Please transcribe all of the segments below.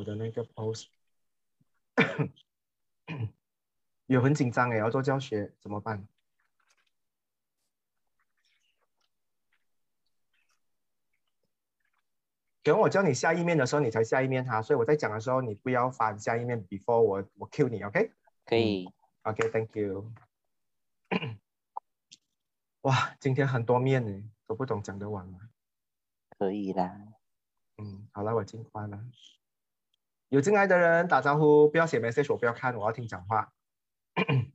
我的那个 post 有很紧张哎，要做教学怎么办？等我叫你下一面的时候，你才下一面哈。所以我在讲的时候，你不要翻下一面，before 我我 Q 你，OK？可以。OK，Thank you。哇，今天很多面呢，都不懂讲得完吗？可以啦。嗯，好了，我进关了。有进来的人打招呼，不要写 message，我不要看，我要听讲话。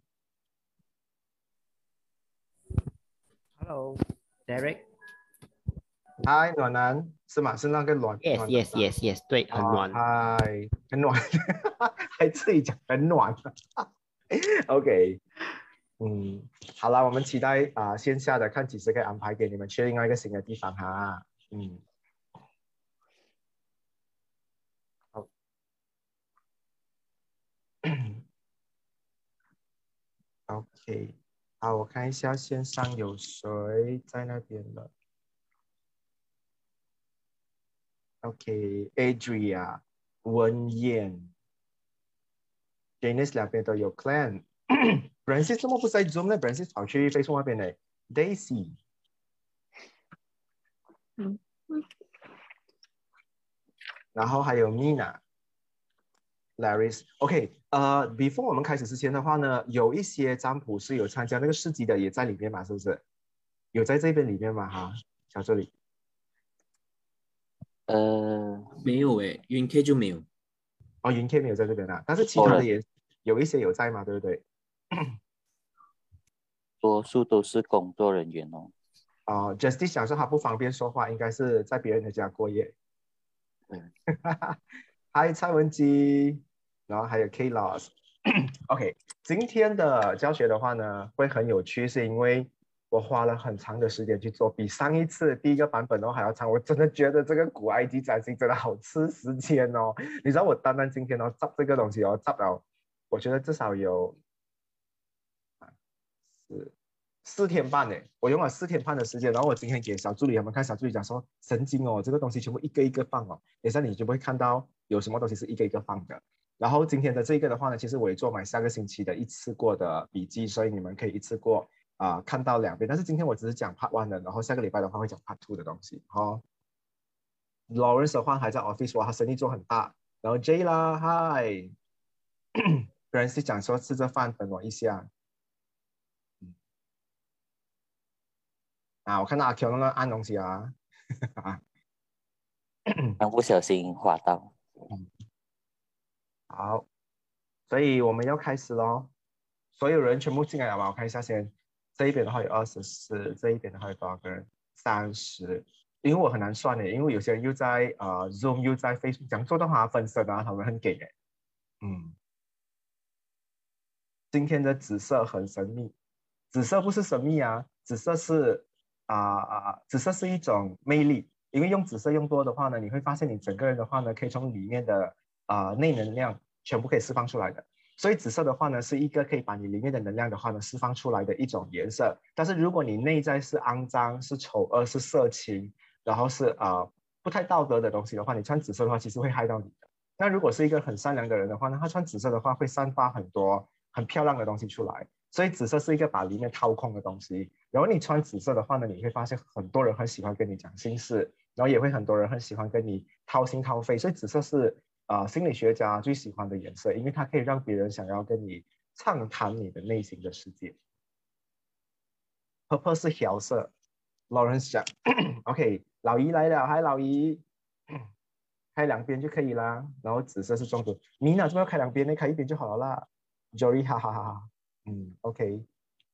Hello，Derek。嗨，暖男是吗？是那个暖。Yes，Yes，Yes，Yes，对，很暖。Hi，，很暖，还自己讲很暖。OK，嗯，好了，我们期待啊线下的看几时可以安排给你们去另外一个新的地方哈。嗯，好。OK，好，我看一下线上有谁在那边了。OK，Adria，文燕。Janice 两边都有 clan，Brancis 怎么不在 Zoom 呢？Brancis 跑去 Facebook 那边呢？Daisy，嗯嗯，然后还有 Mina，Laris，OK，呃，before 我们开始之前的话呢，有一些占卜是有参加那个市集的，也在里面嘛，是不是？有在这边里面嘛？哈，小助理，呃，没有诶，云 K 就没有，哦，云 K 没有在这边啊，但是其他的也。有一些有在嘛，对不对？多数都是工作人员哦。哦，Justice 想说他不方便说话，应该是在别人的家过夜。嗯，Hi 蔡文姬，然后还有 K Loss。OK，今天的教学的话呢，会很有趣，是因为我花了很长的时间去做，比上一次第一个版本都还要长。我真的觉得这个古埃及占星真的好吃时间哦。你知道我单单今天哦，造这个东西哦，造了。我觉得至少有四四天半呢，我用了四天半的时间，然后我今天给小助理他们看，小助理讲说神经哦，这个东西全部一个一个放哦，等下你就不会看到有什么东西是一个一个放的。然后今天的这个的话呢，其实我也做满下个星期的一次过的笔记，所以你们可以一次过啊看到两遍。但是今天我只是讲 part one 的，然后下个礼拜的话会讲 part two 的东西。好，Lawrence 的话还在 office，哇，他生意做很大。然后 J 啦，Hi。人是讲说吃着饭等我一下，啊，我看到阿 Q 那按东西啊，啊，刚不小心滑到，好，所以我们要开始喽，所有人全部进来了吧？我看一下先，这一边的话有二十四，这一边的话有多少个人？三十，因为我很难算的，因为有些人又在呃 Zoom 又在 Facebook 讲做的话分身啊，他们很给的，嗯。今天的紫色很神秘，紫色不是神秘啊，紫色是啊啊，紫色是一种魅力，因为用紫色用多的话呢，你会发现你整个人的话呢，可以从里面的啊内能量全部可以释放出来的。所以紫色的话呢，是一个可以把你里面的能量的话呢释放出来的一种颜色。但是如果你内在是肮脏、是丑恶、是色情，然后是啊不太道德的东西的话，你穿紫色的话，其实会害到你的。那如果是一个很善良的人的话呢，他穿紫色的话会散发很多。很漂亮的东西出来，所以紫色是一个把里面掏空的东西。然后你穿紫色的话呢，你会发现很多人很喜欢跟你讲心事，然后也会很多人很喜欢跟你掏心掏肺。所以紫色是啊心理学家最喜欢的颜色，因为它可以让别人想要跟你畅谈你的内心的世界。Purple 是调色，Lawrence 讲，OK，老姨来了，嗨老姨，开两边就可以啦。然后紫色是中毒，你哪这么要开两边呢？开一边就好了啦。Jory 哈哈哈哈，嗯，OK，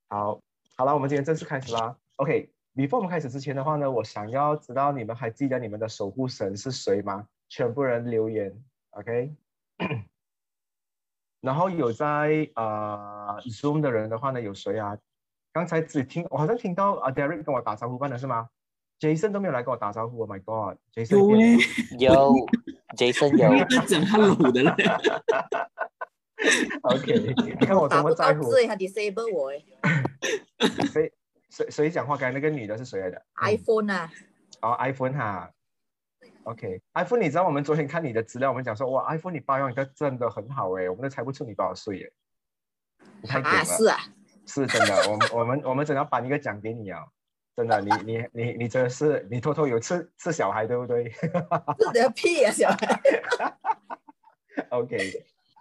好，好了，我们今天正式开始啦。OK，before 我们开始之前的话呢，我想要知道你们还记得你们的守护神是谁吗？全部人留言，OK。然后有在啊 Zoom 的人的话呢，有谁啊？刚才只听，我好像听到啊 Derek 跟我打招呼，办的是吗？Jason 都没有来跟我打招呼，Oh my God，Jason 有，有，Jason 有，他整 Hello 的了。OK，你看我多么在乎。他 disable 我 哎。谁谁谁讲话？刚才那个女的是谁来的？iPhone 啊。哦，iPhone 哈。OK，iPhone，你知道我们昨天看你的资料，我们讲说哇，iPhone 你保养的真的很好哎，我们都猜不出你多少岁耶，你太屌了。啊，是啊，是真的，我们我们我们真的要颁一个奖给你啊！真的，你你你你真的是你偷偷有吃吃小孩对不对 是的屁呀、小孩。？OK，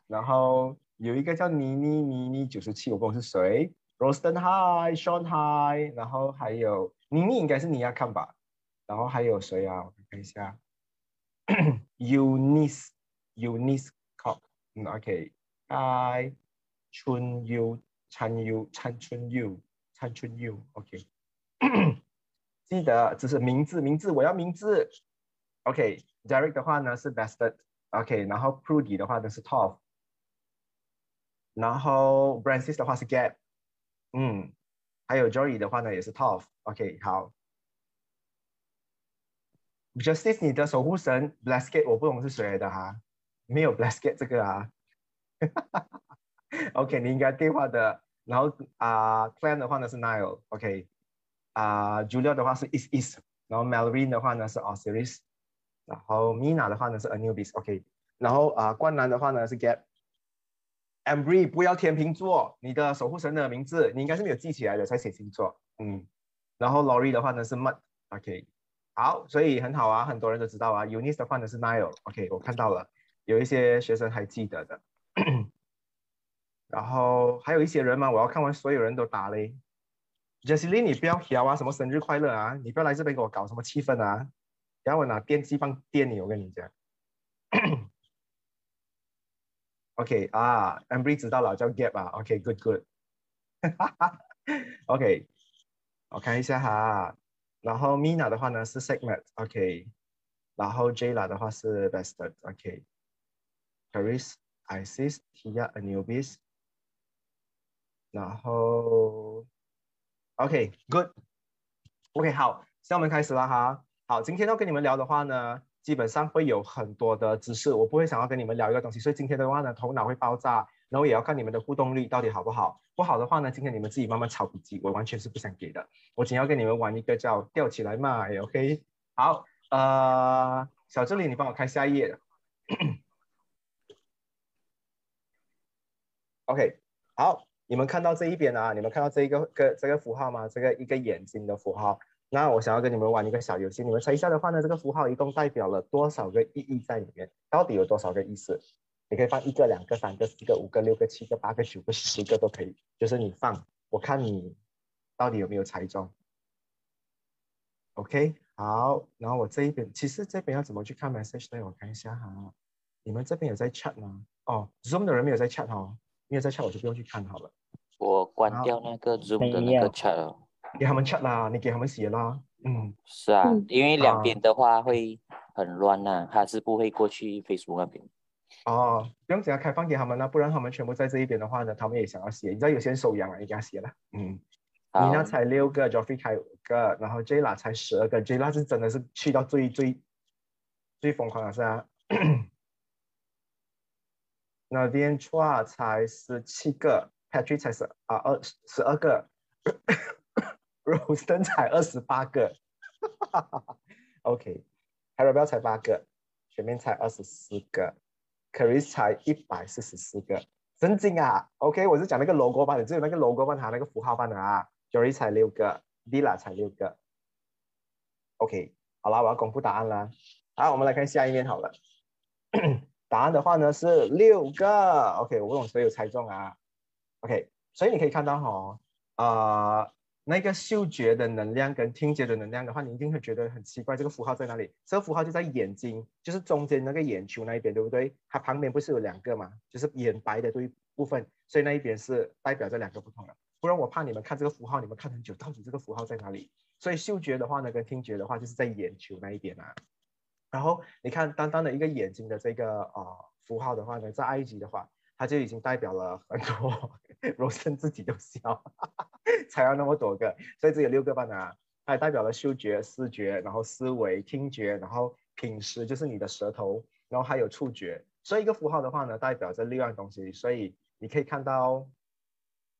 然后有一个叫妮妮妮妮九十七，我不知道是谁？Rosten Hi，Sean Hi，然后还有妮妮应该是你要看吧？然后还有谁啊？我看一下 ，Eunice Eunice Cock，嗯，OK，Hi，春 U 参 U 参春 U 参春 U，OK，记得这是名字，名字我要名字，OK，Derek 的话呢是 Bested，OK，然后 Prudy 的话呢是 Top，然后 Francis 的话是 Gap，嗯，还有 Joy 的话呢也是 Top，OK，好。 Justice，你的守护神 Blasket，我不懂是谁来的哈，没有 Blasket 这个啊。OK，你应该对话的。然后啊、c l a n 的话呢是 Nile，OK，啊、Julia 的话是 Is Is，然后 Melvin 的话呢是 Osiris，然后 Mina 的话呢是 Anubis，OK，然后啊、灌篮的话呢是 Gap。Ambry 不要天秤座，你的守护神的名字你应该是没有记起来的才写星座，嗯，然后 Lori 的话呢是 Mud，OK，、好，所以很好啊，很多人都知道啊。unice 的话呢是 Nile，OK，、我看到了，有一些学生还记得的。然后还有一些人嘛，我要看完所有人都打嘞。Jessie 你不要调啊，什么生日快乐啊，你不要来这边给我搞什么气氛啊，然后我拿电击棒电你，我跟你讲。OK 啊，Amber 知道了，叫 Gap 啊，OK，good good。OK，我看一下哈，然后 Mina 的话呢是 Segment，OK，、然后 Jayla 的话是 Bested，OK，Paris、Isis、Tia、Anubis，然后 OK，good，OK，、好，现在我们开始了哈。好，今天要跟你们聊的话呢，基本上会有很多的知识，我不会想要跟你们聊一个东西，所以今天的话呢，头脑会爆炸，然后也要看你们的互动率到底好不好。不好的话呢，今天你们自己慢慢抄笔记，我完全是不想给的。我今天要跟你们玩一个叫吊起来嘛，OK？好，呃，小助理，你帮我开下一页。OK，好，你们看到这一边啊，你们看到这一个个这个符号吗？这个一个眼睛的符号。那我想要跟你们玩一个小游戏，你们猜一下的话呢，这个符号一共代表了多少个意义在里面？到底有多少个意思？你可以放一个、两个、三个、四个、五个、六个、七个、八个、九个、十个都可以，就是你放，我看你到底有没有猜中。OK，好，然后我这一边，其实这边要怎么去看 message 呢？我看一下哈，你们这边有在 chat 吗？哦，Zoom 的人没有在 chat 哦，没有在 chat 我就不用去看好了，我关掉那个 Zoom 的那个 chat 了。给他们 chat 啦，你给他们写啦，嗯。是啊，嗯因为啊两边的话会很乱呐、他是不会过去 Facebook 那边。哦，不用怎样，开放给他们了，不然他们全部在这一边的话呢，他们也想要写。你知道有些人手痒啊，你给他写了。嗯，好妮娜才六个，Joffrey 才五个，然后 Jayla 才十二个，Jayla 是真的是去到最最最疯狂的是啊。那边 Chua 才十七个，Patrick 才十啊二十二个，Rosten 才二十八个，OK，Harabel 才八个，全面才二十四个。Chris 才一百四十四个，真经啊！OK，我是讲那个 logo 版的，只有那个 logo 版它那个符号版的啊。Jory 才六个，Dila 才六个。OK，好了，我要公布答案了。好，我们来看下一面好了。答案的话呢是六个。OK，我不懂谁有猜中啊。OK，所以你可以看到哈、呃，那个嗅觉的能量跟听觉的能量的话，你一定会觉得很奇怪，这个符号在哪里？这个符号就在眼睛，就是中间那个眼球那一边，对不对？它旁边不是有两个嘛，就是眼白的对部分，所以那一边是代表这两个不同的。不然我怕你们看这个符号，你们看很久，到底这个符号在哪里？所以嗅觉的话呢，跟听觉的话，就是在眼球那一边啊。然后你看，单单的一个眼睛的这个呃符号的话呢，在埃及的话，它就已经代表了很多。罗森自己都笑，才要那么多个，所以只有六个半啊。它也代表了嗅觉、视觉，然后思维、听觉，然后品食就是你的舌头，然后还有触觉。所以一个符号的话呢，代表着六样东西。所以你可以看到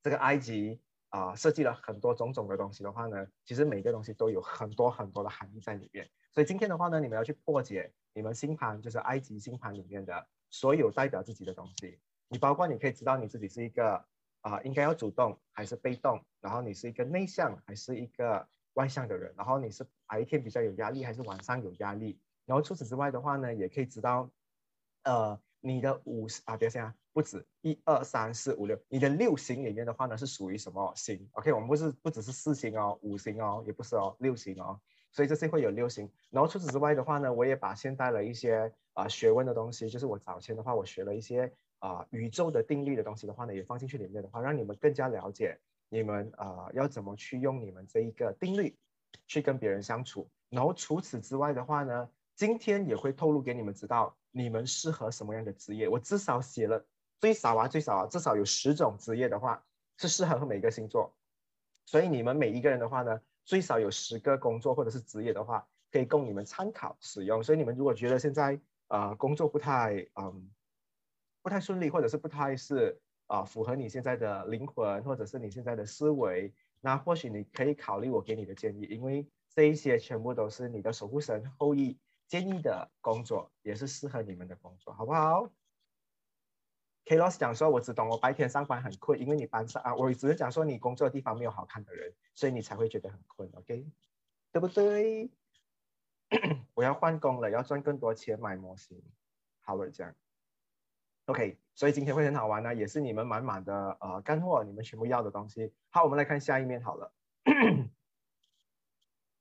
这个埃及啊、设计了很多种种的东西的话呢，其实每个东西都有很多很多的含义在里面。所以今天的话呢，你们要去破解你们星盘，就是埃及星盘里面的所有代表自己的东西。你包括你可以知道你自己是一个啊、应该要主动还是被动，然后你是一个内向还是一个外向的人，然后你是白天比较有压力还是晚上有压力。然后除此之外的话呢，也可以知道，呃，你的五十啊，别想啊，不止一二三四五六，你的六行里面的话呢是属于什么星？OK，我们不是不只是四星哦，五星哦，也不是哦，六星哦。所以这些会有六星。然后除此之外的话呢，我也把现代的一些啊、学问的东西，就是我早前的话，我学了一些啊、宇宙的定律的东西的话呢，也放进去里面的话，让你们更加了解你们啊、要怎么去用你们这一个定律去跟别人相处。然后除此之外的话呢，今天也会透露给你们知道你们适合什么样的职业。我至少写了最少啊，最少啊，至少有十种职业的话是适合每个星座。所以你们每一个人的话呢，最少有十个工作或者是职业的话，可以供你们参考使用。所以你们如果觉得现在呃工作不太嗯不太顺利，或者是不太是啊、符合你现在的灵魂或者是你现在的思维，那或许你可以考虑我给你的建议，因为这一些全部都是你的守护神后羿建议的工作，也是适合你们的工作，好不好？K Loss 讲说，我只懂我白天上班很困，因为你班上啊，我只是讲说你工作的地方没有好看的人，所以你才会觉得很困，OK？对不对？我要换工了，要赚更多钱买模型。好了，这样，OK，所以今天会很好玩呢，也是你们满满的呃干货，你们全部要的东西。好，我们来看下一面好了。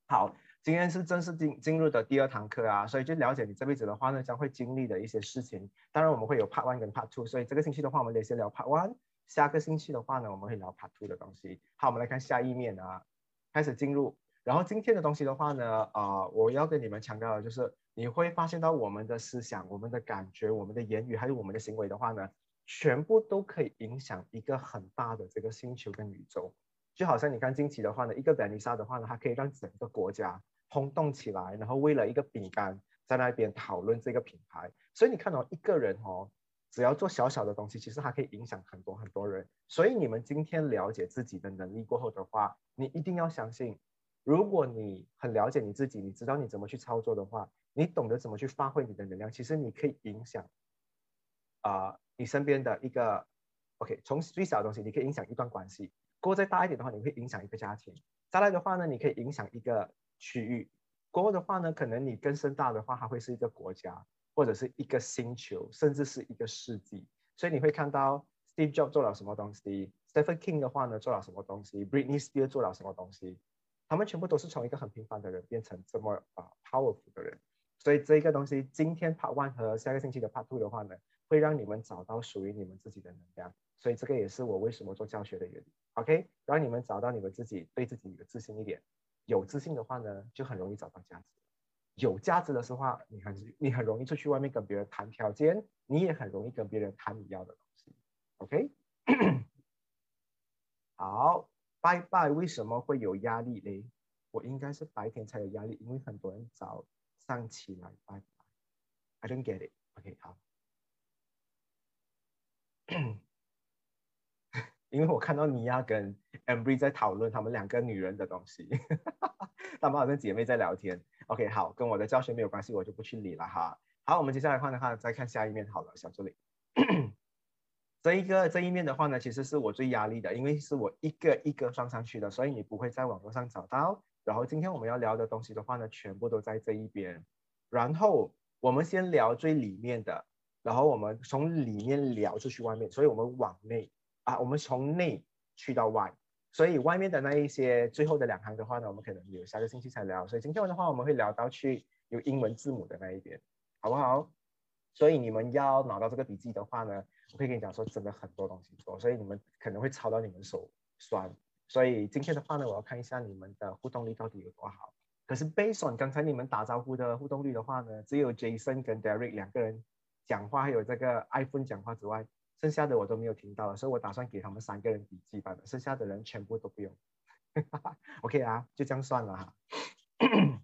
好，今天是正式进进入的第二堂课啊，所以就了解你这辈子的话呢，将会经历的一些事情。当然我们会有 Part One 跟 Part Two，所以这个星期的话，我们得先聊 Part One，下个星期的话呢，我们会聊 Part Two 的东西。好，我们来看下一面啊，开始进入。然后今天的东西的话呢，啊、我要跟你们强调的就是，你会发现到我们的思想、我们的感觉、我们的言语，还有我们的行为的话呢，全部都可以影响一个很大的这个星球跟宇宙。就好像你看近期的话呢，一个本尼沙的话呢，它可以让整个国家轰动起来，然后为了一个饼干在那边讨论这个品牌。所以你看到、哦、一个人哦，只要做小小的东西，其实它可以影响很多很多人。所以你们今天了解自己的能力过后的话，你一定要相信，如果你很了解你自己，你知道你怎么去操作的话，你懂得怎么去发挥你的能量，其实你可以影响啊、你身边的一个 OK，从最小的东西，你可以影响一段关系。过再大一点的话，你会影响一个家庭。再来的话呢，你可以影响一个区域。过后的话呢，可能你更深大的话，它会是一个国家，或者是一个星球，甚至是一个世纪。所以你会看到 Steve Jobs 做了什么东西，Stephen King 的话呢做了什么东西，Britney Spears 做了什么东西，他们全部都是从一个很平凡的人变成这么啊、powerful 的人。所以这个东西，今天 Part One 和下个星期的 Part Two 的话呢，会让你们找到属于你们自己的能量。所以这个也是我为什么做教学的原因。OK，让你们找到你们自己，对自己有自信一点。有自信的话呢，就很容易找到价值。有价值的是话，你很你很容易出去外面跟别人谈条件，你也很容易跟别人谈你要的东西。OK，好，拜拜。为什么会有压力嘞？我应该是白天才有压力，因为很多人早上起来拜拜。I don't get it. OK，好。因为我看到尼亚跟 Embry 在讨论他们两个女人的东西，他们好像姐妹在聊天。OK，好，跟我的教学没有关系，我就不去理了哈。好，我们接下来的话的话，再看下一面好了，小助理。这一个这一面的话呢，其实是我最压力的，因为是我一个一个放上去的，所以你不会在网络上找到。然后今天我们要聊的东西的话呢，全部都在这一边。然后我们先聊最里面的，然后我们从里面聊出去外面，所以我们往内。啊，我们从内去到外，所以外面的那一些最后的两行的话呢，我们可能留下个星期才聊。所以今天的话，我们会聊到去有英文字母的那一边，好不好？所以你们要拿到这个笔记的话呢，我可以跟你讲说，真的很多东西做，所以你们可能会抄到你们手酸。所以今天的话呢，我要看一下你们的互动率到底有多好。可是 based on 刚才你们打招呼的互动率的话呢，只有 Jason 跟 Derek 两个人讲话，还有这个 iPhone 讲话之外。剩下的我都没有听到了，所以我打算给他们三个人笔记版的，剩下的人全部都不用。OK 啊，就这样算了哈。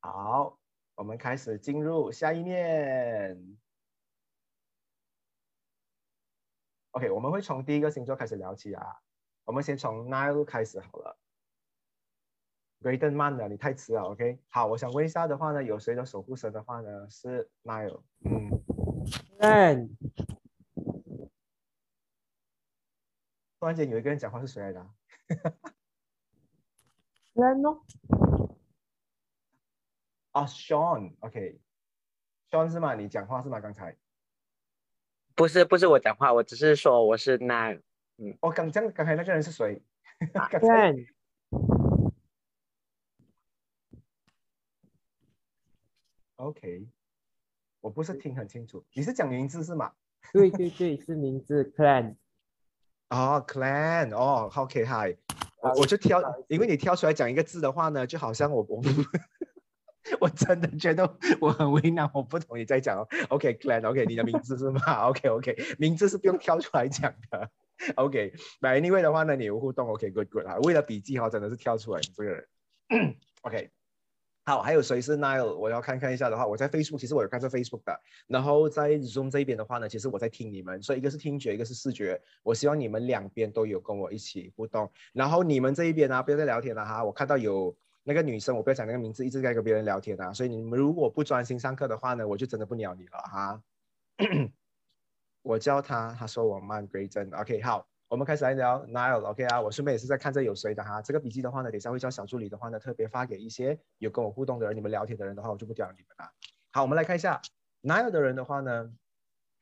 好，我们开始进入下一面。OK，我们会从第一个星座开始聊起啊。我们先从 Nile 开始好了。Graden 慢了，你太迟了。OK，好，我想问一下的话呢，有谁的守护神的话呢是 Nile？嗯，Plan 突然间有一个人讲话是谁来的 啊？Plan 哦啊，Sean，OK，Sean 是吗？你讲话是吗？刚才不是不是我讲话，我只是说我是 nine。我刚这样，刚才那个人是谁？刚才 Plan OK，我不是听很清楚，你是讲名字是吗？对对对，是名字 Clan。哦，clan，哦，OK，嗨，我我就挑，因为你挑出来讲一个字的话呢，就好像我我 我真的觉得我很为难，我不同意再讲哦。OK，clan，OK，你的名字是吗？OK，OK，名字是不用挑出来讲的。OK，但 Anyway 的话呢，你有互动，OK，good good 啊，为了笔记哈，真的是跳出来你这个人。OK，好，还有谁是 Nile？我要看看一下的话，我在 Facebook，其实我有看这 Facebook 的。然后在 Zoom 这一边的话呢，其实我在听你们，所以一个是听觉，一个是视觉。我希望你们两边都有跟我一起互动。然后你们这一边啊，不要再聊天了哈。我看到有那个女生，我不要讲那个名字，一直在跟别人聊天啊。所以你们如果不专心上课的话呢，我就真的不鸟你了哈。我叫他，他说我慢 g r a d e OK，好。我们开始来聊 Nile，OK、啊，我顺便也是在看这有谁的哈。这个笔记的话呢，等一下会叫小助理的话呢，特别发给一些有跟我互动的人，你们聊天的人的话，我就不屌你们了。好，我们来看一下 Nile 的人的话呢，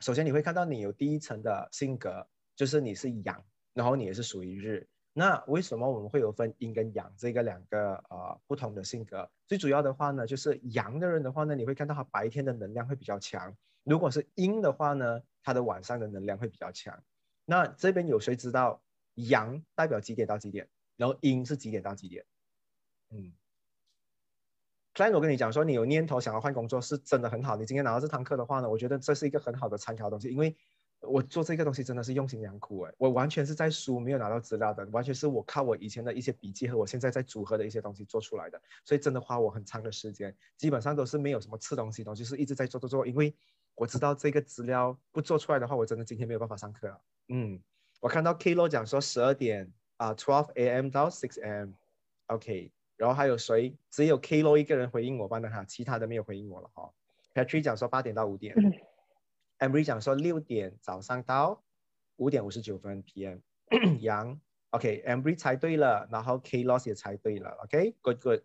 首先你会看到你有第一层的性格，就是你是阳，然后你也是属于日。那为什么我们会有分阴跟阳这个两个呃不同的性格？最主要的话呢，就是阳的人的话呢，你会看到他白天的能量会比较强；如果是阴的话呢，它的晚上的能量会比较强。那这边有谁知道阳代表几点到几点，然后阴是几点到几点？嗯 c l i 我跟你讲说，你有念头想要换工作是真的很好。你今天拿到这堂课的话呢，我觉得这是一个很好的参考东西，因为我做这个东西真的是用心良苦哎，我完全是在书没有拿到资料的，完全是我靠我以前的一些笔记和我现在在组合的一些东西做出来的，所以真的花我很长的时间，基本上都是没有什么吃东西的，就是一直在做做做，因为我知道这个资料不做出来的话，我真的今天没有办法上课了。嗯，我看到 Klo 讲说十二点啊，twelve a.m. 到 six a.m.，OK，然后还有谁？只有 Klo 一个人回应我班的哈，其他的没有回应我了哈。Patrick 讲说八点到五点，Emery 讲说六点早上到五点五十九分 P.M. 杨，OK，Emery 猜对了，然后 K Loss 也猜对了，OK，Good Good。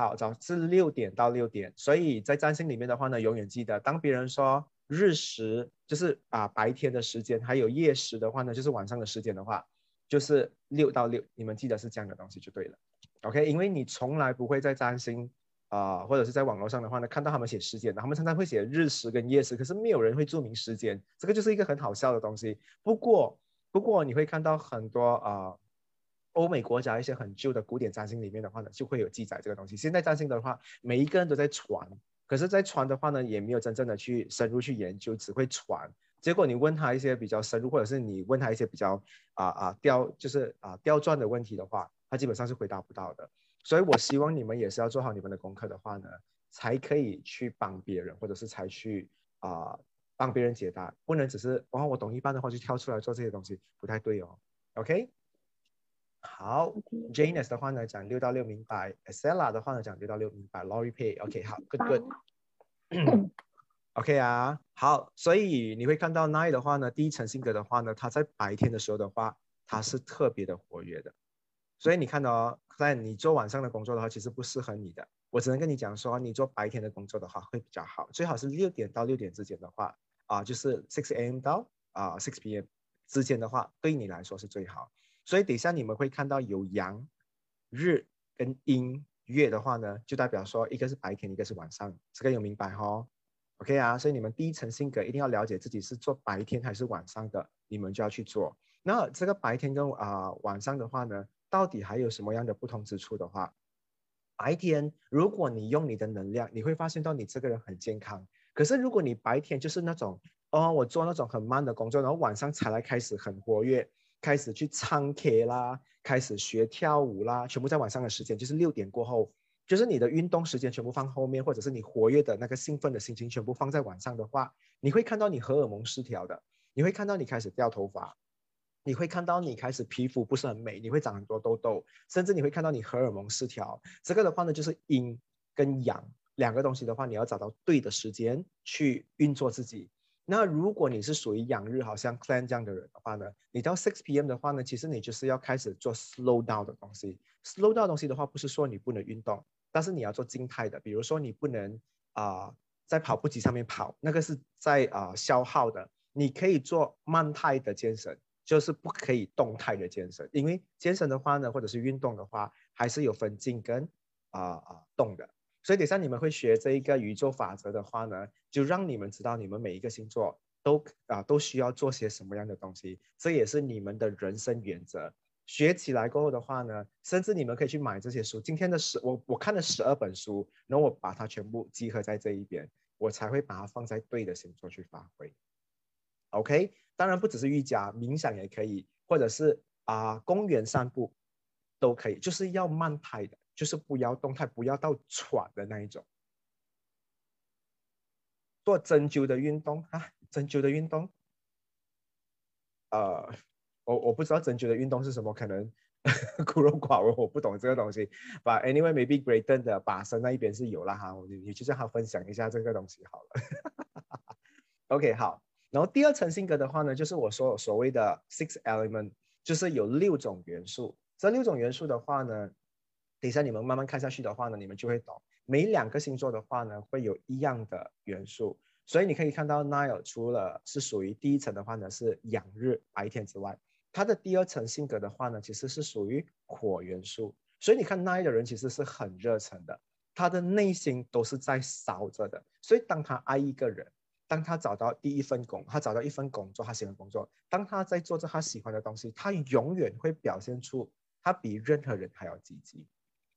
好，早是六点到六点，所以在占星里面的话呢，永远记得，当别人说日食就是啊白天的时间，还有夜食的话呢，就是晚上的时间的话，就是六到六，你们记得是这样的东西就对了，OK？因为你从来不会在占星啊、或者是在网络上的话呢，看到他们写时间的，他们常常会写日食跟夜食，可是没有人会注明时间，这个就是一个很好笑的东西。不过，不过你会看到很多啊。欧美国家一些很旧的古典占星里面的话呢，就会有记载这个东西。现在占星的话，每一个人都在传，可是，在传的话呢，也没有真正的去深入去研究，只会传。结果你问他一些比较深入，或者是你问他一些比较啊啊刁，就是啊刁钻的问题的话，他基本上是回答不到的。所以我希望你们也是要做好你们的功课的话呢，才可以去帮别人，或者是才去啊帮别人解答，不能只是哦我懂一半的话就跳出来做这些东西，不太对哦。OK。好，Janus 的话呢讲六到六明白，Estella 的话呢讲六到六明白，Lori Pay，OK，、好，Good Good，OK 啊，好，所以你会看到 Nine 的话呢，第一层性格的话呢，他在白天的时候的话，他是特别的活跃的，所以你看到哦，在你做晚上的工作的话，其实不适合你的，我只能跟你讲说，你做白天的工作的话会比较好，最好是六点到六点之间的话，啊，就是 six a.m. 到啊 six p.m. 之间的话，对你来说是最好。所以等一下你们会看到有阳、日跟阴、月的话呢，就代表说一个是白天，一个是晚上，这个有明白哈？OK 啊，所以你们第一层性格一定要了解自己是做白天还是晚上的，你们就要去做。那这个白天跟啊、晚上的话呢，到底还有什么样的不同之处的话？白天如果你用你的能量，你会发现到你这个人很健康。可是如果你白天就是那种哦，我做那种很慢的工作，然后晚上才来开始很活跃。开始去唱 K 啦，开始学跳舞啦，全部在晚上的时间，就是六点过后，就是你的运动时间全部放后面，或者是你活跃的那个兴奋的心情全部放在晚上的话，你会看到你荷尔蒙失调的，你会看到你开始掉头发，你会看到你开始皮肤不是很美，你会长很多痘痘，甚至你会看到你荷尔蒙失调。这个的话呢，就是阴跟阳两个东西的话，你要找到对的时间去运作自己。那如果你是属于养日，好像 Clan 这样的人的话呢，你到 six p.m. 的话呢，其实你就是要开始做 slow down 的东西。slow down 东西的话，不是说你不能运动，但是你要做静态的，比如说你不能啊、在跑步机上面跑，那个是在啊、消耗的。你可以做慢态的健身，就是不可以动态的健身，因为健身的话呢，或者是运动的话，还是有分静跟啊啊、动的。所以等下你们会学这一个宇宙法则的话呢，就让你们知道你们每一个星座都啊、都需要做些什么样的东西，这也是你们的人生原则。学起来过后的话呢，甚至你们可以去买这些书。今天的十我我看了十二本书，然后我把它全部集合在这一边，我才会把它放在对的星座去发挥。OK，当然不只是瑜伽，冥想也可以，或者是啊、公园散步都可以，就是要慢态的，就是不要动态，不要到喘的那一种。做针灸的运动啊，针灸的运动，呃，我我不知道针灸的运动是什么，可能 孤陋寡闻，我不懂这个东西。But anyway, maybe Greaton 的把身那一边是有了哈，我你你就叫他分享一下这个东西好了。OK，好。然后第二层性格的话呢，就是我说所谓的 six element，就是有六种元素。这六种元素的话呢，等一下你们慢慢看下去的话呢，你们就会懂。每两个星座的话呢，会有一样的元素，所以你可以看到 Nile 除了是属于第一层的话呢是阳日白天之外，他的第二层性格的话呢，其实是属于火元素。所以你看 Nile 的人其实是很热忱的，他的内心都是在烧着的。所以当他爱一个人，当他找到第一份工，他找到一份工作，他喜欢工作，当他在做着他喜欢的东西，他永远会表现出他比任何人还要积极。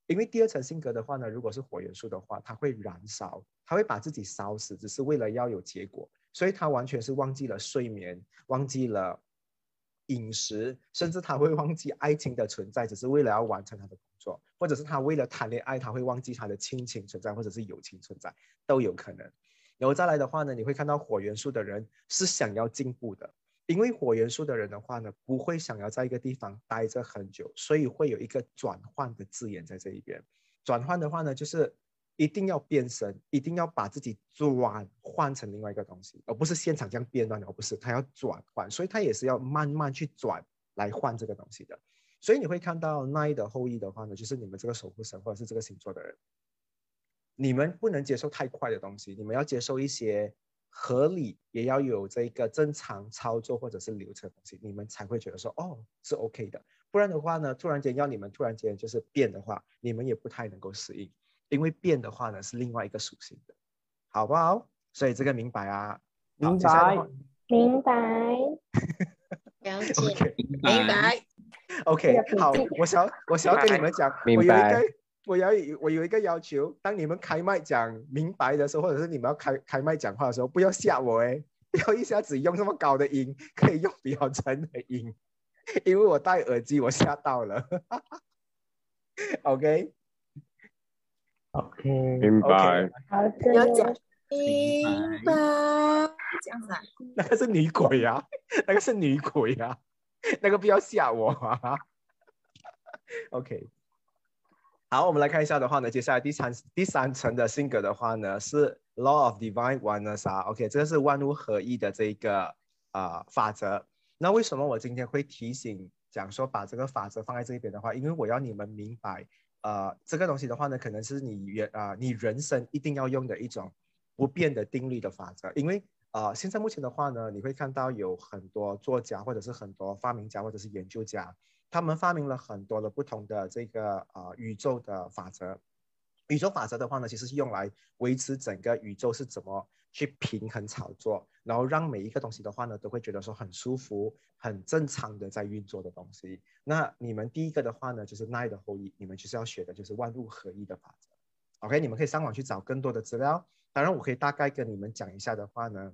因为第二层性格的话呢，如果是火元素的话，他会燃烧，他会把自己烧死，只是为了要有结果，所以他完全是忘记了睡眠，忘记了饮食，甚至他会忘记爱情的存在，只是为了要完成他的工作，或者是他为了谈恋爱，他会忘记他的亲情存在，或者是友情存在，都有可能。然后再来的话呢，你会看到火元素的人是想要进步的，因为火元素的人的话呢，不会想要在一个地方待着很久，所以会有一个转换的字眼在这一边。转换的话呢，就是一定要变身，一定要把自己转换成另外一个东西，而不是现场这样变乱的，而不是他要转换，所以他也是要慢慢去转来换这个东西的。所以你会看到奈的后裔的话呢，就是你们这个守护神或者是这个星座的人，你们不能接受太快的东西，你们要接受一些合理，也要有这个正常操作或者是流程的东西，你们才会觉得说哦是 OK 的。不然的话呢，突然间要你们突然间就是变的话，你们也不太能够适应，因为变的话呢是另外一个属性的，好不好？所以这个明白啊？明白。明白。了解明白。OK，好我想我想要跟你们讲，明我有一白个我要我有一个要求，当你们开麦讲明白的时候，或者是你们要开开麦讲话的时候，不要吓我哎，不要一下子用这么高的音，可以用比较沉的音，因为我戴耳机，我吓到了。OK，OK，明白。好的，要讲明明白，这样子啊，那个是女鬼啊，那个是女鬼啊，那个不要吓我啊。OK，好，我们来看一下的话呢，接下来第三第三层的性格的话呢是 Law of Divine Oneness 啊，OK，这个是万物合一的这一个啊、法则。那为什么我今天会提醒讲说把这个法则放在这一边的话，因为我要你们明白，呃，这个东西的话呢，可能是你原啊、你人生一定要用的一种不变的定律的法则，因为呃，现在目前的话呢，你会看到有很多作家或者是很多发明家或者是研究家，他们发明了很多的不同的这个呃宇宙的法则。宇宙法则的话呢，其实是用来维持整个宇宙是怎么去平衡炒作，然后让每一个东西的话呢，都会觉得说很舒服、很正常的在运作的东西。那你们第一个的话呢，就是奈的后裔，你们就是要学的就是万物合一的法则。OK，你们可以上网去找更多的资料。当然，我可以大概跟你们讲一下的话呢，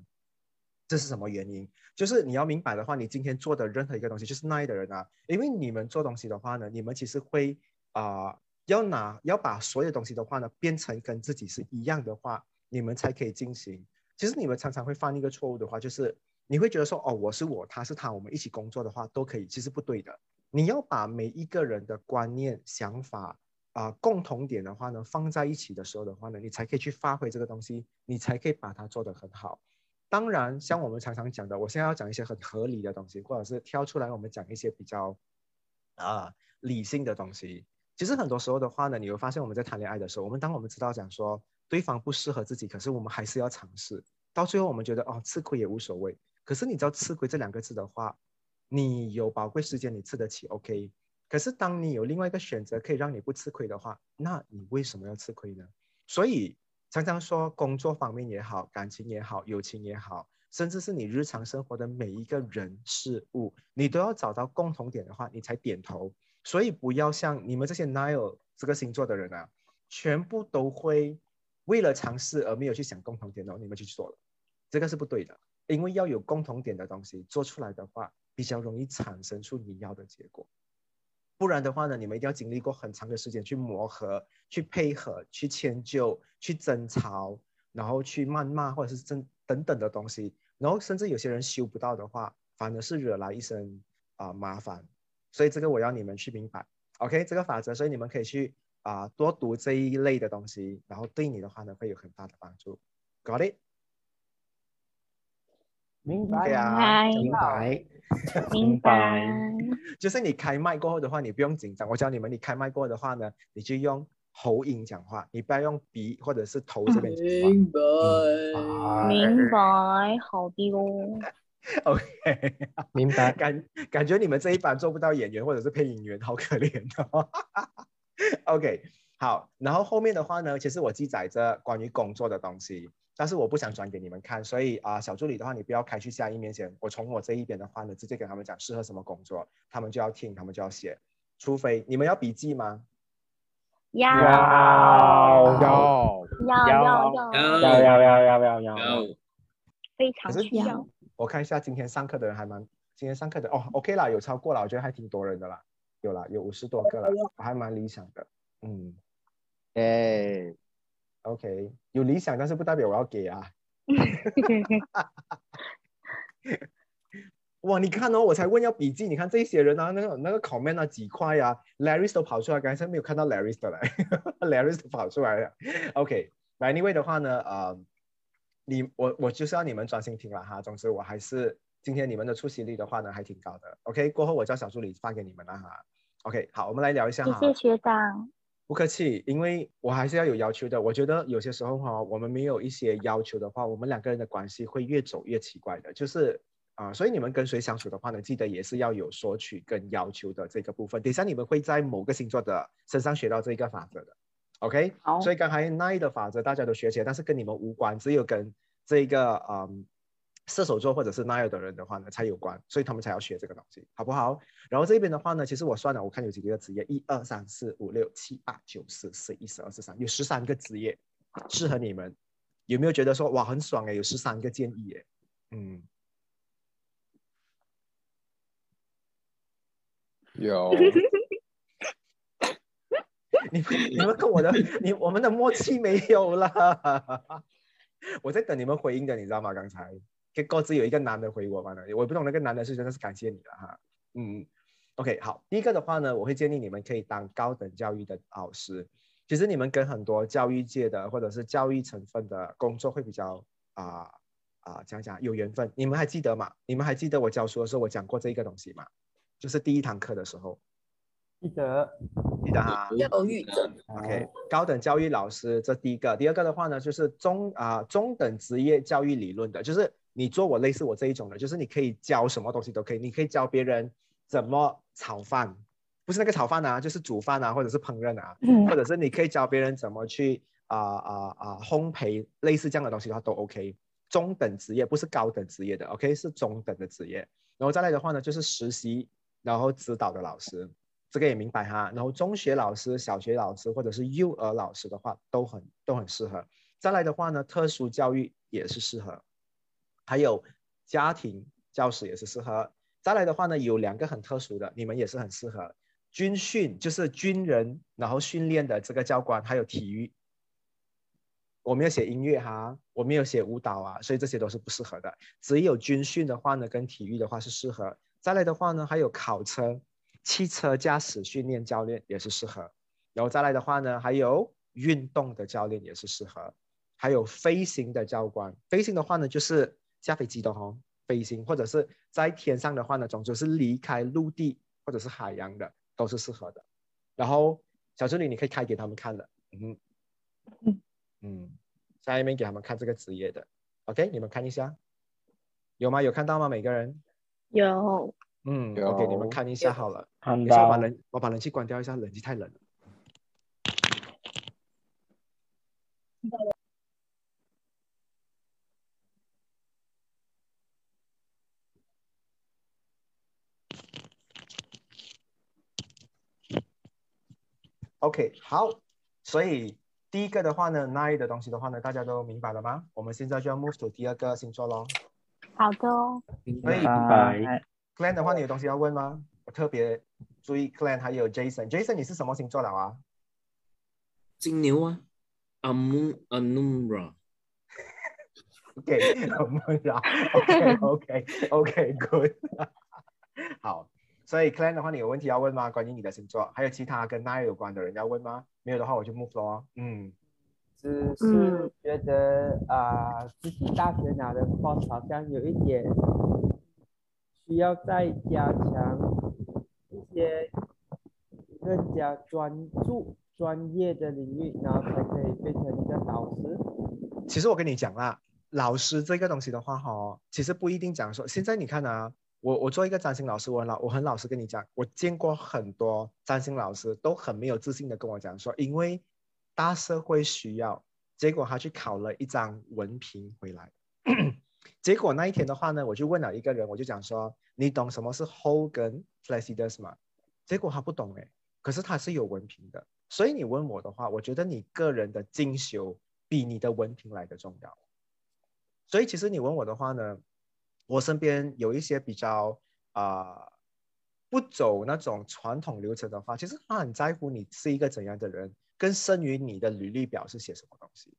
这是什么原因？就是你要明白的话，你今天做的任何一个东西，就是那一的人啊，因为你们做东西的话呢，你们其实会啊、要拿要把所有东西的话呢，变成跟自己是一样的话，你们才可以进行。其实你们常常会犯一个错误的话，就是你会觉得说，哦，我是我，他是他，我们一起工作的话都可以，其实不对的。你要把每一个人的观念、想法啊、共同点的话呢，放在一起的时候的话呢，你才可以去发挥这个东西，你才可以把它做得很好。当然，像我们常常讲的，我现在要讲一些很合理的东西，或者是挑出来我们讲一些比较啊、理性的东西。其实很多时候的话呢，你会发现我们在谈恋爱的时候，我们当我们知道讲说对方不适合自己，可是我们还是要尝试，到最后我们觉得哦吃亏也无所谓。可是你知道吃亏这两个字的话，你有宝贵时间你吃得起，OK。可是当你有另外一个选择可以让你不吃亏的话，那你为什么要吃亏呢？所以常常说工作方面也好，感情也好，友情也好，甚至是你日常生活的每一个人事物，你都要找到共同点的话，你才点头。所以不要像你们这些 Nile 这个星座的人啊，全部都会为了尝试而没有去想共同点哦，你们去做了，这个是不对的。因为要有共同点的东西做出来的话，比较容易产生出你要的结果。不然的话呢，你们一定要经历过很长的时间去磨合、去配合、去迁就、去争吵，然后去谩骂或者是争等等的东西，然后甚至有些人修不到的话，反而是惹来一身啊、麻烦。所以这个我要你们去明白，OK？这个法则，所以你们可以去啊、多读这一类的东西，然后对你的话呢会有很大的帮助。Got it？明白对啊，嗨 明白。明白。就是你开麦过后的话，你不用紧张。我教你们，你开麦过后的话呢，你就用喉音讲话，你不要用鼻或者是头这边讲话。明白。明白，好的哦。OK，明白。感感觉你们这一班做不到演员或者是配音员，好可怜哦。OK，好，然后后面的话呢，其实我记载着关于工作的东西，但是我不想转给你们看，所以啊、小助理的话，你不要开去下一面前，我从我这一边的话呢，直接跟他们讲适合什么工作，他们就要听，他们就要写，除非你们要笔记吗？要要要要要要，要要要要要要。非常需要。我看一下今天上课的人还蛮，今天上课的哦，OK 啦，有超过了，我觉得还挺多人的啦，有啦，有五十多个了，我还蛮理想的，嗯哎，，OK，有理想，但是不代表我要给啊。哇，你看哦，我才问要笔记，你看这些人啊，那个那个 comment 啊几块啊，Larry 都跑出来，刚才没有看到 Larry 的来，Larry 都跑出来了。OK，Anyway、的话呢，呃，你我我就是要你们专心听了哈。总之我还是今天你们的出席率的话呢还挺高的。OK，过后我叫小助理发给你们了哈。OK，好，我们来聊一下哈。谢谢学长。不客气，因为我还是要有要求的。我觉得有些时候哈，我们没有一些要求的话，我们两个人的关系会越走越奇怪的。就是啊、所以你们跟谁相处的话呢，记得也是要有索取跟要求的这个部分。等一下你们会在某个星座的身上学到这个法则的。OK，好所以刚才那一的法则大家都学起来，但是跟你们无关，只有跟这个嗯射手座或者是那样的人的话呢才有关，所以他们才要学这个东西，好不好？然后这边的话呢，其实我算了，我看有几个职业，一二三四五六七八九十十一十二十三，有十三个职业适合你们，有没有觉得说哇很爽哎？有十三个建议哎，嗯，有 你们跟我的你我们的默契没有了，我在等你们回应的，你知道吗？刚才给各自有一个男的回我嘛呢，我不懂那个男的是真的是感谢你了哈，嗯，OK 好，第一个的话呢，我会建议你们可以当高等教育的老师，其实你们跟很多教育界的或者是教育成分的工作会比较啊啊讲讲有缘分，你们还记得吗？你们还记得我教书的时候我讲过这一个东西吗？就是第一堂课的时候，记得。记得哈。教育者，OK，高等教育老师这第一个，第二个的话呢，就是中啊、中等职业教育理论的，就是你做我类似我这一种的，就是你可以教什么东西都可以，你可以教别人怎么炒饭，不是那个炒饭啊，就是煮饭啊，或者是烹饪啊，嗯或者是你可以教别人怎么去啊啊啊烘焙，类似这样的东西的话都 OK。中等职业不是高等职业的，OK 是中等的职业。然后再来的话呢，就是实习然后指导的老师，这个也明白哈。然后中学老师、小学老师或者是幼儿老师的话，都很都很适合。再来的话呢，特殊教育也是适合，还有家庭教师也是适合。再来的话呢，有两个很特殊的，你们也是很适合。军训就是军人，然后训练的这个教官，还有体育。我没有写音乐哈，我没有写舞蹈啊，所以这些都是不适合的。只有军训的话呢，跟体育的话是适合。再来的话呢，还有考车、汽车驾驶训练教练也是适合。然后再来的话呢，还有运动的教练也是适合。还有飞行的教官，飞行的话呢，就是下飞机的哦，飞行或者是在天上的话呢，总之是离开陆地或者是海洋的，都是适合的。然后小助理，你可以开给他们看的，嗯嗯嗯，下面给他们看这个职业的，OK，你们看一下，有吗？有看到吗？每个人？有。嗯，我给你们看一下好了。看到。我把冷，我把冷气关掉一下，冷气太冷了。OK，好，所以第一个的话呢，nine 的东西的话呢，大家都明白了吗？我们现在就要 move to 第二个星座喽。好的。明白。Clan 的话，你有东西要问吗？我特别注意 Clan 还有 Jason，Jason 你是什么星座的啊？金牛啊，Am，Amura。OK，Amura，OK，OK，OK，Good。好。所以 Clan 的话，你有问题要问吗？关于你的星座，还有其他跟 Nine 有关的人要问吗？没有的话，我就 move 咯。嗯，只是觉得啊，自己大学拿的 course 好像有一点需要再加强一些更加专注专业的领域，然后才可以变成一个导师。其实我跟你讲啦，老师这个东西的话，哈，其实不一定讲说，现在你看啊。我我做一个占星老师，我很老我很老实跟你讲，我见过很多占星老师都很没有自信的跟我讲说，因为大社会需要，结果他去考了一张文凭回来，结果那一天的话呢，我就问了一个人，我就讲说，你懂什么是 Whole 跟 Placidus 吗？结果他不懂哎，可是他是有文凭的，所以你问我的话，我觉得你个人的精修比你的文凭来的重要，所以其实你问我的话呢？我身边有一些比较啊不走那种传统流程的话，其实他很在乎你是一个怎样的人，更胜于你的履历表是写什么东西。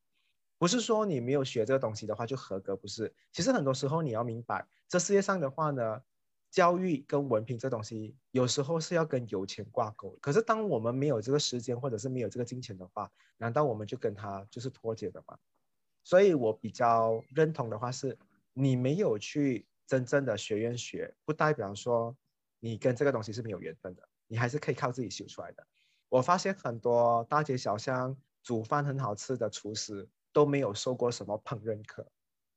不是说你没有学这个东西的话就合格，不是。其实很多时候你要明白，这世界上的话呢，教育跟文凭这东西有时候是要跟有钱挂钩。可是当我们没有这个时间或者是没有这个金钱的话，难道我们就跟他就是脱节的吗？所以我比较认同的话是。你没有去真正的学院学，不代表说你跟这个东西是没有缘分的，你还是可以靠自己修出来的。我发现很多大街小巷煮饭很好吃的厨师都没有受过什么烹饪课，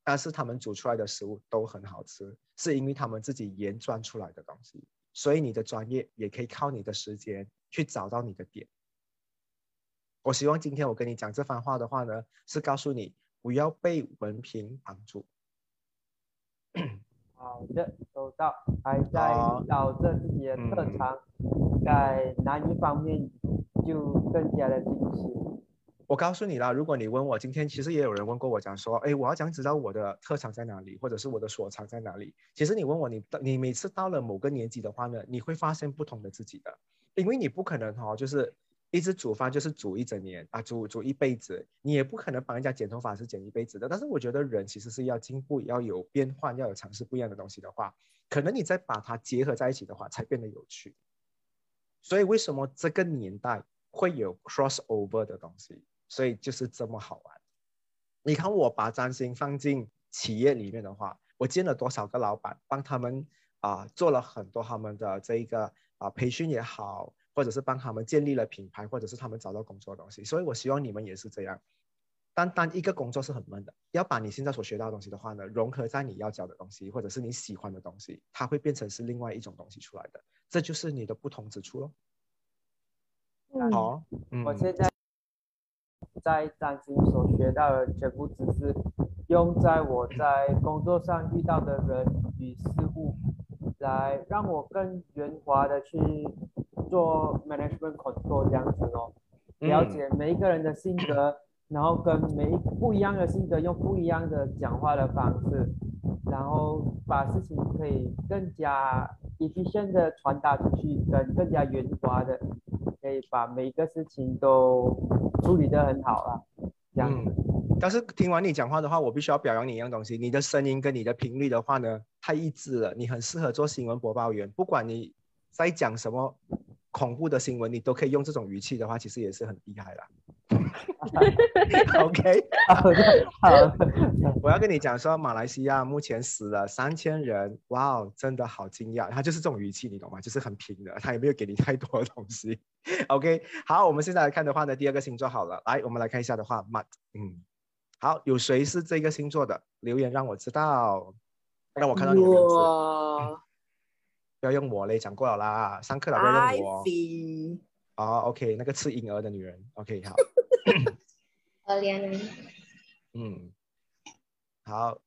但是他们煮出来的食物都很好吃，是因为他们自己研钻出来的东西。所以你的专业也可以靠你的时间去找到你的点。我希望今天我跟你讲这番话的话呢，是告诉你不要被文凭绑住。好的，收到。还在找着自己的特长，在哪一方面就更加的清晰。我告诉你啦，如果你问我，今天其实也有人问过我，讲说，哎，我要讲知道我的特长在哪里，或者是我的所长在哪里。其实你问我，你你每次到了某个年纪的话呢，你会发现不同的自己的，因为你不可能哈，就是。一直煮饭就是煮一整年啊，煮煮一辈子，你也不可能帮人家剪头发是剪一辈子的。但是我觉得人其实是要进步，要有变换，要有尝试不一样的东西的话，可能你再把它结合在一起的话，才变得有趣。所以为什么这个年代会有 cross over 的东西？所以就是这么好玩。你看我把占星放进企业里面的话，我见了多少个老板，帮他们啊做了很多他们的这一个啊培训也好。或者是帮他们建立了品牌，或者是他们找到工作的东西，所以我希望你们也是这样。单单一个工作是很闷的，要把你现在所学到的东西的话呢，融合在你要教的东西，或者是你喜欢的东西，它会变成是另外一种东西出来的，这就是你的不同之处喽。好，我现在在占星所学到的全部知识，用在我在工作上遇到的人与事物，来让我更圆滑的去。做 management control 这样子哦，了解每一个人的性格，然后跟每一不一样的性格用不一样的讲话的方式，然后把事情可以更加 efficient 的传达出去，跟更加圆滑的，可以把每一个事情都处理得很好啊，这样子。但是听完你讲话的话，我必须要表扬你一样东西，你的声音跟你的频率的话呢，太一致了，你很适合做新闻播报员。不管你在讲什么恐怖的新闻，你都可以用这种语气的话，其实也是很厉害啦。OK，好的，好的，我要跟你讲说，马来西亚目前死了三千人，哇哦，真的好惊讶。他就是这种语气，你懂吗？就是很平的，他也没有给你太多的东西。OK，好，我们现在来看的话呢，第二个星座好了，来，我们来看一下的话，Mat，嗯，好，有谁是这个星座的？留言让我知道，让我看到你的名字。要用我嘞，讲过了啦，上课了不要用我。Ivy，哦，OK，那个吃婴儿的女人，OK，好，可怜嗯，好。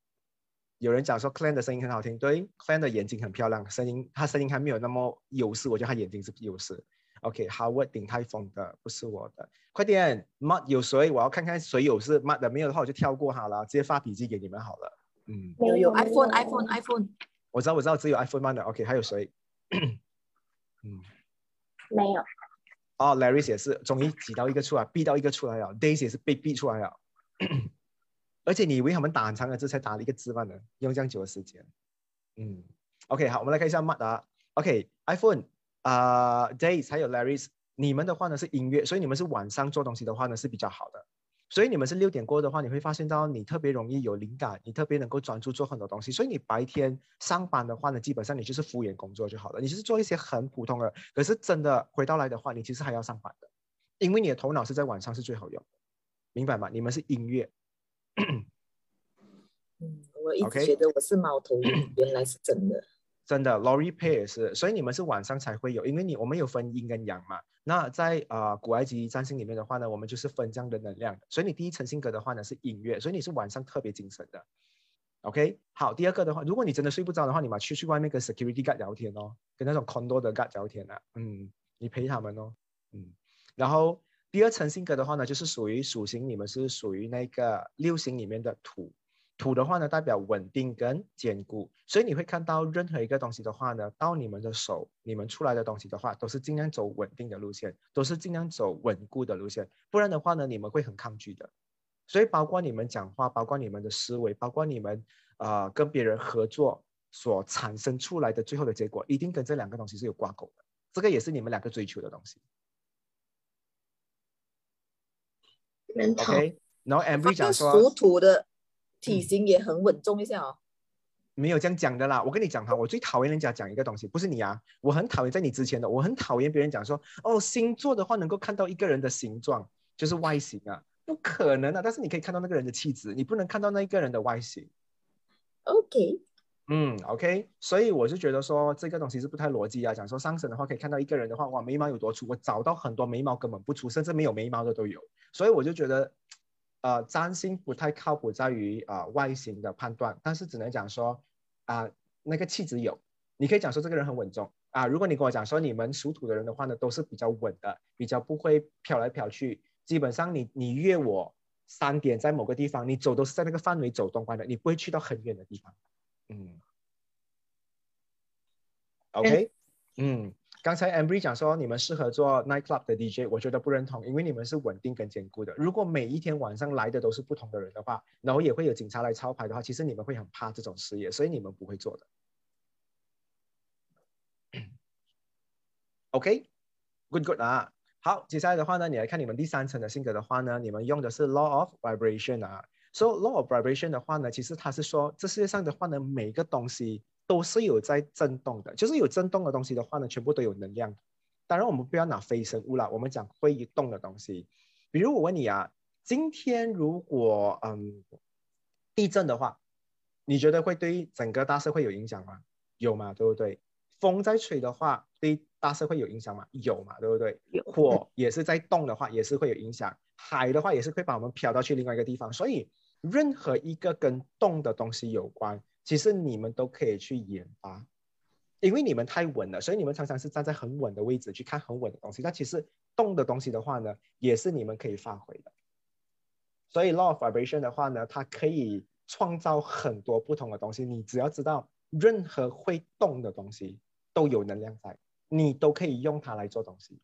有人讲说 Clan 的声音很好听，对，Clan 的眼睛很漂亮，声音他声音还没有那么优势，我觉得他眼睛是优势。OK，Howard 顶泰丰的不是我的，快点 Mad 有谁？我要看看谁有是 Mad 的，没有的话我就跳过好了，直接发笔记给你们好了。嗯，有有 iPhone iPhone iPhone，我知道我知道只有 iPhone 慢的，OK，还有谁？嗯，没有，哦，Larry 也是，终于挤到一个出来，逼到一个出来了，Days 也是被逼出来了。而且你以为他们打很长的字才打了一个字吗呢？用这样久的时间。嗯，OK，好，我们来看一下 Mat 啊。OK，iPhone 啊、Days 还有 Larry，你们的话呢是音乐，所以你们是晚上做东西的话呢是比较好的。所以你们是六点过的话，你会发现到你特别容易有灵感，你特别能够专注做很多东西。所以你白天上班的话呢，基本上你就是敷衍工作就好了，你就是做一些很普通的。可是真的回到来的话，你其实还要上班的，因为你的头脑是在晚上是最好用的，明白吗？你们是音乐，嗯，我一直 OK 觉得我是猫头鹰，原来是真的。真的，Lori Pay 也是，所以你们是晚上才会有，因为你我们有分阴跟阳嘛。那在呃古埃及占星里面的话呢，我们就是分这样的能量。所以你第一层性格的话呢是音乐，所以你是晚上特别精神的。OK，好，第二个的话，如果你真的睡不着的话，你嘛去去外面跟 security guard 聊天哦，跟那种 condo 的 guard 聊天啊，嗯，你陪他们哦，嗯，然后第二层性格的话呢，就是属于属性，你们是属于那个六星里面的土。土的话呢，代表稳定跟坚固，所以你会看到任何一个东西的话呢，到你们的手，你们出来的东西的话，都是尽量走稳定的路线，都是尽量走稳固的路线，不然的话呢，你们会很抗拒的。所以包括你们讲话，包括你们的思维，包括你们呃跟别人合作所产生出来的最后的结果，一定跟这两个东西是有挂钩的。这个也是你们两个追求的东西。OK，然后 Ambry 讲说，属土的体型也很稳重一下哦。没有这样讲的啦，我跟你讲哈，我最讨厌人家讲一个东西，不是你啊，我很讨厌在你之前的，我很讨厌别人讲说，哦，星座的话能够看到一个人的形状，就是外形啊，不可能啊，但是你可以看到那个人的气质，你不能看到那一个人的外形。OK，嗯，OK，所以我就觉得说这个东西是不太逻辑啊。讲说上升的话，可以看到一个人的话，哇，眉毛有多粗，我找到很多眉毛根本不粗，甚至没有眉毛的都有。所以我就觉得，呃，占星不太靠谱在于啊、呃外形的判断，但是只能讲说啊、那个气质有，你可以讲说这个人很稳重啊。如果你跟我讲说你们属土的人的话呢，都是比较稳的，比较不会飘来飘去。基本上你你约我三点在某个地方，你走都是在那个范围走动惯的，你不会去到很远的地方。嗯，OK，嗯，刚才 Ambry 讲说你们适合做 nightclub 的 DJ，我觉得不认同，因为你们是稳定跟坚固的。如果每一天晚上来的都是不同的人的话，然后也会有警察来抄牌的话，其实你们会很怕这种事业，所以你们不会做的。OK，good good 啊。好，接下来的话呢，你来看你们第三层的性格的话呢，你们用的是 law of vibration 啊。So law of vibration 的话呢，其实它是说这世界上的话呢，每个东西都是有在震动的，就是有震动的东西的话呢，全部都有能量。当然，我们不要拿非生物啦，我们讲会移动的东西。比如我问你啊，今天如果嗯地震的话，你觉得会对整个大社会有影响吗？有嘛，对不对？风在吹的话，对大社会有影响吗？有嘛，对不对？火也是在动的话，也是会有影响。海的话也是会把我们飘到去另外一个地方，所以任何一个跟动的东西有关，其实你们都可以去研发，因为你们太稳了，所以你们常常是站在很稳的位置去看很稳的东西。但其实动的东西的话呢，也是你们可以发挥的。所以 law of vibration 的话呢，它可以创造很多不同的东西。你只要知道，任何会动的东西都有能量在，你都可以用它来做东西。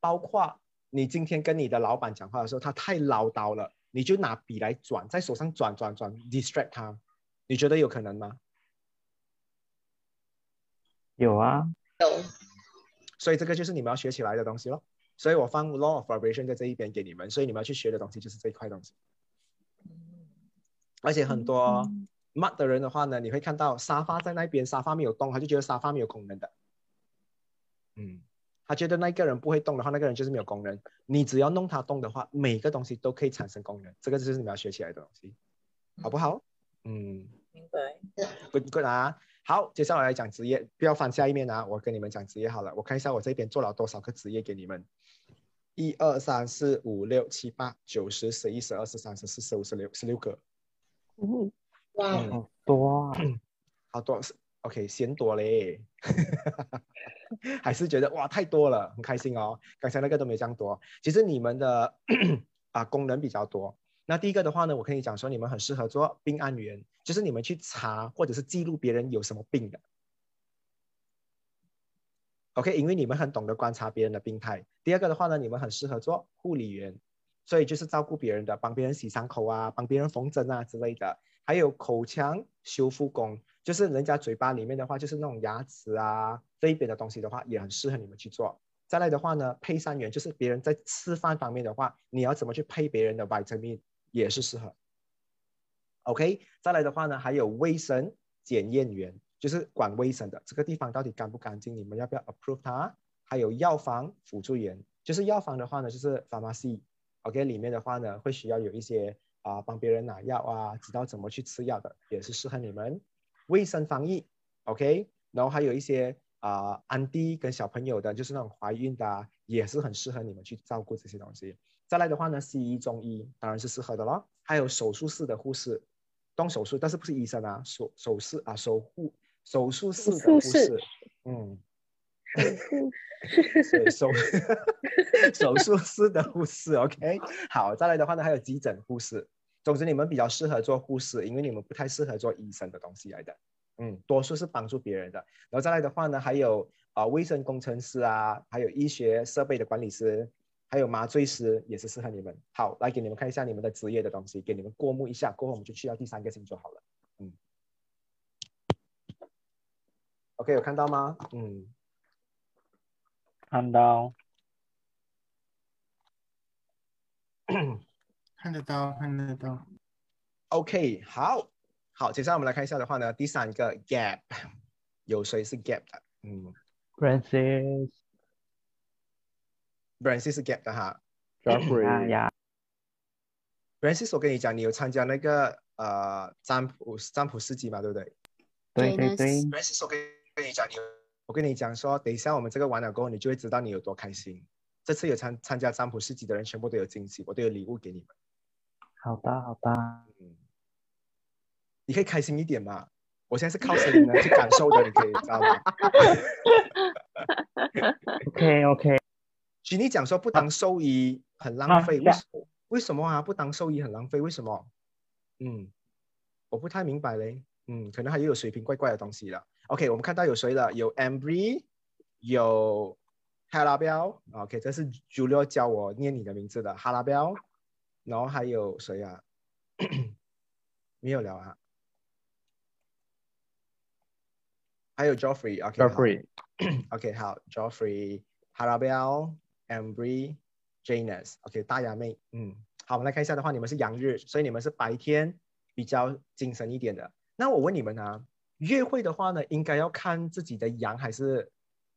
包括你今天跟你的老板讲话的时候，他太唠叨了，你就拿笔来转，在手上转转转，distract 他，你觉得有可能吗？有啊，有所以这个就是你们要学起来的东西咯。所以我放 law of vibration 在这一边给你们，所以你们要去学的东西就是这一块东西。而且很多 mud 的人的话呢，你会看到沙发在那边，沙发没有动，他就觉得沙发没有功能的。嗯，他觉得那个人不会动的话，那个人就是没有功能。你只要弄他动的话，每个东西都可以产生功能，这个就是你们要学起来的东西，好不好？嗯明白。，good good 啊。好，接下来来讲职业，不要翻下一面啊，我跟你们讲职业好了。我看一下我这边做了多少个职业给你们。一二三四五六七八九十十一十二十三十四十五十六十六个，哇，嗯好多啊，好多是 OK，嫌多嘞，还是觉得哇太多了，很开心哦。刚才那个都没这样多，其实你们的 啊功能比较多。那第一个的话呢，我跟你讲说，你们很适合做病案员，就是你们去查或者是记录别人有什么病的。OK，因为你们很懂得观察别人的病态。第二个的话呢，你们很适合做护理员，所以就是照顾别人的，帮别人洗伤口啊，帮别人缝针啊之类的。还有口腔修复工，就是人家嘴巴里面的话，就是那种牙齿啊这一边的东西的话，也很适合你们去做。再来的话呢，配餐员就是别人在吃饭方面的话，你要怎么去配别人的 vitamin 也是适合。OK，再来的话呢，还有卫生检验员，就是管卫生的，这个地方到底干不干净，你们要不要 approve 它？还有药房辅助员，就是药房的话呢，就是 pharmacy，OK，、里面的话呢，会需要有一些啊、帮别人拿药啊，知道怎么去吃药的，也是适合你们。卫生防疫，OK，然后还有一些啊、安迪跟小朋友的，就是那种怀孕的、也是很适合你们去照顾这些东西。再来的话呢，西医、中医当然是适合的咯，还有手术室的护士，动手术，但是不是医生啊，手手术啊，手护手术室的护手术室士，嗯，对手 手术室的护士，OK，好，再来的话呢，还有急诊护士。总之，你们比较适合做护士，因为你们不太适合做医生的东西来的。嗯，多数是帮助别人的。然后再来的话呢，还有啊、卫生工程师啊，还有医学设备的管理师，还有麻醉师也是适合你们。好，来给你们看一下你们的职业的东西，给你们过目一下。过后我们就去到第三个星座好了。嗯，OK，有看到吗？嗯。看到 看得到，看得到。OK，好，好，接下来我们来看一下的话呢，第三个 gap，有谁是 gap 的？嗯 Francis，Francis 是 gap 的哈。呀 Jeffrey，呀，Francis，我跟你讲，你有参加那个呃占卜占卜四级嘛，对不对对对，？Francis，我跟跟你讲，你有我跟你讲说，等一下我们这个完了过后，你就会知道你有多开心。这次有参参加占卜四级的人，全部都有惊喜，我都有礼物给你们。好吧好吧，嗯，你可以开心一点嘛。我现在是靠声音来去感受的，你可以知道吗？OK OK，许你讲说不当兽医很浪啊费，为什么？为什么啊？不当兽医很浪费，为什么？嗯，我不太明白嘞。嗯，可能还有水平怪怪的东西了。OK，我们看到有谁了？有 Ambry，有哈拉彪。OK，这是 Julio 教我念你的名字的哈拉彪。然后还有谁啊？没有聊啊。还有 Joffrey，OK，、好 Jeffrey，OK，好，Joffrey、Ambry、Janus，OK，、大牙妹，嗯，好，我们来看一下的话，你们是阳日，所以你们是白天比较精神一点的。那我问你们啊，约会的话呢，应该要看自己的阳还是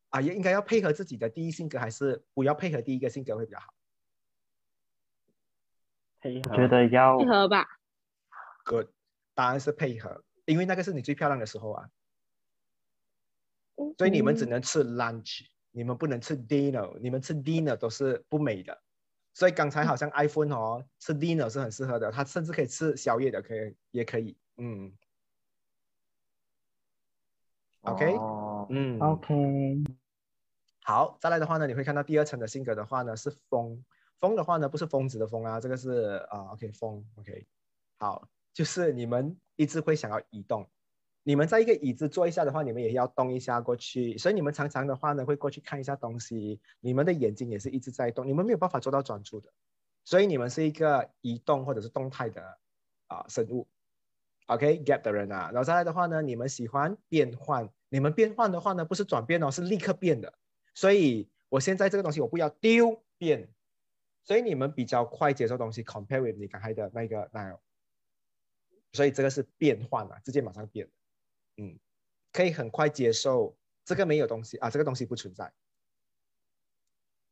啊，也应该要配合自己的第一性格，还是不要配合第一个性格会比较好配合觉得要配合吧。？Good，答案是配合，因为那个是你最漂亮的时候啊。所以你们只能吃 lunch，你们不能吃 dinner，你们吃 dinner 都是不美的。所以刚才好像 iPhone 哦，吃 dinner 是很适合的，它甚至可以吃宵夜的，可以也可以，嗯，OK，哦。嗯。OK，好，再来的话呢，你会看到第二层的性格的话呢是风，风的话呢不是疯子的疯啊，这个是啊、OK 风，OK，好，就是你们一直会想要移动，你们在一个椅子坐一下的话，你们也要动一下过去，所以你们常常的话呢会过去看一下东西，你们的眼睛也是一直在动，你们没有办法做到专注的，所以你们是一个移动或者是动态的啊、生物。OK，gap、的人啊，然后再来的话呢，你们喜欢变换，你们变换的话呢，不是转变哦，是立刻变的。所以我现在这个东西我不要丢变，所以你们比较快接受东西，compare with 你刚才的那个那样。所以这个是变换啊，直接马上变，嗯，可以很快接受这个没有东西啊，这个东西不存在。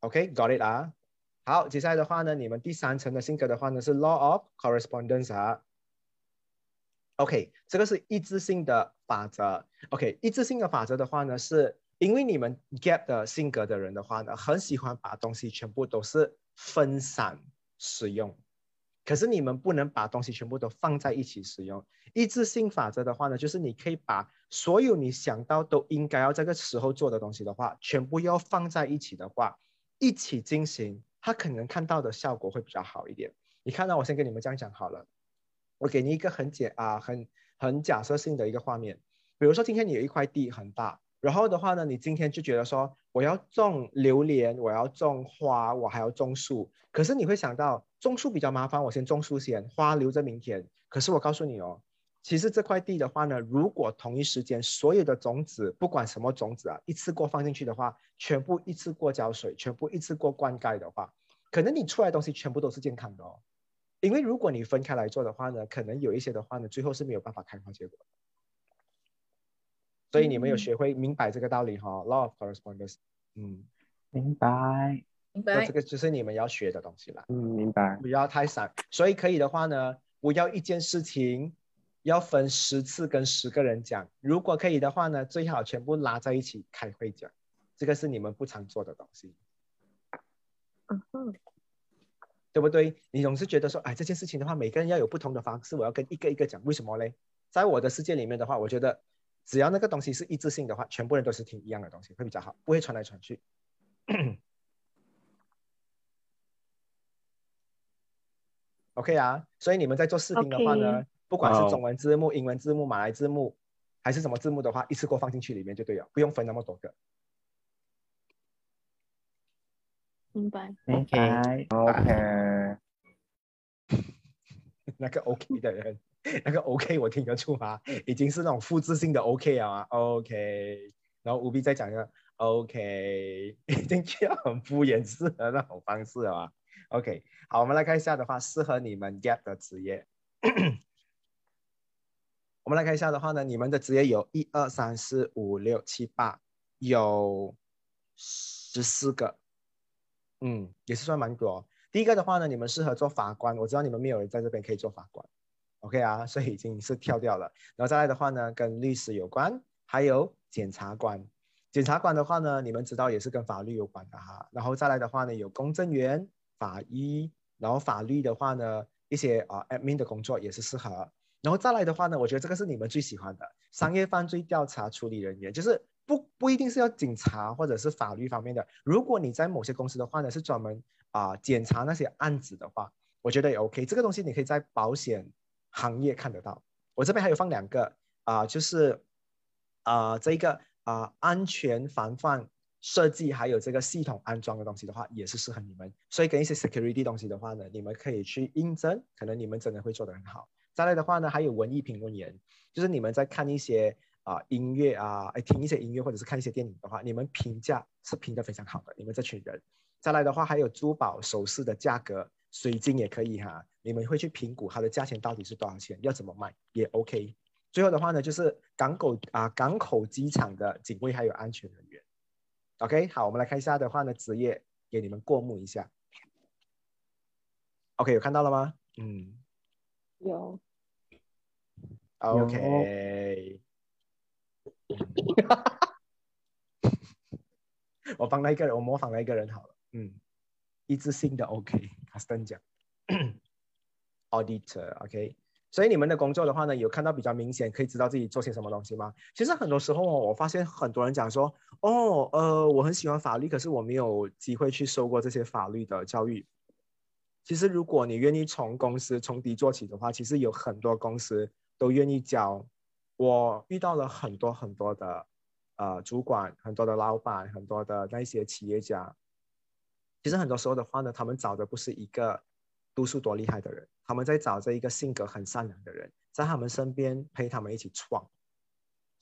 OK，got、it 啊。好，接下来的话呢，你们第三层的性格的话呢是 law of correspondence 啊。OK，这个是一致性的法则。OK，一致性的法则的话呢，是因为你们 gap 的性格的人的话呢，很喜欢把东西全部都是分散使用。可是你们不能把东西全部都放在一起使用。一致性法则的话呢，就是你可以把所有你想到都应该要这个时候做的东西的话，全部要放在一起的话，一起进行，它可能看到的效果会比较好一点。你看到我先跟你们这样讲好了。我给你一个很简啊，很很假设性的一个画面，比如说今天你有一块地很大，然后的话呢，你今天就觉得说我要种榴莲，我要种花，我还要种树，可是你会想到种树比较麻烦，我先种树先，花留着明天。可是我告诉你哦，其实这块地的话呢，如果同一时间所有的种子，不管什么种子啊，一次过放进去的话，全部一次过浇水，全部一次过灌溉的话，可能你出来的东西全部都是健康的哦。因为如果你分开来做的话呢，可能有一些的话呢，最后是没有办法开花结果。所以你们有学会明白这个道理哈、哦、，law of correspondence，嗯，明白，那明白这？个就是你们要学的东西了，嗯，明白，不要太散。所以可以的话呢，我要一件事情要分十次跟十个人讲，如果可以的话呢，最好全部拉在一起开会讲，这个是你们不常做的东西。嗯哼，对不对？你总是觉得说，哎，这件事情的话，每个人要有不同的方式，我要跟一个一个讲，为什么嘞？在我的世界里面的话，我觉得只要那个东西是一致性的话，全部人都是听一样的东西，会比较好，不会传来传去。OK 啊，所以你们在做视频的话呢不管是中文字幕、英文字幕、马来字幕，还是什么字幕的话，一次过放进去里面就对了，不用分那么多个。明白。OK OK 那个 OK 的人，那个 OK 我听得出啊，已经是那种复制性的 OK 啊，OK，然后务必再讲一个 OK，已经需要很敷衍式的那种方式了啊，OK，好，我们来看一下的话，适合你们 Gap 的职业。我们来看一下的话呢，你们的职业有一二三四五六七八，有十四个，嗯，也是算蛮多。第一个的话呢，你们适合做法官，我知道你们没有人在这边可以做法官，OK 啊，所以已经是跳掉了。然后再来的话呢，跟律师有关，还有检察官。检察官的话呢，你们知道也是跟法律有关的哈。然后再来的话呢，有公证员、法医，然后法律的话呢，一些啊、admin 的工作也是适合。然后再来的话呢，我觉得这个是你们最喜欢的商业犯罪调查处理人员，就是不不一定是要警察或者是法律方面的。如果你在某些公司的话呢，是专门啊、检查那些案子的话，我觉得也 OK。这个东西你可以在保险行业看得到。我这边还有放两个啊、就是啊、这一个啊、安全防范设计还有这个系统安装的东西的话，也是适合你们。所以跟一些 security 东西的话呢，你们可以去应征，可能你们真的会做得很好。再来的话呢，还有文艺评论员，就是你们在看一些啊、音乐啊，哎听一些音乐或者是看一些电影的话，你们评价是评得非常好的，你们这群人。再来的话，还有珠宝首饰的价格，水晶也可以哈，你们会去评估它的价钱到底是多少钱，要怎么卖也 OK。最后的话呢，就是港口啊、港口机场的警卫还有安全人。OK，好，我们来看一下的话呢，职业给你们过目一下。OK，有看到了吗？嗯有，OK。我帮那一个人，我模仿那一个人好了。嗯，一致性的 OK，卡斯登讲，auditor OK。所以你们的工作的话呢，有看到比较明显，可以知道自己做些什么东西吗？其实很多时候，我发现很多人讲说，哦，呃，我很喜欢法律，可是我没有机会去受过这些法律的教育。其实如果你愿意从公司从低做起的话，其实有很多公司都愿意教。我遇到了很多很多的呃主管，很多的老板，很多的那些企业家。其实很多时候的话呢，他们找的不是一个读书多厉害的人，他们在找这一个性格很善良的人，在他们身边陪他们一起创。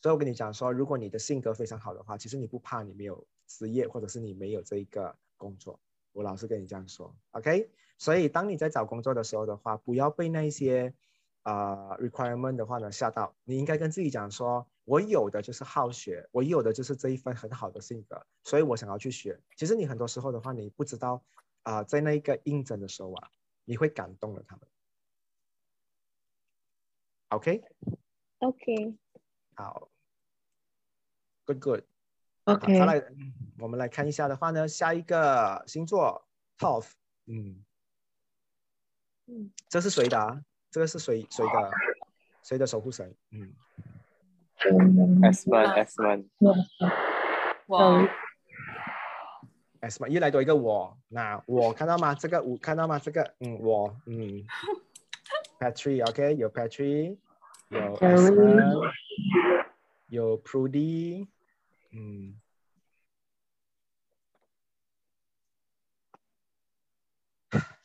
所以我跟你讲说，如果你的性格非常好的话，其实你不怕你没有职业，或者是你没有这一个工作。我老是跟你这样说，OK？所以当你在找工作的时候的话，不要被那一些呃 requirement 的话呢吓到。你应该跟自己讲说，我有的就是好学，我有的就是这一份很好的性格，所以我想要去学。其实你很多时候的话，你不知道啊、在那一个应征的时候啊，你会感动了他们。OK？OK，好，good good。好 OK，再来，嗯我们来看一下的话呢，下一个星座 Tough，嗯，嗯，这是谁的啊？这个是谁谁的？谁的守护神？嗯 S 们 S 们，哇，，S 嘛，又来多一个我，那我看到吗？这个我看到吗？这个，嗯，我，嗯，Patrick，OK，、有 Patrick，有 S 们，有 Prudy，嗯。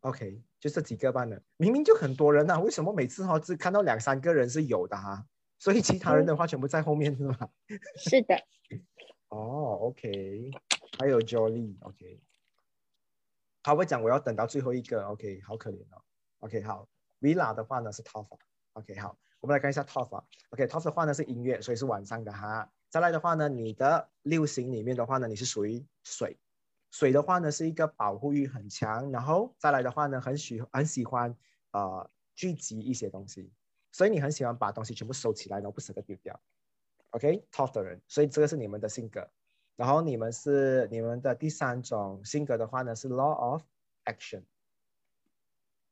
OK，就这几个班的。明明就很多人呐、为什么每次哈、只看到两三个人是有的哈、所以其他人的话全部在后面是吗？是的，哦，OK，还有 Jolly，OK。好，我讲我要等到最后一个，OK，好可怜哦。OK，好，Villa 的话呢是 Top，OK，好，我们来看一下 Top，OK，Top 的话呢是音乐，所以是晚上的哈。再来的话呢，你的六型里面的话呢，你是属于水，水的话呢是一个保护欲很强，然后再来的话呢，很喜很喜欢呃聚集一些东西，所以你很喜欢把东西全部收起来，然后不舍得丢掉。OK，Top 的人，所以这个是你们的性格。然后你们是你们的第三种性格的话呢，是 Law of Action。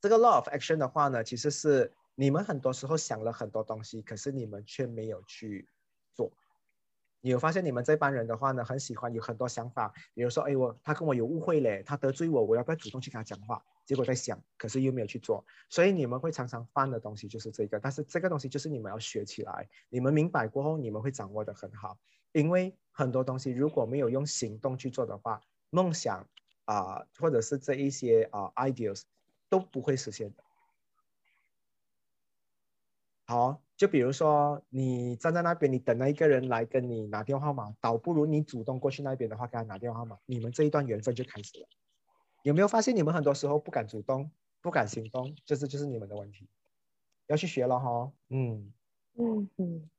这个 Law of Action 的话呢，其实是你们很多时候想了很多东西，可是你们却没有去做。你有发现你们这帮人的话呢，很喜欢有很多想法，比如说，哎，我他跟我有误会嘞，他得罪我，我要不要主动去跟他讲话？结果在想，可是又没有去做，所以你们会常常犯的东西就是这个，但是这个东西就是你们要学起来，你们明白过后，你们会掌握的很好，因为很多东西如果没有用行动去做的话，梦想啊、或者是这一些啊、ideas 都不会实现的。好，就比如说你站在那边，你等那一个人来跟你拿电话号码，倒不如你主动过去那边的话，跟他拿电话号码，你们这一段缘分就开始了。有没有发现你们很多时候不敢主动，不敢行动，这是就是你们的问题，要去学了哈。嗯嗯嗯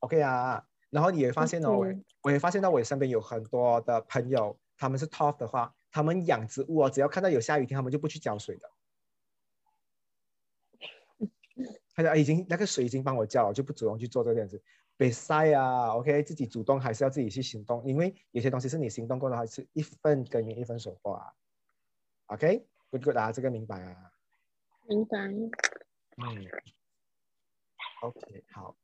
，，OK 啊。然后你也发现哦，我我也发现到我身边有很多的朋友，他们是 tough 的话，他们养植物哦，只要看到有下雨天，他们就不去浇水的。他就啊已经那个水已经帮我浇了，就不主动去做这件事。比赛啊，OK，自己主动还是要自己去行动，因为有些东西是你行动过的话，是一份耕耘一分收获啊。OK，good good 啊，这个明白啊。明白。嗯，OK，好，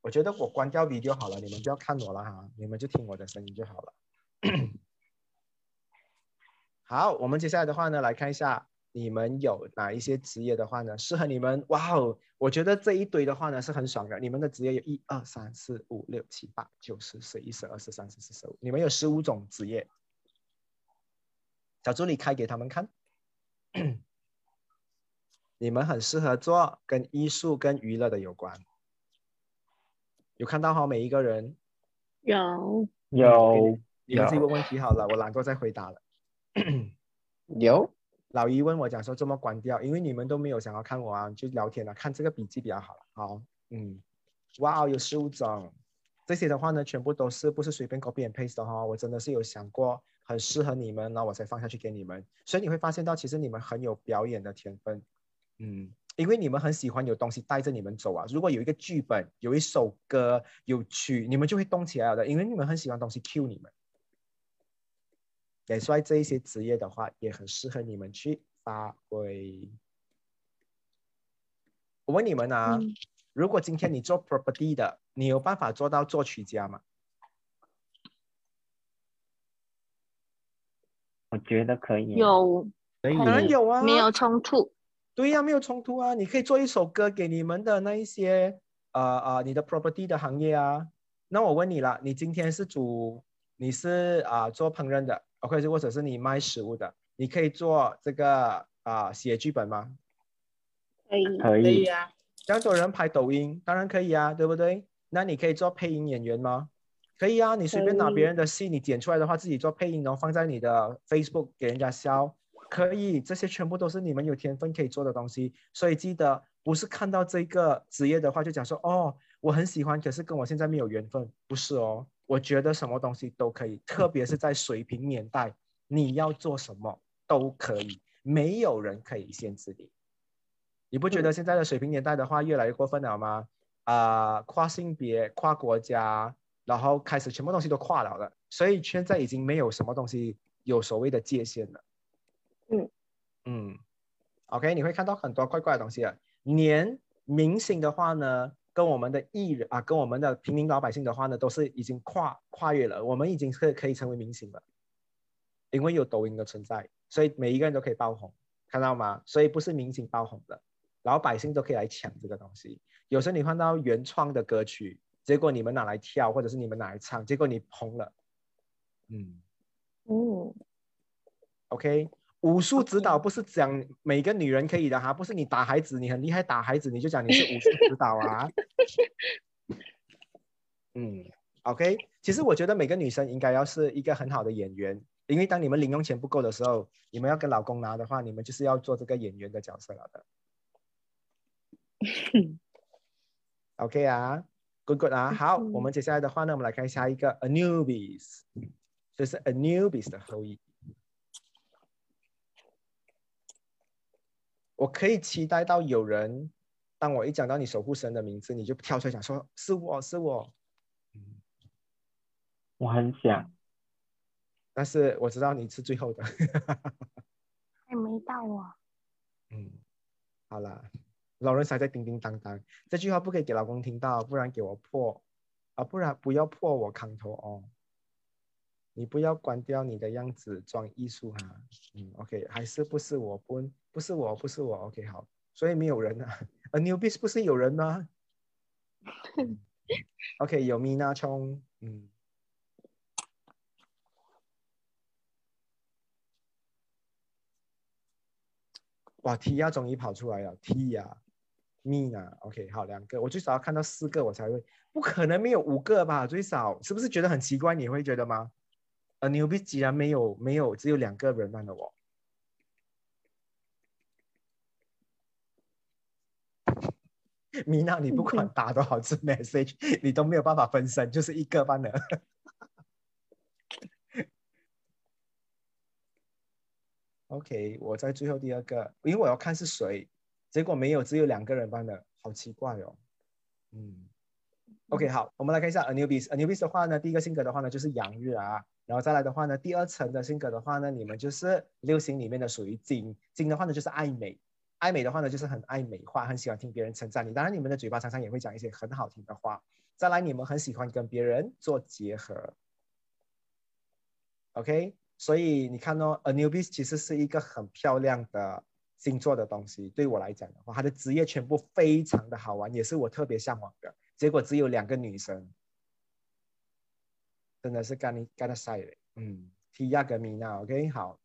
我觉得我关掉 video 好了，你们不要看我了哈，你们就听我的声音就好了。好，我们接下来的话呢，来看一下你们有哪一些职业的话呢，适合你们。哇哦，我觉得这一堆的话呢是很爽的。你们的职业有一二三四五六七八九十十一十二十三十四十五，你们有十五种职业。小助理开给他们看。你们很适合做跟艺术、跟娱乐的有关。有看到哈，每一个人，有有你们自己问问题好了，我懒惰再回答了。有老姨问我讲说这么关掉，因为你们都没有想要看我啊，就聊天了，看这个笔记比较好了。好，嗯，哇哦，有十五种，这些的话呢，全部都是不是随便 copy and paste 的哈、我真的是有想过，很适合你们，然后我才放下去给你们。所以你会发现到，其实你们很有表演的天分，嗯，因为你们很喜欢有东西带着你们走啊。如果有一个剧本，有一首歌，有曲，你们就会动起来了的，因为你们很喜欢东西 cue 你们。也所以这一些职业的话，也很适合你们去发挥。我问你们啊，嗯如果今天你做 property 的，你有办法做到作曲家吗？我觉得可以。有可以。当然有啊，没有冲突？对呀、没有冲突啊。你可以做一首歌给你们的那一些呃呃你的 property 的行业啊。那我问你了，你今天是主，你是啊、做烹饪的，OK，或者是你卖食物的，你可以做这个啊、写剧本吗？可以，可以，啊，这样多人拍抖音，当然可以啊，对不对？那你可以做配音演员吗？可以啊，你随便拿别人的戏，你剪出来的话，自己做配音，然后放在你的 Facebook 给人家销，可以，这些全部都是你们有天分可以做的东西。所以记得，不是看到这个职业的话就讲说，哦，我很喜欢，可是跟我现在没有缘分，不是哦。我觉得什么东西都可以，特别是在水平年代，你要做什么都可以，没有人可以限制你。你不觉得现在的水平年代的话越来越过分了吗？啊、跨性别、跨国家，然后开始全部东西都跨了了，所以现在已经没有什么东西有所谓的界限了。嗯嗯，OK，你会看到很多怪怪的东西了。年明星的话呢，跟我们的艺人啊，跟我们的平民老百姓的话呢，都是已经跨跨越了，我们已经是可以成为明星了，因为有抖音的存在，所以每一个人都可以爆红，看到吗？所以不是明星爆红的，老百姓都可以来抢这个东西。有时候你看到原创的歌曲，结果你们拿来跳，或者是你们拿来唱，结果你红了，嗯嗯，，OK。武术指导不是讲每个女人可以的哈，不是你打孩子，你很厉害打孩子，你就讲你是武术指导啊。嗯，OK。其实我觉得每个女生应该要是一个很好的演员，因为当你们零用钱不够的时候，你们要跟老公拿的话，你们就是要做这个演员的角色了的。OK 啊，good good 啊，好，我们接下来的话呢，我们来看下一个 Anubis，这是 Anubis 的后裔。我可以期待到有人，当我一讲到你守护神的名字，你就跳出来讲说是我是我，我很想，但是我知道你是最后的。还没到啊。嗯，好了，老人还在叮叮当当，这句话不可以给老公听到，不然给我破啊，不然不要破我康头哦。你不要关掉你的样子装艺术哈，嗯，OK，还是不是我不不是我不是我，OK 好，所以没有人啊，呃 n e w b i s 不是有人吗？OK 有 Mina 冲，嗯，哇，T 呀终于跑出来了，T 呀，Mina，OK 好两个，我最少要看到四个我才会，不可能没有五个吧，最少是不是觉得很奇怪？你会觉得吗？呃，牛逼竟然没有没有只有两个人办的我。米娜，你不管打多少次 message，你都没有办法分身，就是一个班的。OK，我在最后第二个，因为我要看是谁，结果没有，只有两个人办的，好奇怪哦。嗯，OK，好，我们来看一下 Anubis。Anubis 的话呢，第一个性格的话呢就是阳日啊，然后再来的话呢，第二层的性格的话呢，你们就是六星里面的属于金，金的话呢就是爱美，爱美的话呢就是很爱美化，很喜欢听别人称赞你，当然你们的嘴巴常常也会讲一些很好听的话。再来，你们很喜欢跟别人做结合，OK，所以你看哦，Anubis 其实是一个很漂亮的星座的东西。对我来讲的话，他的职业全部非常的好玩，也是我特别向往的。结果只有两个女生，真的是干你干的晒嘞。嗯，Tia 跟 Mina，OK，、好。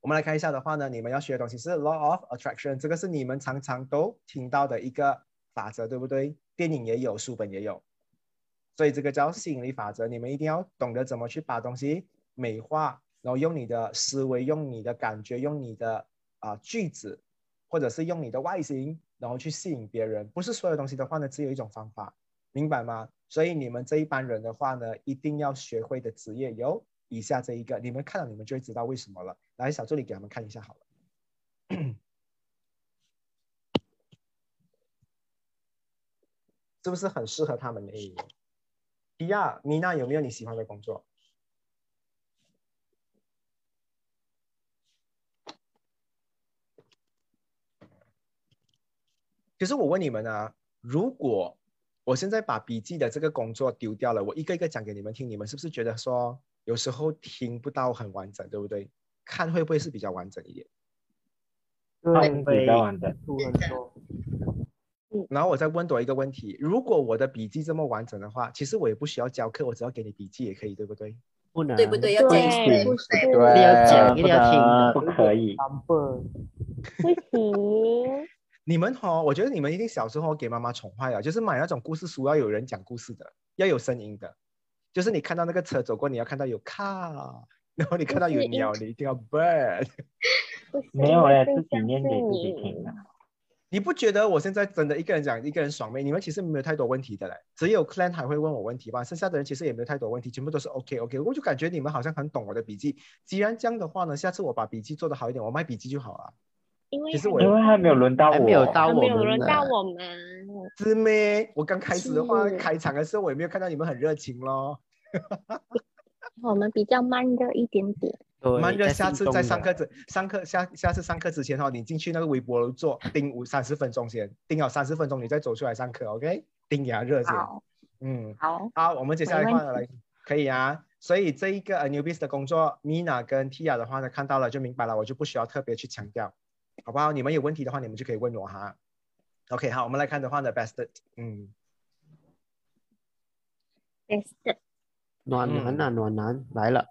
我们来看一下的话呢，你们要学的东西是 Law of Attraction，这个是你们常常都听到的一个法则，对不对？电影也有，书本也有，所以这个叫吸引力法则。你们一定要懂得怎么去把东西美化，然后用你的思维、用你的感觉、用你的啊、句子，或者是用你的外形，然后去吸引别人。不是所有东西的话呢，只有一种方法，明白吗？所以你们这一班人的话呢，一定要学会的职业有以下这一个，你们看到你们就会知道为什么了。来，小助理给他们看一下好了。是不是很适合他们的？迪亚、米娜有没有你喜欢的工作？可是我问你们啊，如果我现在把笔记的这个工作丢掉了，我一个一个讲给你们听，你们是不是觉得说有时候听不到很完整，对不对？看会不会是比较完整一点？对，比较完整。然后我再问多一个问题：如果我的笔记这么完整的话，其实我也不需要教课，我只要给你笔记也可以，对不对？不能，对不对？要对坚持，不行对对，一定要讲一定要听的不可以。不行，你们哦，我觉得你们一定小时候给妈妈宠坏了，就是买那种故事书要有人讲故事的，要有声音的，就是你看到那个车走过，你要看到有 car，然后你看到有 鸟，你一定要 bird。没有嘞，我最自己念给自己你听的。你不觉得我现在真的一个人讲一个人爽妹？你们其实没有太多问题的嘞，只有 Clan 还会问我问题吧，剩下的人其实也没有太多问题，全部都是 OK OK。我就感觉你们好像很懂我的笔记。既然这样的话呢，下次我把笔记做得好一点，我卖笔记就好了。因为其实我因为还没有轮到我，还没有到还没有我们轮到我们，是咩？我刚开始的话，是开场的时候我也没有看到你们很热情咯。我们比较慢热一点点。对慢热，在下次在上课之上课下下次上课之前哦，你进去那个微波炉做盯 五三十分钟先，盯好三十分钟，你再走出来上课，OK？盯牙热先。好，嗯，好，好，我们接下来的没问话来可以啊。所以这一个呃 Newbies 的工作，Mina 跟 Tia 的话呢看到了就明白了，我就不需要特别去强调，好不好？你们有问题的话，你们就可以问我哈。OK，好，我们来看的话呢，Best，嗯，best 暖男啊，暖男来了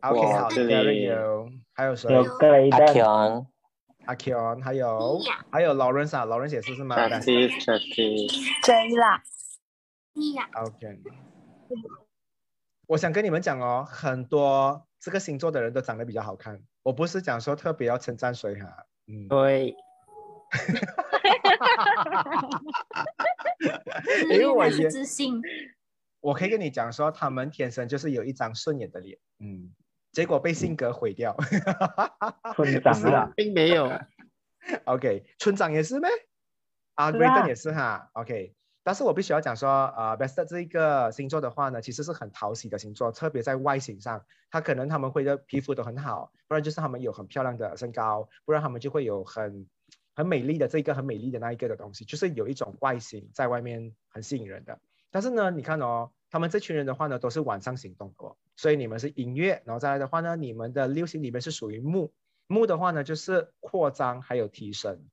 ，OK，好哇这里有，还有谁？有格雷阿登，Kion、阿 Kion，还有还有 Lawrence 啊，Lawrence 也是是吗？Travis，追啦，？OK，我想跟你们讲哦，很多这个星座的人都长得比较好看，我不是讲说特别要称赞谁哈，嗯，对，因为我还是也自信，我可以跟你讲说，他们天生就是有一张顺眼的脸，嗯，结果被性格毁掉。村长是啊。啊，并没有，OK，村长也是咩？啊是 g r a 啊。D e n 也是哈。OK，但是我必须要讲说，啊 b e s t 这一个星座的话呢，其实是很讨喜的星座，特别在外形上，他可能他们会的皮肤都很好，不然就是他们有很漂亮的身高，不然他们就会有很很美丽的这个很美丽的那一个的东西，就是有一种外形在外面很吸引人的。但是呢，你看哦，他们这群人的话呢，都是晚上行动的，所以你们是音乐，然后再来的话呢，你们的六星里面是属于木，木的话呢就是扩张还有提升。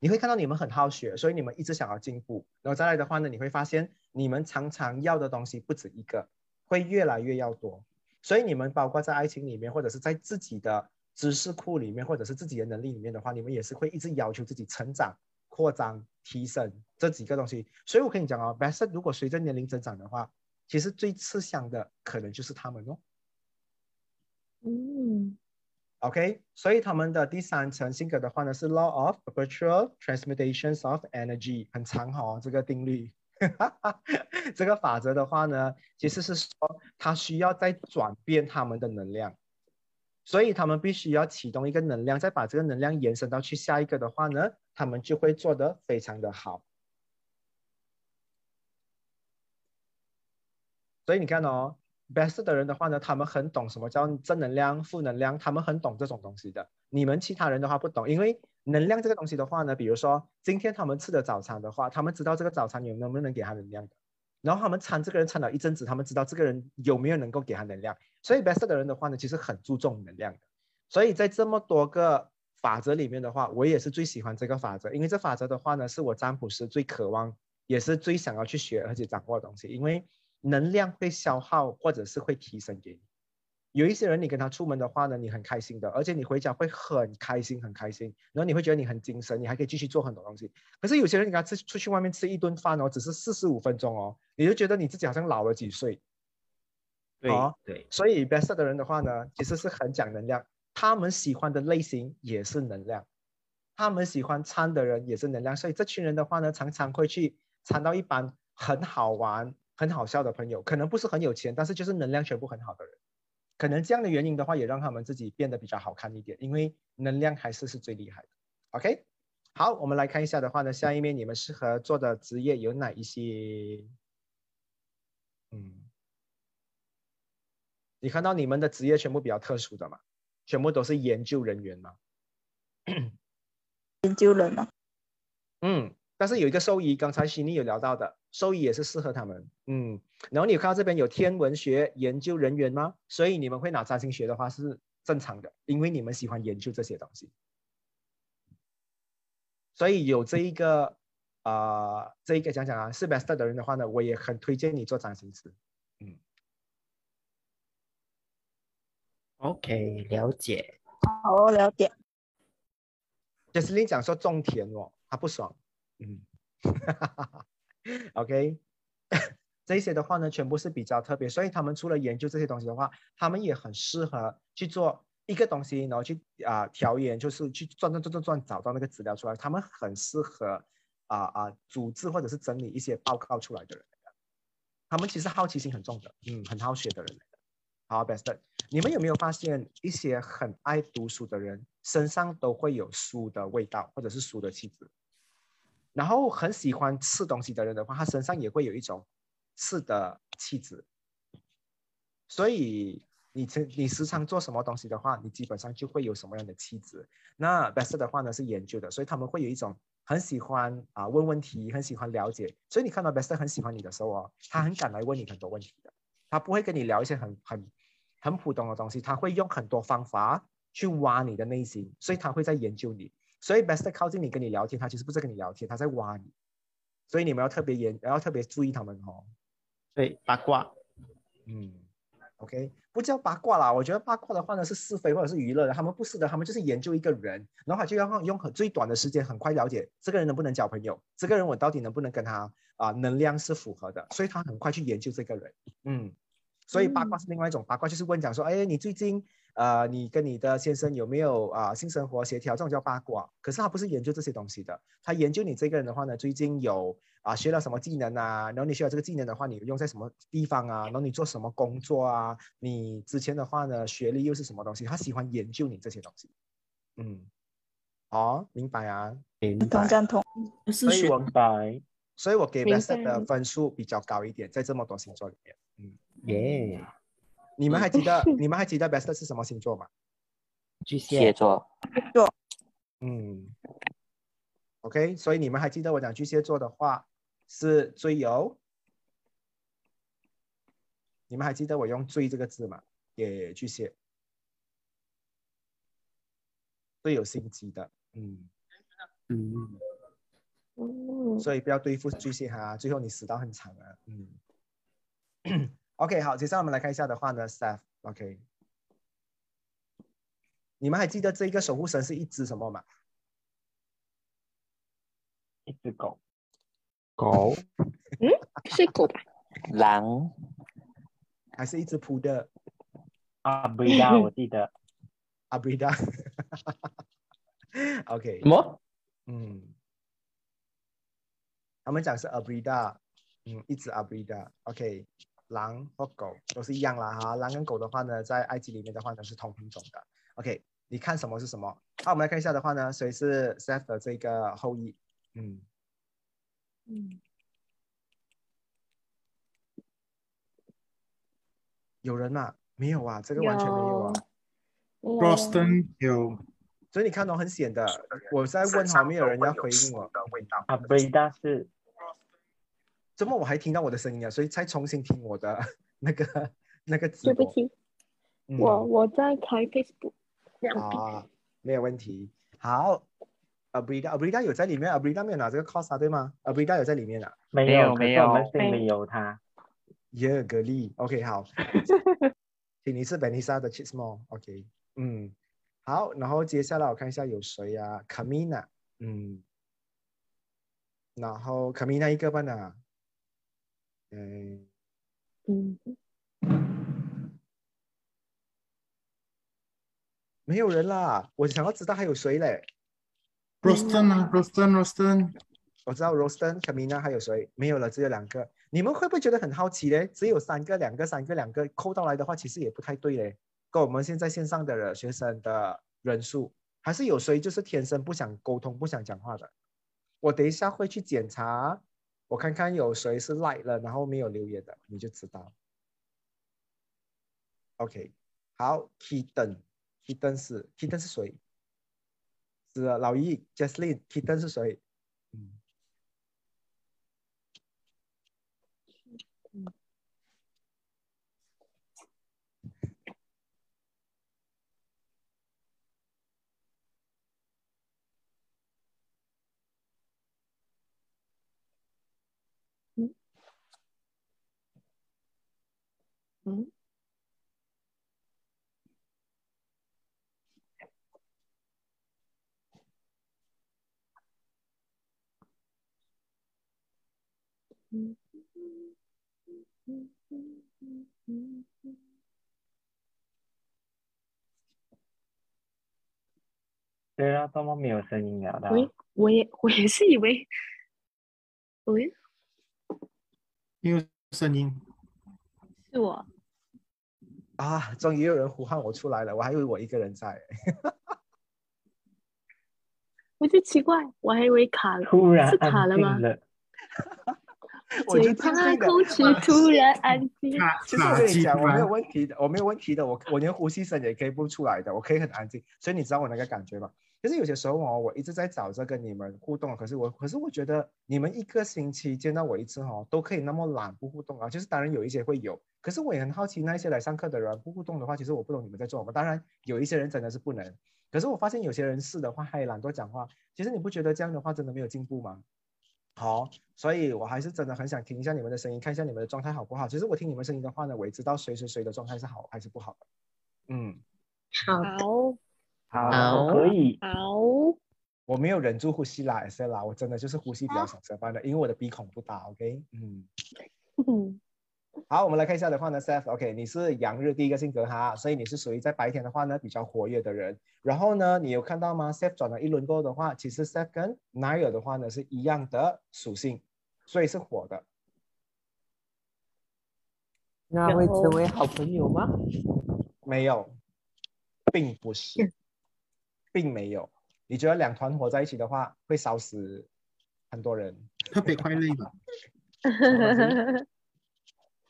你会看到你们很好学，所以你们一直想要进步，然后再来的话呢，你会发现你们常常要的东西不止一个，会越来越要多。所以你们包括在爱情里面，或者是在自己的知识库里面，或者是自己的能力里面的话，你们也是会一直要求自己成长、扩张、提升这几个东西。所以我跟你讲哦 b e s t 如果随着年龄增长的话，其实最吃香的可能就是他们哦。嗯，OK，所以他们的第三层性格的话呢是 Law of Perpetual Transmutations of Energy，很长哈、哦，这个定律。这个法则的话呢，其实是说它需要再转变他们的能量，所以他们必须要启动一个能量，再把这个能量延伸到去下一个的话呢，他们就会做得非常的好。所以你看哦，best 的人的话呢，他们很懂什么叫正能量、负能量，他们很懂这种东西的。你们其他人的话不懂，因为能量这个东西的话呢，比如说今天他们吃的早餐的话，他们知道这个早餐有能不能给他能量的。然后他们参这个人参了一阵子，他们知道这个人有没有能够给他能量。所以 best 的人的话呢，其实很注重能量的。所以在这么多个法则里面的话，我也是最喜欢这个法则，因为这法则的话呢，是我占卜师最渴望，也是最想要去学而且掌握的东西。因为能量会消耗或者是会提升给你。有一些人，你跟他出门的话呢，你很开心的，而且你回家会很开心，很开心，然后你会觉得你很精神，你还可以继续做很多东西。可是有些人，你跟他吃出去外面吃一顿饭哦，只是四十五分钟哦，你就觉得你自己好像老了几岁。对哦对，所以 best 的人的话呢，其实是很讲能量，他们喜欢的类型也是能量，他们喜欢参的人也是能量，所以这群人的话呢，常常会去参到一般很好玩、很好笑的朋友，可能不是很有钱，但是就是能量全部很好的人。可能这样的原因的话，也让他们自己变得比较好看一点，因为能量还是是最厉害的。OK，好，我们来看一下的话呢，下一面你们适合做的职业有哪一些？嗯，你看到你们的职业全部比较特殊的嘛？全部都是研究人员嘛？研究人啊，嗯，但是有一个兽医，刚才悉尼有聊到的，兽医也是适合他们。嗯，然后你有看到这边有天文学研究人员吗？所以你们会拿占星学的话是正常的，因为你们喜欢研究这些东西。所以有这一个啊、呃这一个讲讲啊，是 best 的人的话呢，我也很推荐你做占星师。嗯，OK，了解。好，了解。Jesslyn 讲说种田哦，他不爽。嗯 OK，这些的话呢，全部是比较特别，所以他们除了研究这些东西的话，他们也很适合去做一个东西，然后去啊、调研，就是去转转转转转找到那个资料出来，他们很适合啊啊、组织或者是整理一些报告出来的人，他们其实好奇心很重的，嗯，很好学的人的。好，best，你们有没有发现一些很爱读书的人身上都会有书的味道，或者是书的气质？然后很喜欢吃东西的人的话，他身上也会有一种吃的气质。所以你曾你时常做什么东西的话，你基本上就会有什么样的气质。那 best 的话呢是研究的，所以他们会有一种很喜欢啊问问题，很喜欢了解。所以你看到 best 很喜欢你的时候哦，他很敢来问你很多问题的，他不会跟你聊一些很很很普通的东西，他会用很多方法去挖你的内心，所以他会在研究你。所以 best 靠近你跟你聊天，他其实不是跟你聊天，他在挖你。所以你们要特别严，要特别注意他们哦。对，八卦。嗯，OK，不叫八卦啦，我觉得八卦的话呢是是非或者是娱乐的，他们不是的，他们就是研究一个人，然后就要用很最短的时间很快了解这个人能不能交朋友，这个人我到底能不能跟他啊、能量是符合的，所以他很快去研究这个人。嗯，所以八卦是另外一种八卦，就是问讲说，哎，你最近呃，你跟你的先生有没有啊、性生活协调？这种叫八卦。可是他不是研究这些东西的，他研究你这个人的话呢，最近有啊学了什么技能啊，然后你学了这个技能的话，你用在什么地方啊？然后你做什么工作啊？你之前的话呢，学历又是什么东西？他喜欢研究你这些东西。嗯，哦，明白啊。明同赞同。所以我白，所以我给明 best 白的分数比较高一点，在这么多星座里面。嗯，耶，你们还记得你们还记得 best 是什么星座吗？巨蟹。座。座，嗯，OK，所以你们还记得我讲巨蟹座的话是最有，你们还记得我用“最”这个字吗？给巨蟹，最有心机的，嗯，嗯，嗯，所以不要对付巨蟹哈，最后你死到很惨啊，嗯，OK，好，接下来我们来看一下的话呢，Steph，OK，、你们还记得这个守护神是一只什么吗？一只狗，狗。嗯是狗吧？狼还是一只扑的啊，不一样，我记得。阿布达？OK，什么？嗯，他们讲是 abrida，嗯，一只 abrida。OK，狼和狗都是一样啦哈。狼跟狗的话呢，在埃及里面的话呢是同品种的。OK，你看什么是什么？好，我们来看一下的话呢，谁是 Seth 的这个后裔？嗯，嗯，有人吗？没有啊，这个完全没有啊。有 Roston 有所以你看哦，很显的，我在问好，没有人要回应我。啊，布雷达是怎么我还听到我的声音啊？所以才重新听我的 那个那个直播。对不起，嗯我我在开 Facebook。啊，没有问题。好，Abrida，Abrida 有在里面，Abrida 没有拿这个 cost 啊，对吗？Abrida 有在里面啊。没有没有我们心里有他。耶，格力，OK，好。请你是 Benisa 的 Cheese More，OK，、嗯，好，然后接下来我看一下有谁啊，Camina，嗯，然后 Camina 一个吧呢，嗯，嗯，没有人啦，我想要知道还有谁嘞。Roston 啊，Roston Roston，我知道 Roston、Camina 还有谁？没有了，只有两个。你们会不会觉得很好奇嘞？只有三个、两个、三个、两个，扣到来的话，其实也不太对嘞。跟我们现在线上的学生的人数，还是有谁就是天生不想沟通、不想讲话的。我等一下会去检查，我看看有谁是 like 了，然后没有留言的，你就知道。OK，好，Kitten，Kitten 是 Kitten 是谁？是老易，Jesslyn，Kitten 是谁？嗯。对啊怎么没有声音了的我也我也是以为喂。没有声音。是我。啊，终于有人呼喊我出来了，我还以为我一个人在。我就奇怪，我还以为卡了，突然是卡了吗 我就嘴巴静静的空气突然安静。卡其实我卡机跟你讲，我没有突问题的，我没有问题的，我我连呼吸声也可以不出来的，我可以很安静，所以你知道我那个感觉吗？就是有些时候哦，我一直在找着跟你们互动，可是我可是我觉得你们一个星期见到我一次哦，都可以那么懒不互动啊，就是当然有一些会有，可是我也很好奇那一些来上课的人不互动的话，其实我不懂你们在做什么。当然有一些人真的是不能，可是我发现有些人是的话，还懒惰讲话，其实你不觉得这样的话真的没有进步吗？好，所以我还是真的很想听一下你们的声音，看一下你们的状态好不好。其实我听你们声音的话呢，我也知道谁谁谁的状态是好还是不好的。嗯，好，好，可以，好，我没有忍住呼吸啦，也是啦，我真的就是呼吸比较少舌斑的，因为我的鼻孔不大。OK，嗯，嗯，好，我们来看一下的话呢，Seth，OK，、你是阳日第一个性格哈，所以你是属于在白天的话呢比较活跃的人。然后呢，你有看到吗？Seth 转了一轮过后的话，其实 Seth 跟 Nair 的话呢是一样的属性，所以是火的。那会成为好朋友吗？没有，并不是，并没有。你觉得两团火在一起的话，会烧死很多人？特别快乐吧？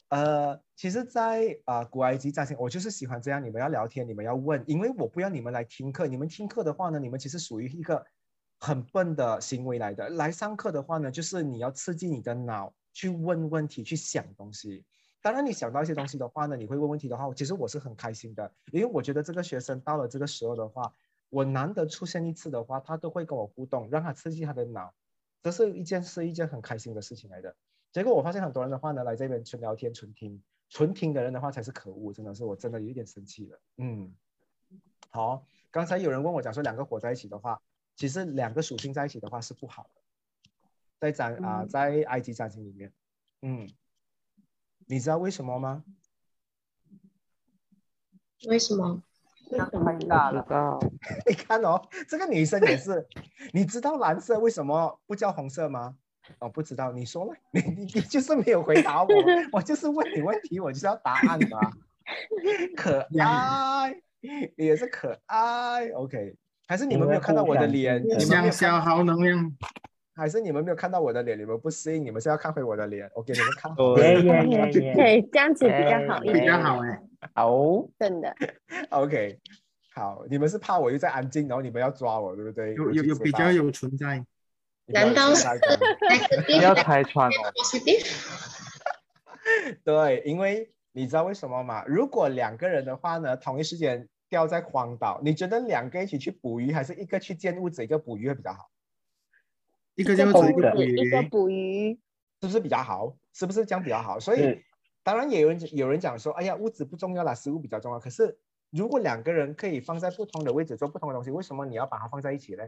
呃，其实在，啊古埃及占星，我就是喜欢这样，你们要聊天，你们要问，因为我不要你们来听课，你们听课的话呢，你们其实属于一个很笨的行为来的。来上课的话呢，就是你要刺激你的脑去问问题，去想东西。当然，你想到一些东西的话呢，你会问问题的话，其实我是很开心的，因为我觉得这个学生到了这个时候的话，我难得出现一次的话，他都会跟我互动，让他刺激他的脑，这是一件是一件很开心的事情来的。结果我发现很多人的话呢，来这边纯聊天、纯听、纯听的人的话才是可恶，真的是我真的有一点生气了。嗯，好，刚才有人问我讲说两个火在一起的话，其实两个属性在一起的话是不好的，在占啊、在埃及占星里面，嗯，你知道为什么吗？为什么？太大了，知道，你看哦，这个女生也是，你知道蓝色为什么不叫红色吗？哦，不知道，你说了，你你你就是没有回答我，我就是问你问题，我就是要答案嘛。可 爱，你也是可爱，OK？还是你们没有看到我的脸？你们消耗能量，还是你们没有看到我的脸？你们不适应，你们是要看回我的脸？我给你们看。耶耶耶耶，对，这样子比较好一点比点，较好哎。好，真的。OK，好，你们是怕我又在安静，然后你们要抓我，对不对？有我有有比较有存在，难道是 要拆穿哦？对，因为你知道为什么吗？如果两个人的话呢，同一时间掉在荒岛，你觉得两个一起去捕鱼，还是一个去建屋子，一个捕鱼会比较好？一个就做一个捕一个，捕鱼，是不是比较好？是不是这样比较好？所以是当然也有人有人讲说，哎呀，屋子不重要啦，食物比较重要。可是如果两个人可以放在不同的位置做不同的东西，为什么你要把它放在一起呢？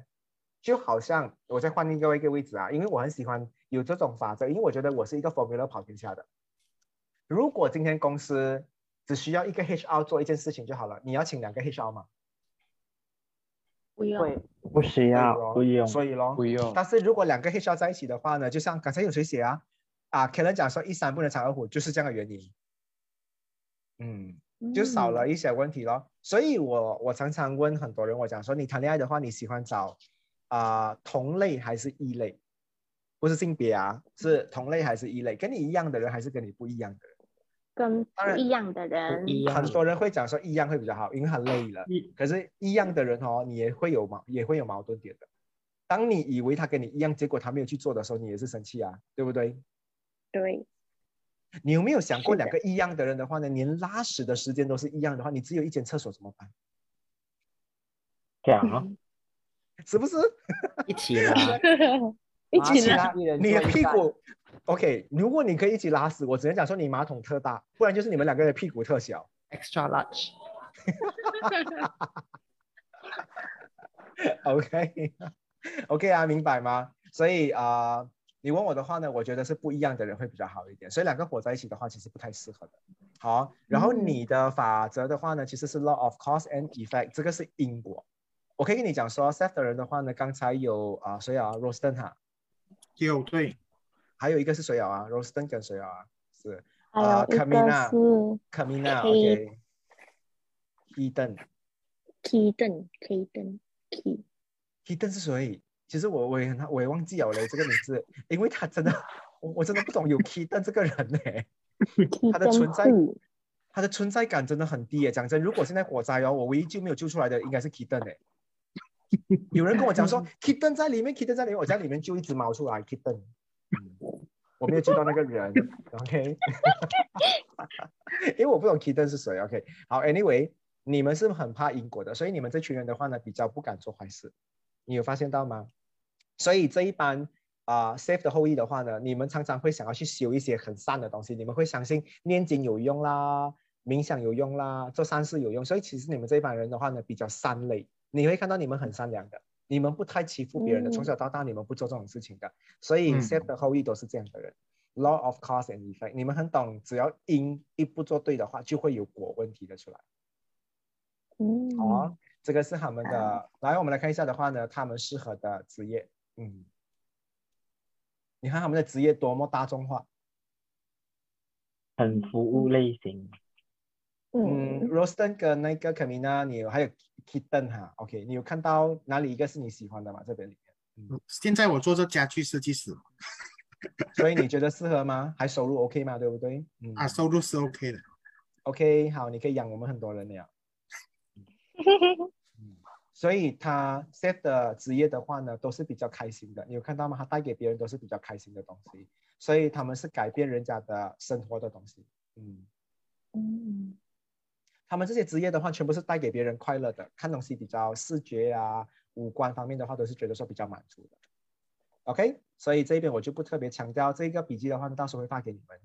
就好像我再换另外一个位置啊，因为我很喜欢有这种法则，因为我觉得我是一个 formula 跑天下的。如果今天公司只需要一个 HR 做一件事情就好了，你要请两个 HR 吗？不用。不需要，不用，所以咯，不用，但是如果两个 HR 在一起的话呢，就像刚才有谁写啊？啊，可能讲说一山不能藏二虎，就是这样的原因。嗯，就少了一些问题咯。所以我我常常问很多人，我讲说你谈恋爱的话，你喜欢找啊、同类还是异类？不是性别啊，是同类还是异类？跟你一样的人还是跟你不一样的人？跟当然不一样的人，很多人会讲说一样会比较好，因为很累了。可是，一样的人哦，你也会有矛，也会有矛盾点的。当你以为他跟你一样，结果他没有去做的时候，你也是生气啊，对不对？对，你有没有想过，两个一样的人的话呢，连拉屎的时间都是一样的话，你只有一间厕所怎么办？讲啊，是不是？一起拉，一起来，桶一人你的屁股，OK，如果你可以一起拉屎，我只能讲说你马桶特大，不然就是你们两个人屁股特小。extra large，OK，OK 啊，明白吗？所以啊、呃你问我的话呢，我觉得是不一样的人会比较好一点，所以两个火在一起的话，其实不太适合的。好，然后你的法则的话呢，其实是 law of cause and effect，这个是因果。我可以跟你讲说，Seth 的人的话呢，刚才有啊谁啊，Rosten 哈，有对，还有一个是谁啊？啊，Rosten 跟谁啊？是还啊有一个，Kamina 是谁？其实我我也很我也忘记了嘞这个名字，因为他真的我我真的不懂有 Eden 这个人呢，他的存在他的存在感真的很低耶。讲真，如果现在火灾哦，我唯一救没有救出来的应该是 Kitten 哎。有人跟我讲说 Kitten 在里面，Kitten 在里面，我在里面救一只猫出来，Kitten。嗯我没有救到那个人，OK？因为我不懂 Kitten 是谁，OK？好，Anyway，你们是很怕因果的，所以你们这群人的话呢，比较不敢做坏事。你有发现到吗？所以这一班啊、Safe 的后裔的话呢，你们常常会想要去修一些很善的东西，你们会相信念经有用啦，冥想有用啦，做善事有用，所以其实你们这一帮人的话呢，比较善类，你会看到你们很善良的，你们不太欺负别人的，嗯从小到大你们不做这种事情的，所以嗯 Safe 的后裔都是这样的人。Law of cause and effect，你们很懂，只要因一不做对的话，就会有果问题的出来。嗯好啊，这个是他们的。来，我们来看一下的话呢，他们适合的职业。嗯，你看他们的职业多么大众化。很服务类型，嗯嗯，Rosten 跟那个 Kamina，你还有 Kitten 哈，OK，你有看到哪里一个是你喜欢的吗？这边里面，现在我做这家具设计师所以你觉得适合吗？还收入 OK 吗？对不对？嗯啊，收入是 OK 的。，OK，好，你可以养我们很多人了。所以他 Seth 的职业的话呢，都是比较开心的。你有看到吗？他带给别人都是比较开心的东西，所以他们是改变人家的生活的东西。嗯，嗯他们这些职业的话，全部是带给别人快乐的，看东西比较视觉啊、五官方面的话，都是觉得说比较满足的。OK，所以这一边我就不特别强调这个笔记的话，到时候会发给你们。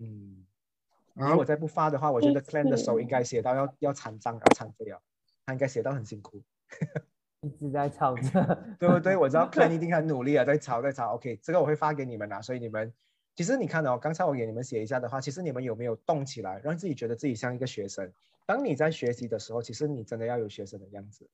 嗯，如果，再不发的话，我觉得 Clan 的手谢应该写到要要残障要残废了，他应该写到很辛苦。一直在吵着。对不对？我知道 Clan 一定很努力啊，在吵在吵。OK，这个我会发给你们啊，所以你们其实你看哦，刚才我给你们写一下的话，其实你们有没有动起来，让自己觉得自己像一个学生？当你在学习的时候，其实你真的要有学生的样子。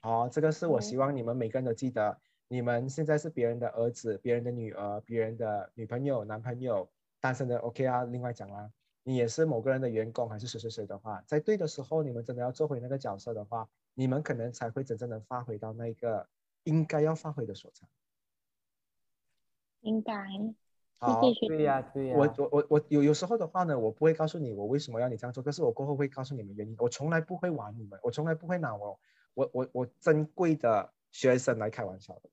好、这个是我希望你们每个人都记得，你们现在是别人的儿子、别人的女儿、别人的女朋友、男朋友，单身的 OK 啊，另外讲啦。你也是某个人的员工还是谁谁谁的话，在对的时候，你们真的要做回那个角色的话，你们可能才会真正的发挥到那个应该要发挥的所长。应该好，对呀、对呀、我我我我有有时候的话呢，我不会告诉你我为什么要你这样做，可是我过后会告诉你们原因。我从来不会玩你们，我从来不会拿我我我我珍贵的学生来开玩笑的。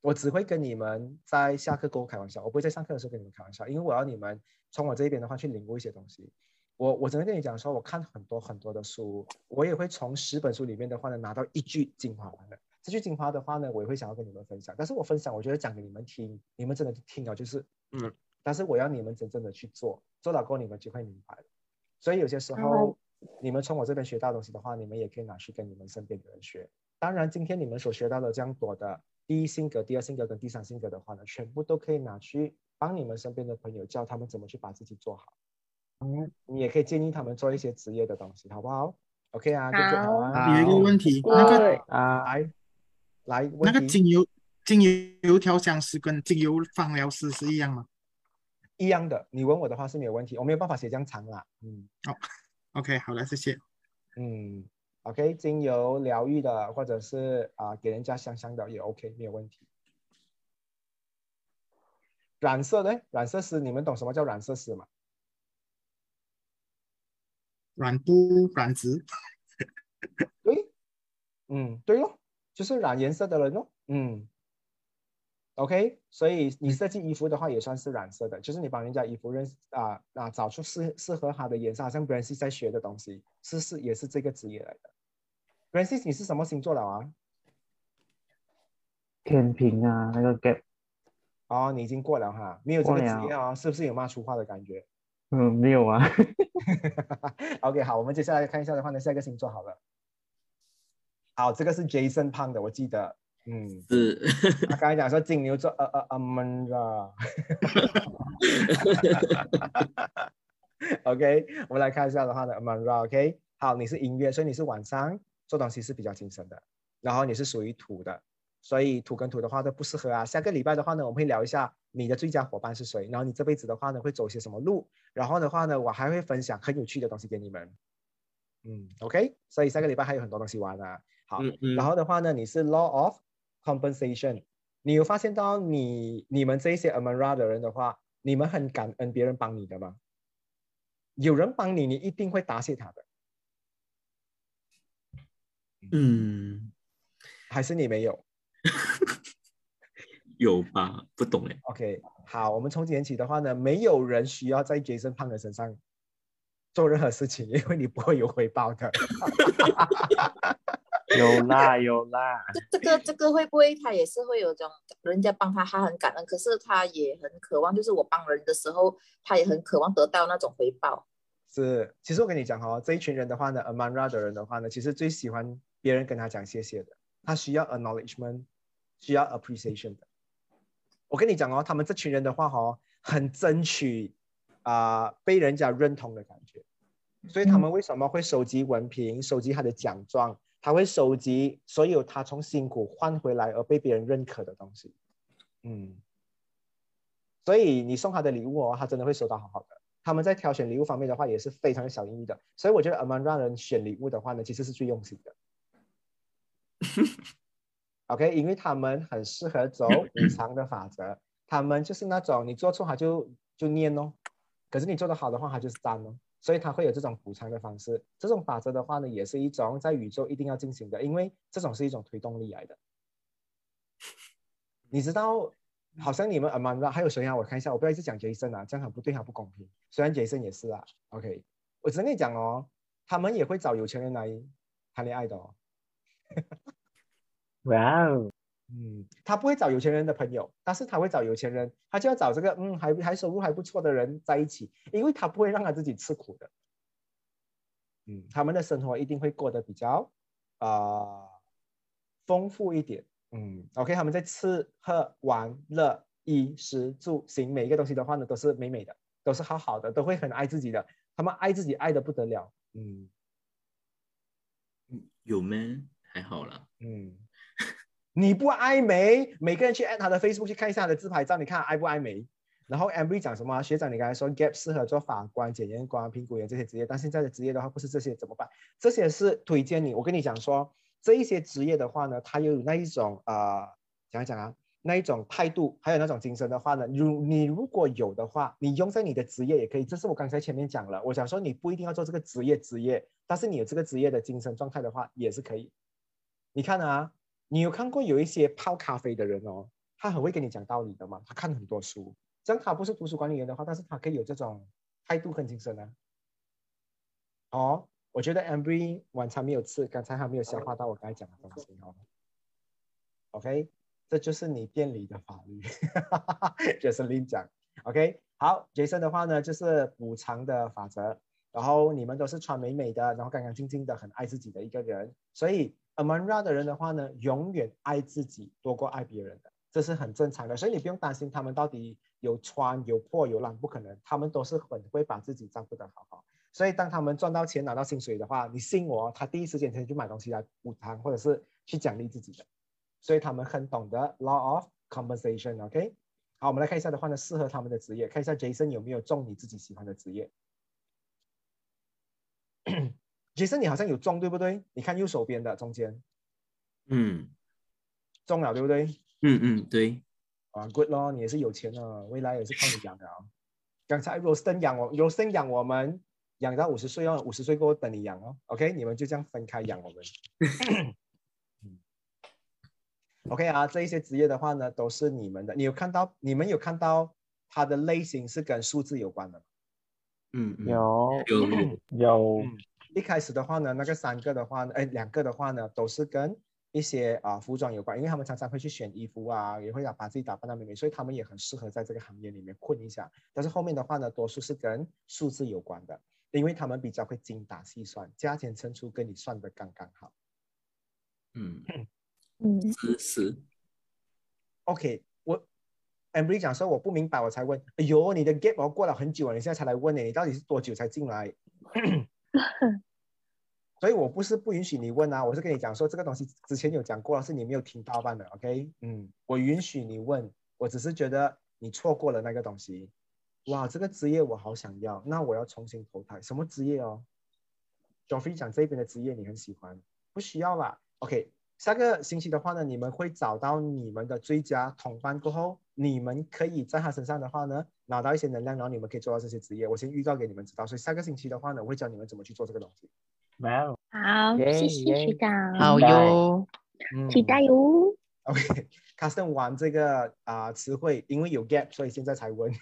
我只会跟你们在下课过后开玩笑，我不会在上课的时候跟你们开玩笑，因为我要你们从我这边的话去领悟一些东西。我我只能跟你讲说，我看很多很多的书，我也会从十本书里面的话呢拿到一句精华来的。这句精华的话呢，我也会想要跟你们分享。但是我分享，我觉得讲给你们听，你们真的听了就是嗯，但是我要你们真正的去做，做了过后你们就会明白了。所以有些时候，你们从我这边学到东西的话，你们也可以拿去跟你们身边的人学。当然，今天你们所学到的这样多的第一性格、第二性格跟第三性格的话呢，全部都可以拿去帮你们身边的朋友，教他们怎么去把自己做好。嗯，你也可以建议他们做一些职业的东西，好不好？OK 啊，就就好啊。有一个问题，那个啊，来来，那个精油精油调香师跟精油芳疗师是一样吗？一样的，你问我的话是没有问题，我没有办法写这样长啦。嗯好，OK，好了，谢谢。嗯，OK，精油疗愈的或者是啊、给人家香香的也 OK，没有问题。染色的染色师，你们懂什么叫染色师吗？染布染质，对，嗯，对咯，就是染颜色的人哦，嗯，OK，所以你设计衣服的话也算是染色的，就是你帮人家衣服认识啊啊找出适适合他的颜色，好像 Brancy 在学的东西，是是也是这个职业来的。Brancy，你是什么星座了啊？天平啊，那个 gap，哦，你已经过了哈，没有这个职业哦，是不是有骂粗话的感觉嗯，没有啊？OK，好，我们接下来看一下的话呢，下一个星座好了。好，这个是 Jason 胖的，我记得嗯，是。他刚才讲说金牛座呃呃呃闷热。OK，我们来看一下的话呢 a m a n r a OK，好，你是音乐，所以你是晚上做东西是比较精神的，然后你是属于土的，所以土跟土的话都不适合啊。下个礼拜的话呢，我们会聊一下你的最佳伙伴是谁，然后你这辈子的话呢会走些什么路，然后的话呢我还会分享很有趣的东西给你们。嗯，OK，所以下个礼拜还有很多东西玩啊。好，然后的话呢，你是 Law of Compensation，你有发现到你你们这些 Amara 的人的话，你们很感恩别人帮你的吗？有人帮你，你一定会答谢他的。嗯，还是你没有？有吧？不懂哎。OK，好，我们从今天起的话呢，没有人需要在 Jason 胖的身上做任何事情，因为你不会有回报的。有啦有啦。这这个这个会不会他也是会有这种人家帮他，他很感恩，可是他也很渴望，就是我帮人的时候，他也很渴望得到那种回报。是，其实我跟你讲哦，这一群人的话呢，Amara 的人的话呢，其实最喜欢别人跟他讲谢谢的，他需要 acknowledgement，需要 appreciation 的。我跟你讲哦，他们这群人的话哦，很争取啊被人家认同的感觉，所以他们为什么会收集文凭，收集他的奖状？他会收集所有他从辛苦换回来而被别人认可的东西，嗯，所以你送他的礼物哦，他真的会收到好好的。他们在挑选礼物方面的话也是非常小心翼翼的，所以我觉得 Aman 让人选礼物的话呢，其实是最用心的。OK，因为他们很适合走补偿的法则，他们就是那种你做错他就就念哦，可是你做的好的话他就是赞哦。所以它会有这种补偿的方式，这种法则的话呢，也是一种在宇宙一定要进行的，因为这种是一种推动力来的。你知道，好像你们 Amanda 还有谁啊？我看一下，我不要一直讲 Jason 啊，这样很不对，很不公平。虽然 Jason 也是啊，OK，我只跟你讲哦，他们也会找有钱人来谈恋爱的哦。哇哦！嗯，他不会找有钱人的朋友，但是他会找有钱人，他就要找这个嗯还还收入还不错的人在一起，因为他不会让他自己吃苦的。嗯，他们的生活一定会过得比较啊丰富一点。嗯，OK，他们在吃喝玩乐衣食住行每一个东西的话呢，都是美美的，都是好好的，都会很爱自己的。他们爱自己爱的不得了。嗯，有吗？还好啦。嗯。你不爱美，每个人去按他的 Facebook 去看一下他的自拍照，你看爱不爱美？然后 Amber 讲什么？学长，你刚才说 Gap 适合做法官、检验官、评估员这些职业，但现在的职业的话不是这些怎么办？这些是推荐你。我跟你讲说，这一些职业的话呢，它有那一种呃，讲一讲啊，那一种态度，还有那种精神的话呢，如你如果有的话，你用在你的职业也可以。这是我刚才前面讲了，我想说你不一定要做这个职业职业，但是你有这个职业的精神状态的话也是可以。你看啊。你有看过有一些泡咖啡的人哦，他很会跟你讲道理的嘛，他看很多书。这样他不是图书管理员的话，但是他可以有这种态度跟精神呢。哦，我觉得 Amber 晚餐没有吃，刚才还没有消化到我刚才讲的东西哦。OK，这就是你店里的法律，就是林讲。OK，好，Jason 的话呢，就是补偿的法则。然后你们都是穿美美的，然后干干净净的，很爱自己的一个人，所以。Amara 的人的话呢，永远爱自己多过爱别人的，这是很正常的，所以你不用担心他们到底有穿有破有烂，不可能，他们都是很会把自己照顾得好好。所以当他们赚到钱拿到薪水的话，你信我，他第一时间先去买东西来补偿，或者是去奖励自己的。所以他们很懂得 law of compensation，OK？好，我们来看一下的话呢，适合他们的职业，看一下 Jason 有没有中你自己喜欢的职业。其实你好像有中，对不对？你看右手边的中间，嗯，中了，对不对？嗯嗯，对。啊，good 咯，你也是有钱的，未来也是靠你养的啊。刚才 Rosen 养我，Rosen 养我们，养到五十岁哦，五十岁过后等你养哦。OK，你们就这样分开养我们。OK 啊，这一些职业的话呢，都是你们的。你有看到？你们有看到它的类型是跟数字有关的吗？嗯，有有有。一开始的话呢，那个三个的话呢，哎，两个的话呢，都是跟一些啊服装有关，因为他们常常会去选衣服啊，也会打把自己打扮的美美，所以他们也很适合在这个行业里面混一下。但是后面的话呢，多数是跟数字有关的，因为他们比较会精打细算，加减乘除跟你算的刚刚好。嗯，嗯，是是。OK，我 Amber 讲说我不明白，我才问。哎呦，你的 gap 哦过了很久了，你现在才来问呢，你到底是多久才进来？所以我不是不允许你问啊，我是跟你讲说这个东西之前有讲过，是你没有听到罢了。OK，嗯，我允许你问，我只是觉得你错过了那个东西。哇，这个职业我好想要，那我要重新投胎。什么职业哦 j o f frey 讲这边的职业你很喜欢，不需要啦。OK，下个星期的话呢，你们会找到你们的最佳同伴过后，你们可以在他身上的话呢，拿到一些能量，然后你们可以做到这些职业。我先预告给你们知道，所以下个星期的话呢，我会教你们怎么去做这个东西。哇哦，好，谢谢学长，好哟，嗯期待哟。OK，custom、玩这个啊、词汇，因为有 gap，所以现在才问。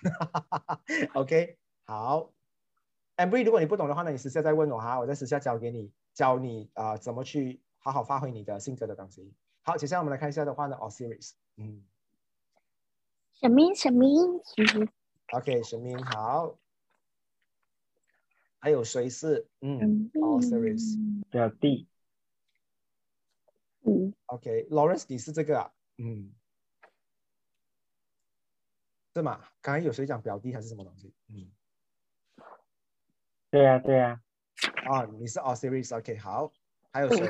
OK，好。Amber，如果你不懂的话呢，你私下再问我哈，我在私下教给你，教你啊、怎么去好好发挥你的性格的东西。好，接下来我们来看一下的话呢，all series，嗯什么什么？，OK，神明好。还有谁是嗯，all series，表弟，嗯，OK，Lawrence，你是这个啊，嗯，是吗？刚才有谁讲表弟还是什么东西？嗯。对呀、对呀、啊，你是 all series，OK，、好，还有谁？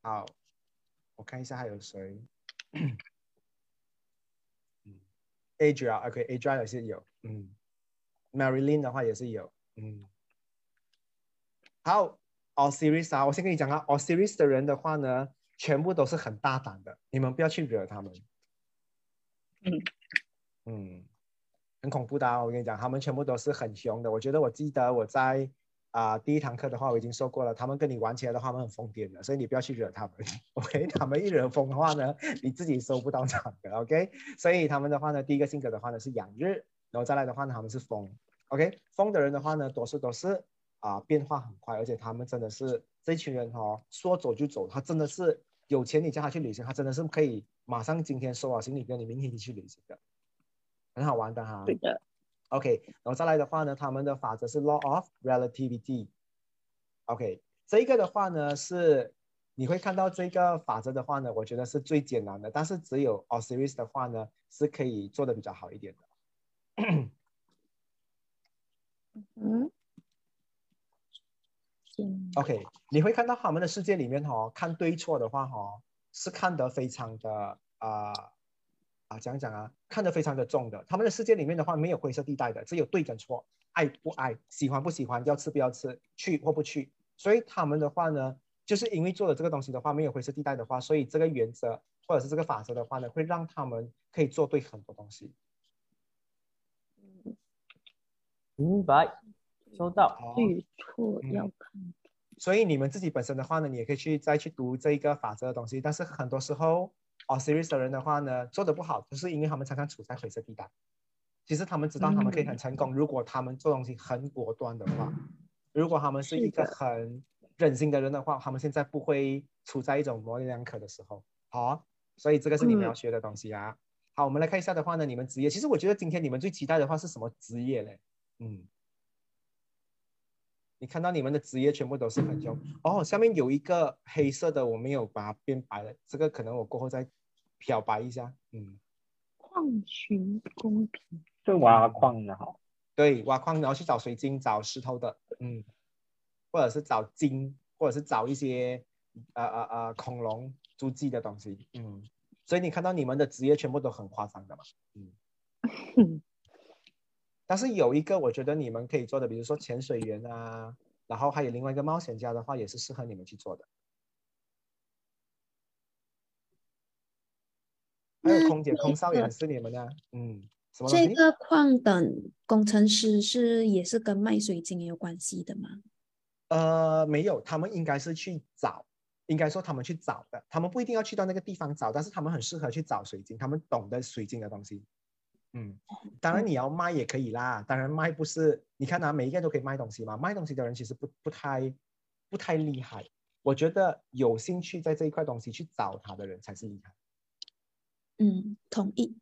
好，我看一下还有谁。嗯，Adria，OK，Adria、也是有，嗯，Marilyn 的话也是有，嗯，好，Osiris 啊，我先跟你讲啊，Osiris 的人的话呢，全部都是很大胆的，你们不要去惹他们。嗯嗯，很恐怖的、啊，我跟你讲，他们全部都是很凶的。我觉得我记得我在啊、第一堂课的话，我已经说过了，他们跟你玩起来的话，他们很疯癫的，所以你不要去惹他们。OK，他们一惹疯的话呢，你自己收不到场的。OK，所以他们的话呢，第一个性格的话呢是养日，然后再来的话呢，他们是疯。OK，疯的人的话呢，多数都是啊、变化很快，而且他们真的是这群人哦，说走就走，他真的是有钱你叫他去旅行，他真的是可以马上今天收好行李，跟你明天一起去旅行的，很好玩的哈。对的。OK，然后再来的话呢，他们的法则是 Law of Relativity。OK，这个的话呢是你会看到这个法则的话呢，我觉得是最简单的，但是只有 Osiris 的话呢是可以做的比较好一点的。嗯 OK，你会看到他们的世界里面哦，看对错的话哦，是看得非常的啊啊，讲讲啊，看得非常的重的。他们的世界里面的话，没有灰色地带的，只有对跟错，爱不爱，喜欢不喜欢，要吃不要吃，去或不去。所以他们的话呢，就是因为做了这个东西的话，没有灰色地带的话，所以这个原则或者是这个法则的话呢，会让他们可以做对很多东西。明白，收到。对错要看。所以你们自己本身的话呢，你也可以去再去读这一个法则的东西。但是很多时候，Osiris 的人的话呢，做的不好，就是因为他们常常处在灰色地带。其实他们知道他们可以很成功，如果他们做东西很果断的话，如果他们是一个很忍心的人的话，他们现在不会处在一种模棱两可的时候。好，所以这个是你们要学的东西啊。好，我们来看一下的话呢，你们职业，其实我觉得今天你们最期待的话是什么职业嘞？嗯。你看到你们的职业全部都是很凶哦，下面有一个黑色的，我没有把它变白了，这个可能我过后再漂白一下。嗯，矿寻公平。是挖矿的哈。对，挖矿然后去找水晶、找石头的，嗯，或者是找金，或者是找一些呃呃呃恐龙足迹的东西，嗯，所以你看到你们的职业全部都很夸张的嘛，嗯。但是有一个我觉得你们可以做的，比如说潜水员啊，然后还有另外一个冒险家的话，也是适合你们去做的。还有空姐、空少也是你们的，嗯，什么矿等工程师是也是跟卖水晶有关系的吗？呃，没有，他们应该是去找，应该说他们去找的，他们不一定要去到那个地方找，但是他们很适合去找水晶，他们懂得水晶的东西。嗯，当然你要卖也可以啦，当然卖不是，你看啊，每一个人都可以卖东西嘛，卖东西的人其实不不太不太厉害，我觉得有兴趣在这一块东西去找他的人才是厉害。嗯，同意。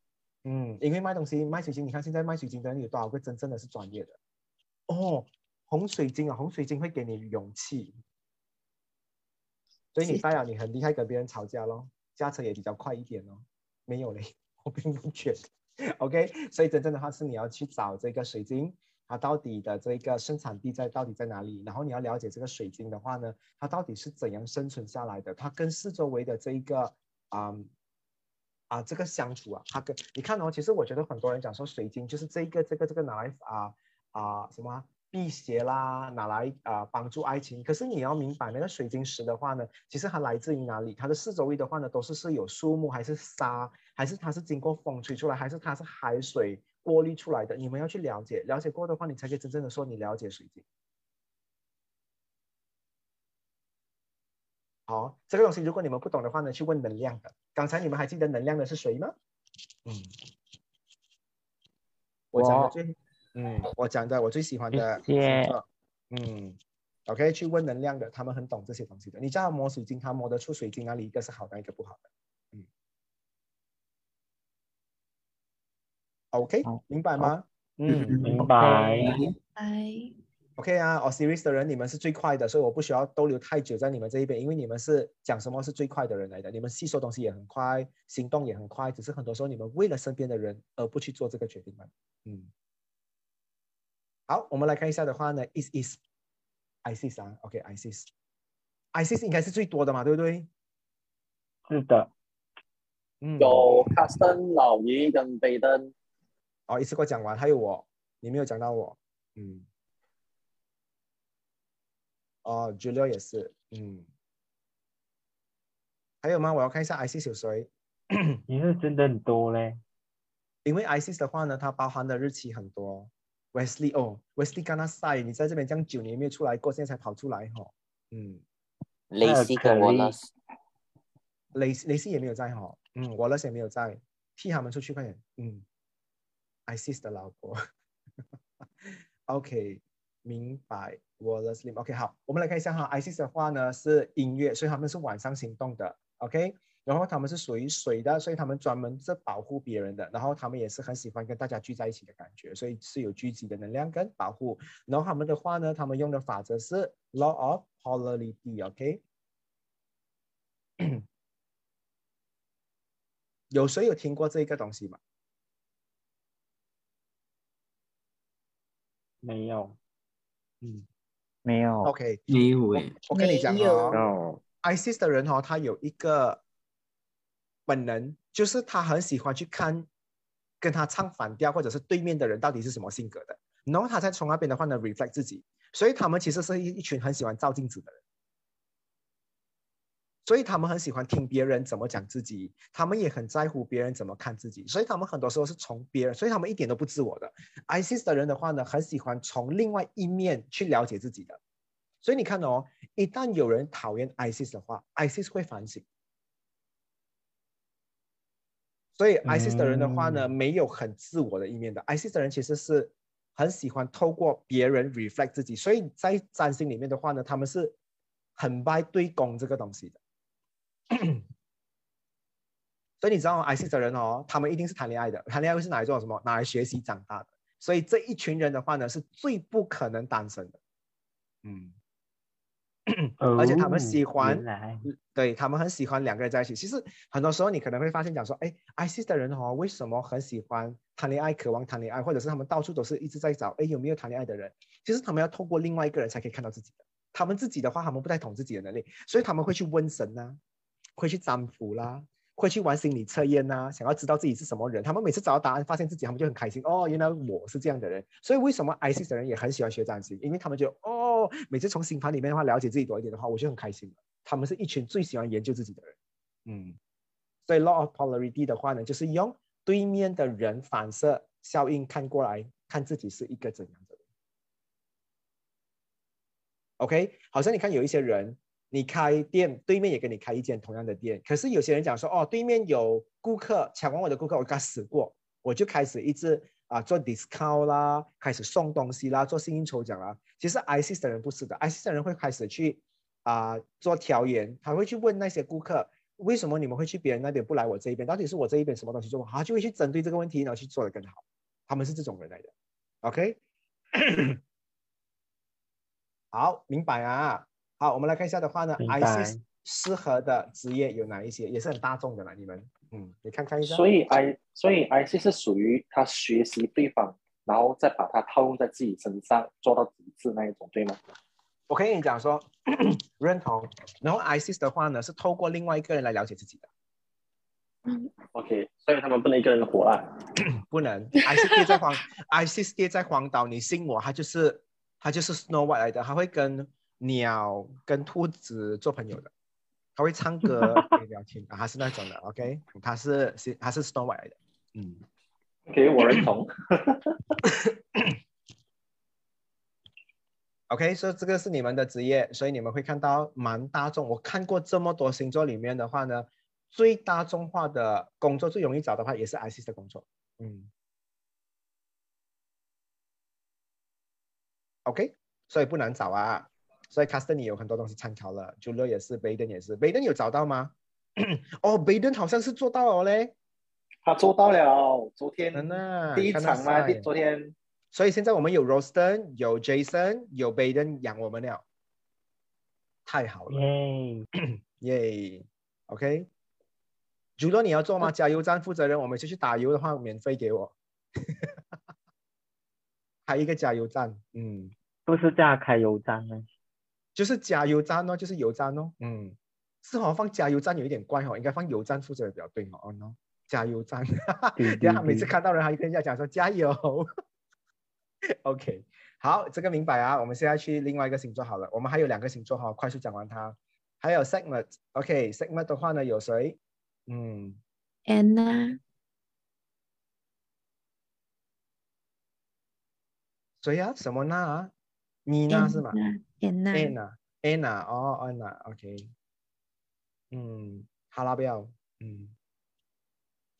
嗯，因为卖东西卖水晶，你看现在卖水晶的人有多少个真正的是专业的？哦，红水晶啊，红水晶会给你勇气。所以你代表你很厉害，跟别人吵架咯，驾车也比较快一点哦。没有嘞，我并不觉得。OK，所以真正的话是你要去找这个水晶，它到底的这个生产地在到底在哪里？然后你要了解这个水晶的话呢，它到底是怎样生存下来的？它跟四周围的这一个啊啊这个相处啊，它跟你看哦，其实我觉得很多人讲说水晶就是这个这个这个拿来啊啊什么？辟邪啦，拿来啊帮助爱情。可是你要明白，那个水晶石的话呢，其实它来自于哪里？它的四周围的话呢，都是是有树木，还是沙，还是它是经过风吹出来，还是它是海水过滤出来的？你们要去了解，了解过的话，你才可以真正的说你了解水晶。好，这个东西如果你们不懂的话呢，去问能量的。刚才你们还记得能量的是谁吗？嗯，我讲的最。嗯，我讲的我最喜欢的，嗯，OK，去问能量的，他们很懂这些东西的。你叫他摸水晶，他摸得出水晶哪里一个是好的，一个不好的。嗯，OK，明白吗？嗯，明白。哎，OK 啊，Osiris 的人，你们是最快的，所以我不需要逗留太久在你们这一边，因为你们是讲什么是最快的人来的，你们吸收东西也很快，行动也很快，只是很多时候你们为了身边的人而不去做这个决定嘛。嗯。好，我们来看一下的话呢，is is，ISIS 啊，OK，ISIS，ISIS 应该是最多的嘛，对不对？是的，嗯，有卡森、老于跟贝登。哦，一次给我讲完，还有我，你没有讲到我，嗯，哦，Julio 也是，嗯，还有吗？我要看一下 ISIS 有谁？你是真的很多嘞，因为 ISIS 的话呢，它包含的日期很多。Wesley 哦，Wesley 刚刚赛，你在这边这样久，你没有出来过，现在才跑出来哈。嗯，雷西跟 Wallace，雷雷西也没有在哈。嗯，Wallace 也没有在，替他们出去快点。嗯，Isis 的老婆。OK，明白。Wallace OK，好，我们来看一下哈。Isis 的话呢是音乐，所以他们是晚上行动的。OK。然后他们是属于水的，所以他们专门是保护别人的。然后他们也是很喜欢跟大家聚在一起的感觉，所以是有聚集的能量跟保护。然后他们的话呢，他们用的法则是 law of polarity，OK？有谁有听过这个东西吗？没有，嗯，没有。OK，没有诶。我跟你讲哦，ISIS 的人哦，他有一个。本能就是他很喜欢去看跟他唱反调或者是对面的人到底是什么性格的，然后他再从那边的话呢 reflect 自己，所以他们其实是一一群很喜欢照镜子的人，所以他们很喜欢听别人怎么讲自己，他们也很在乎别人怎么看自己，所以他们很多时候是从别人，所以他们一点都不自我的。ISIS 的人的话呢，很喜欢从另外一面去了解自己的，所以你看哦，一旦有人讨厌 ISIS 的话，ISIS 会反省。所以，ISIS 的人的话呢，没有很自我的一面的。ISIS 的人其实是很喜欢透过别人 reflect 自己，所以在占星里面的话呢，他们是很拜对攻这个东西的。所以你知道，ISIS 的人哦，他们一定是谈恋爱的，谈恋爱是拿来做什么？拿来学习长大的。所以这一群人的话呢，是最不可能单身的。嗯。而且他们喜欢，对他们很喜欢两个人在一起。其实很多时候你可能会发现，讲说，哎，ISIS 的人哦，为什么很喜欢谈恋爱，渴望谈恋爱，或者是他们到处都是一直在找，哎，有没有谈恋爱的人？其实他们要透过另外一个人才可以看到自己的。他们自己的话，他们不太懂自己的能力，所以他们会去问神呐，会去占卜啦。会去玩心理测验呐，想要知道自己是什么人。他们每次找到答案，发现自己，他们就很开心。哦，原来我是这样的人。所以为什么 IC 的人也很喜欢学占星？因为他们就哦，每次从星盘里面的话了解自己多一点的话，我就很开心。他们是一群最喜欢研究自己的人。嗯，所以 Law of Polarity 的话呢，就是用对面的人反射效应看过来，看自己是一个怎样的人。OK，好像你看有一些人。你开店，对面也跟你开一间同样的店，可是有些人讲说，哦，对面有顾客抢完我的顾客，我刚死过，我就开始一直啊做 discount 啦，开始送东西啦，做幸运抽奖啦。其实 IC 的人不是的，IC 的人会开始去啊做调研，他会去问那些顾客，为什么你们会去别人那边不来我这一边？到底是我这一边什么东西做不好？就会去针对这个问题，然后去做的更好。他们是这种人来的，OK？好，明白啊。好，我们来看一下的话呢，ISIS 适合的职业有哪一些？也是很大众的啦，你们，嗯，你看看一下。所以 I 所以 ISIS 是属于他学习对方，然后再把它套用在自己身上，做到极致那一种，对吗？我可以跟你讲说认同，然后 ISIS 的话呢是透过另外一个人来了解自己的。嗯 OK，所以他们不能一个人活啊。不能，ISIS 跌在荒，ISIS 跌在荒岛，你信我，他就是他就是 Snow White 来的，他会跟鸟、跟兔子做朋友的，它会唱歌、可以聊天，啊他是那种的，OK，它是是他是 Snow White 的，嗯。OK，我认同。OK，所以这个是你们的职业，所以你们会看到蛮大众。我看过这么多星座里面的话呢，最大众化的工作最容易找的话，也是 IC 的工作。嗯，OK，所以不难找啊。所以 Custom 你有很多东西参考了 j u l i 也是，Baden 也是，Baden 有找到吗？哦，Baden 好像是做到了嘞。他做到了，昨天那第一场嘛，昨天。所以现在我们有 Roston，有 Jason，有 Baden 养我们了，太好了，耶耶，OK。如果你要做吗？加油站负责人，我们就去打油的话，免费给我，开一个加油站，嗯，不是这样开油站吗？就是加油站哦，就是油站哦，嗯，是好放加油站有一点怪哦，应该放油站负责人比较对哦，哦 no，加油站，然后 每次看到人，他就跟人家讲说加油。OK，好，这个明白啊。我们现在去另外一个星座好了。我们还有两个星座哈，快速讲完它。还有 segment，OK，segment、okay, 的话呢，有谁？嗯，Anna。谁呀、啊？什么娜啊？米娜是吗？Anna。Anna，Anna，哦，Anna，OK。嗯，哈拉贝尔，嗯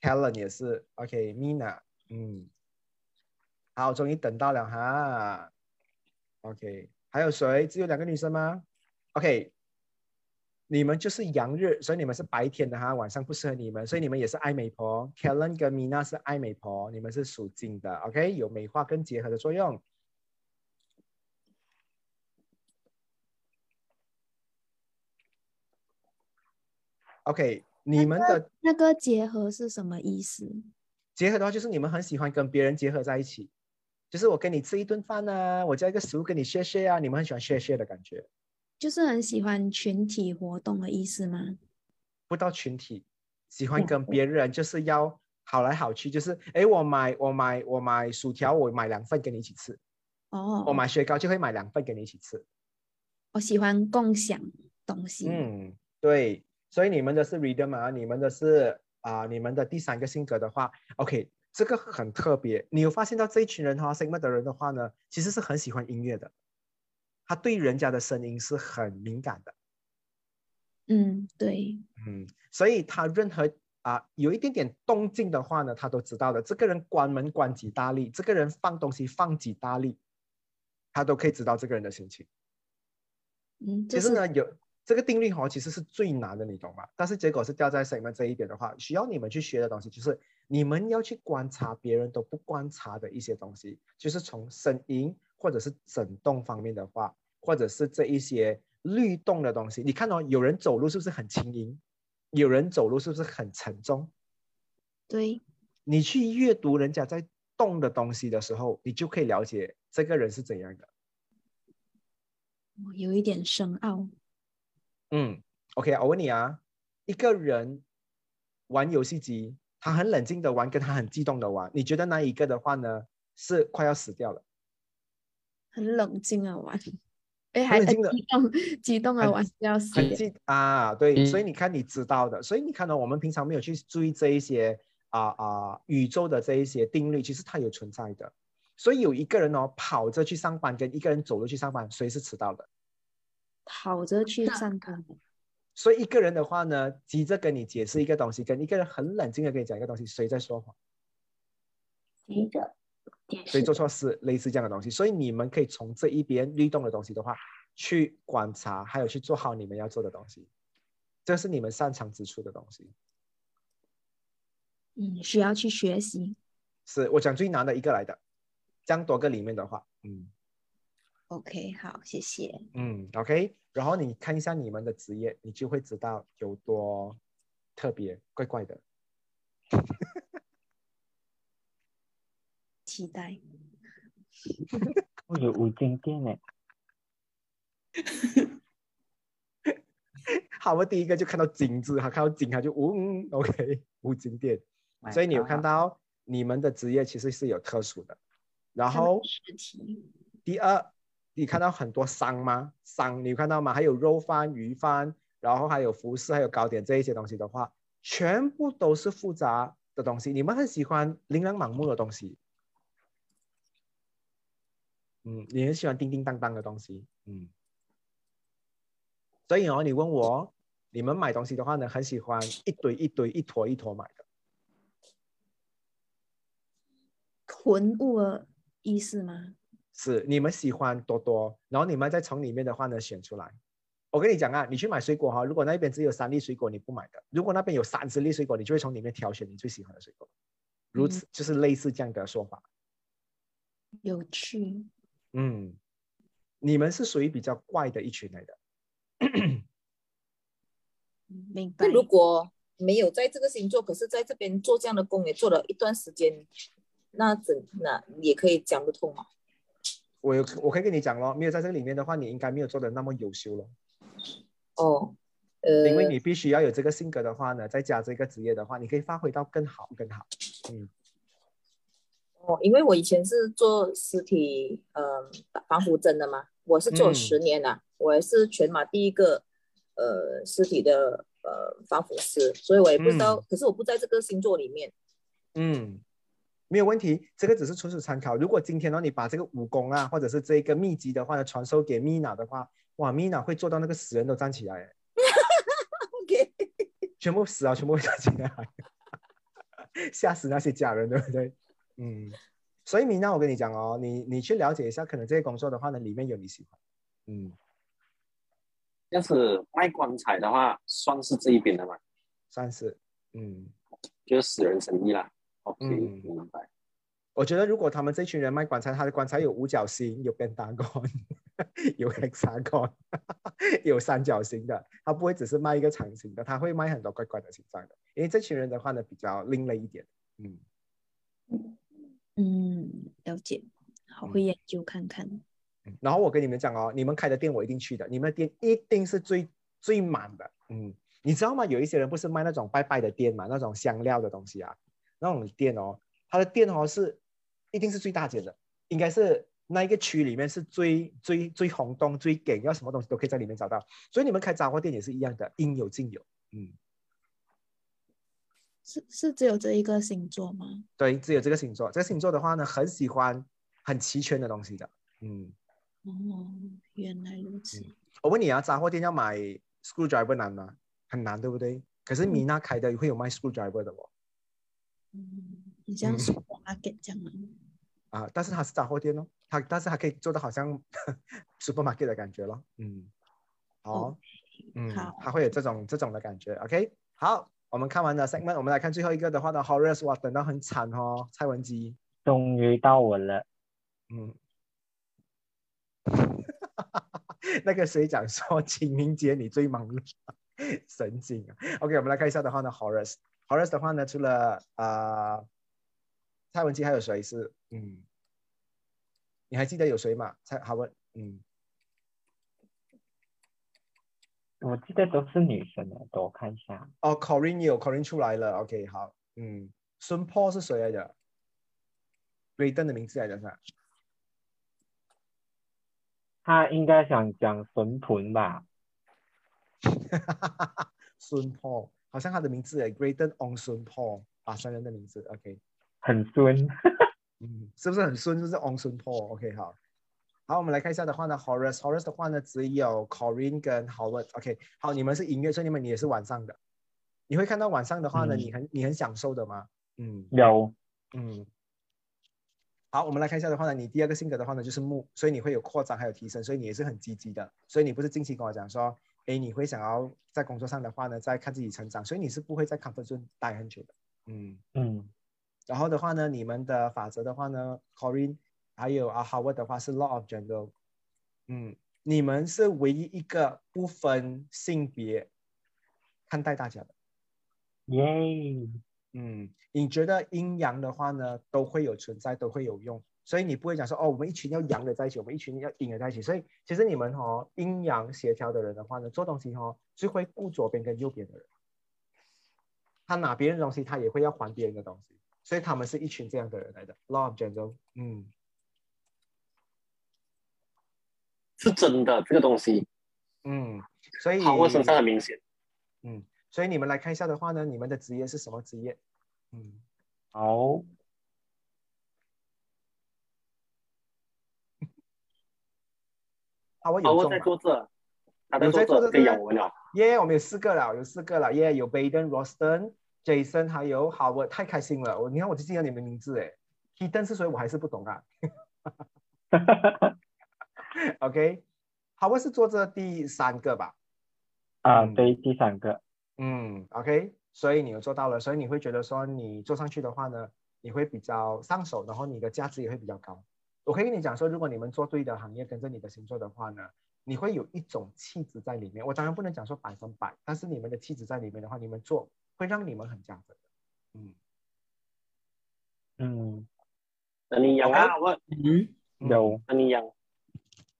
，Helen 也是，OK，Mina，、嗯。好，终于等到了哈。OK，还有谁？只有两个女生吗？OK，你们就是阳日，所以你们是白天的哈，晚上不适合你们，所以你们也是爱美婆。Kellen 跟 Mina 是爱美婆，你们是属金的。OK，有美化跟结合的作用。OK，你们的那个结合是什么意思？结合的话，就是你们很喜欢跟别人结合在一起。就是我跟你吃一顿饭啊，我叫一个食物跟你 share share 啊，你们很喜欢 share share 的感觉，就是很喜欢群体活动的意思吗？不到群体，喜欢跟别人就是要好来好去，就是哎，我买我买我买薯条，我买两份跟你一起吃。哦。我买雪糕就会买两份跟你一起吃。我喜欢共享东西。嗯，对，所以你们的是 reader 嘛，你们的是啊、呃，你们的第三个性格的话，OK。这个很特别，你有发现到这一群人哈，segment 的人的话呢，其实是很喜欢音乐的，他对人家的声音是很敏感的。嗯，对，嗯，所以他任何啊有一点点动静的话呢，他都知道的。这个人关门关几大力，这个人放东西放几大力，他都可以知道这个人的心情。嗯，其实呢有。这个定律哈，其实是最难的，你懂吗？但是结果是掉在 segment 这一边的话，需要你们去学的东西，就是你们要去观察别人都不观察的一些东西，就是从声音或者是震动方面的话，或者是这一些律动的东西。你看哦，有人走路是不是很轻盈？有人走路是不是很沉重？对。你去阅读人家在动的东西的时候，你就可以了解这个人是怎样的。我有一点深奥。嗯，OK，我问你啊，一个人玩游戏机，他很冷静的玩，跟他很激动的玩，你觉得哪一个的话呢，是快要死掉了？很冷静的玩，哎，还很激动，激动啊玩要死。很激啊，对，嗯、所以你看，你知道的，所以你看到我们平常没有去注意这一些啊啊宇宙的这一些定律，其实它有存在的。所以有一个人哦跑着去上班，跟一个人走路去上班，谁是迟到的？跑着去上课，所以一个人的话呢，急着跟你解释一个东西，跟一个人很冷静的跟你讲一个东西，谁在说谎？急着，谁做错事，类似这样的东西。所以你们可以从这一边律动的东西的话，去观察，还有去做好你们要做的东西，这是你们擅长之处的东西。嗯，需要去学习。是我讲最难的一个来的，这样多个里面的话，嗯。OK，好，谢谢。嗯，OK。然后你看一下你们的职业，你就会知道有多特别，怪怪的。期待。我有五金店呢。好，我第一个就看到金字，他看到金，他就嗯，OK，五金店。所以你有看到你们的职业其实是有特殊的。然后第二，你看到很多商吗？商，你看到吗？还有肉饭、鱼饭，然后还有服饰，还有糕点这一些东西的话，全部都是复杂的东西。你们很喜欢琳琅满目的东西。嗯，你很喜欢叮叮当当的东西。嗯。所以哦，你问我，你们买东西的话呢，很喜欢一堆一堆、一坨一坨买的，囤物的意思吗？是，你们喜欢多多，然后你们再从里面的话呢选出来。我跟你讲啊，你去买水果哈，如果那边只有三粒水果，你不买的；如果那边有三十粒水果，你就会从里面挑选你最喜欢的水果。如此就是类似这样的说法。有趣。嗯，你们是属于比较怪的一群来的。明白。那如果没有在这个星座，可是在这边做这样的工也做了一段时间，那怎那也可以讲得通吗？我有我可以跟你讲咯，没有在这里面的话，你应该没有做的那么优秀咯。哦，呃，因为你必须要有这个性格的话呢，再加这个职业的话，你可以发挥到更好更好。嗯。哦，因为我以前是做实体呃防腐针的嘛，我是做十年了。我也是全马第一个，呃，尸体的呃防腐师，所以我也不知道。可是我不在这个星座里面。嗯，没有问题，这个只是纯属参考。如果今天呢，你把这个武功啊，或者是这个秘籍的话呢，传授给米娜的话，哇，米娜会做到那个死人都站起来。OK，全部死啊，全部站起来，吓死那些假人，对不对？嗯，所以米娜，我跟你讲哦，你你去了解一下，可能这些工作的话呢，里面有你喜欢，嗯。要是卖棺材的话，算是这一边的吗？算是，嗯，就是死人生意啦。OK，明白。我觉得如果他们这群人卖棺材，他的棺材有五角星，有变大棺，有 hexagon，有三角形的，他不会只是卖一个长形的，他会卖很多怪怪的形状的。因为这群人的话呢，比较另类一点。嗯嗯，了解，好，会研究看看。然后我跟你们讲哦，你们开的店我一定去的，你们的店一定是最最满的。嗯，你知道吗？有一些人不是卖那种拜拜的店嘛，那种香料的东西啊，那种店哦，它的店哦是一定是最大间的，应该是那一个区里面是最最最轰动、最给要什么东西都可以在里面找到。所以你们开杂货店也是一样的，应有尽有。嗯，是是只有这一个星座吗？对，只有这个星座。这个星座的话呢，很喜欢很齐全的东西的。嗯。哦，原来如此。我问你啊，杂货店要买 screwdriver 难吗？很难，对不对？可是米娜开的会有卖 screwdriver 的哦。嗯，你像 supermarket 这样吗？啊，但是它是杂货店哦，它但是它可以做的好像 supermarket 的感觉咯。嗯，好，嗯，好，它会有这种这种的感觉。OK，好，我们看完了 segment，我们来看最后一个的话呢，Horace，哇，等到很惨哦，蔡文姬，终于到我了，嗯。那个谁讲说 清明节你最忙碌，神经啊！OK，我们来看一下的话呢，Horace，Horace 的话呢，除了啊蔡文姬，还有谁是嗯？你还记得有谁吗？蔡好文，嗯，我记得都是女生的，等我看一下。哦，Corinne 有 Corinne 出来了，OK，好，嗯，孙 Paul 是谁来的 r a y d e n 的名字来着是吧？他应该想讲孙鹏吧？孙鹏好像他的名字诶，Graydon On Paul，，啊，三人的名字，OK，很孙，嗯，是不是很孙？就是 On 孙鹏，OK，好，好，我们来看一下的话呢，Horace，Horace 的话呢，只有 Corinne 跟 Howard，OK，好，你们是音乐，所以你们也是晚上的，你会看到晚上的话呢，你很你很享受的吗？嗯，有，嗯。好，我们来看一下的话呢，你第二个性格的话呢就是木，所以你会有扩张还有提升，所以你也是很积极的。所以你不是近期跟我讲说，哎，你会想要在工作上的话呢，再看自己成长，所以你是不会在 comfort zone 待很久的。嗯嗯。然后的话呢，你们的法则的话呢，Corinne 还有啊 Howard 的话是 Law of Jungle，嗯，你们是唯一一个不分性别看待大家的。耶，嗯，你觉得阴阳的话呢，都会有存在，都会有用，所以你不会讲说哦，我们一群要阳的在一起，我们一群要阴的在一起。所以其实你们哦，阴阳协调的人的话呢，做东西哦，是会顾左边跟右边的人。他拿别人的东西，他也会要还别人的东西，所以他们是一群这样的人来的。Law of Gentle，嗯，是真的这个东西，嗯，所以好我身上很明显。嗯，所以你们来看一下的话呢，你们的职业是什么职业？嗯，好，好，我有好，我在做这，他在有在做这，个养我了。耶我们有四个了，有四个了，耶有 Baden、Roston、Jason 还有 Howard，太开心了！我你看我就记得你们名字哎，Eden 是谁我还是不懂啊。OK，Howard 是做这第三个吧？啊，对，第三个，嗯，OK，所以你有做到了，所以你会觉得说你做上去的话呢，你会比较上手，然后你的价值也会比较高。我可以跟你讲说，如果你们做对的行业，跟着你的星座的话呢，你会有一种气质在里面。我当然不能讲说百分百，但是你们的气质在里面的话，你们做会让你们很加分的。嗯嗯，那你养啊，我嗯，有，那你养，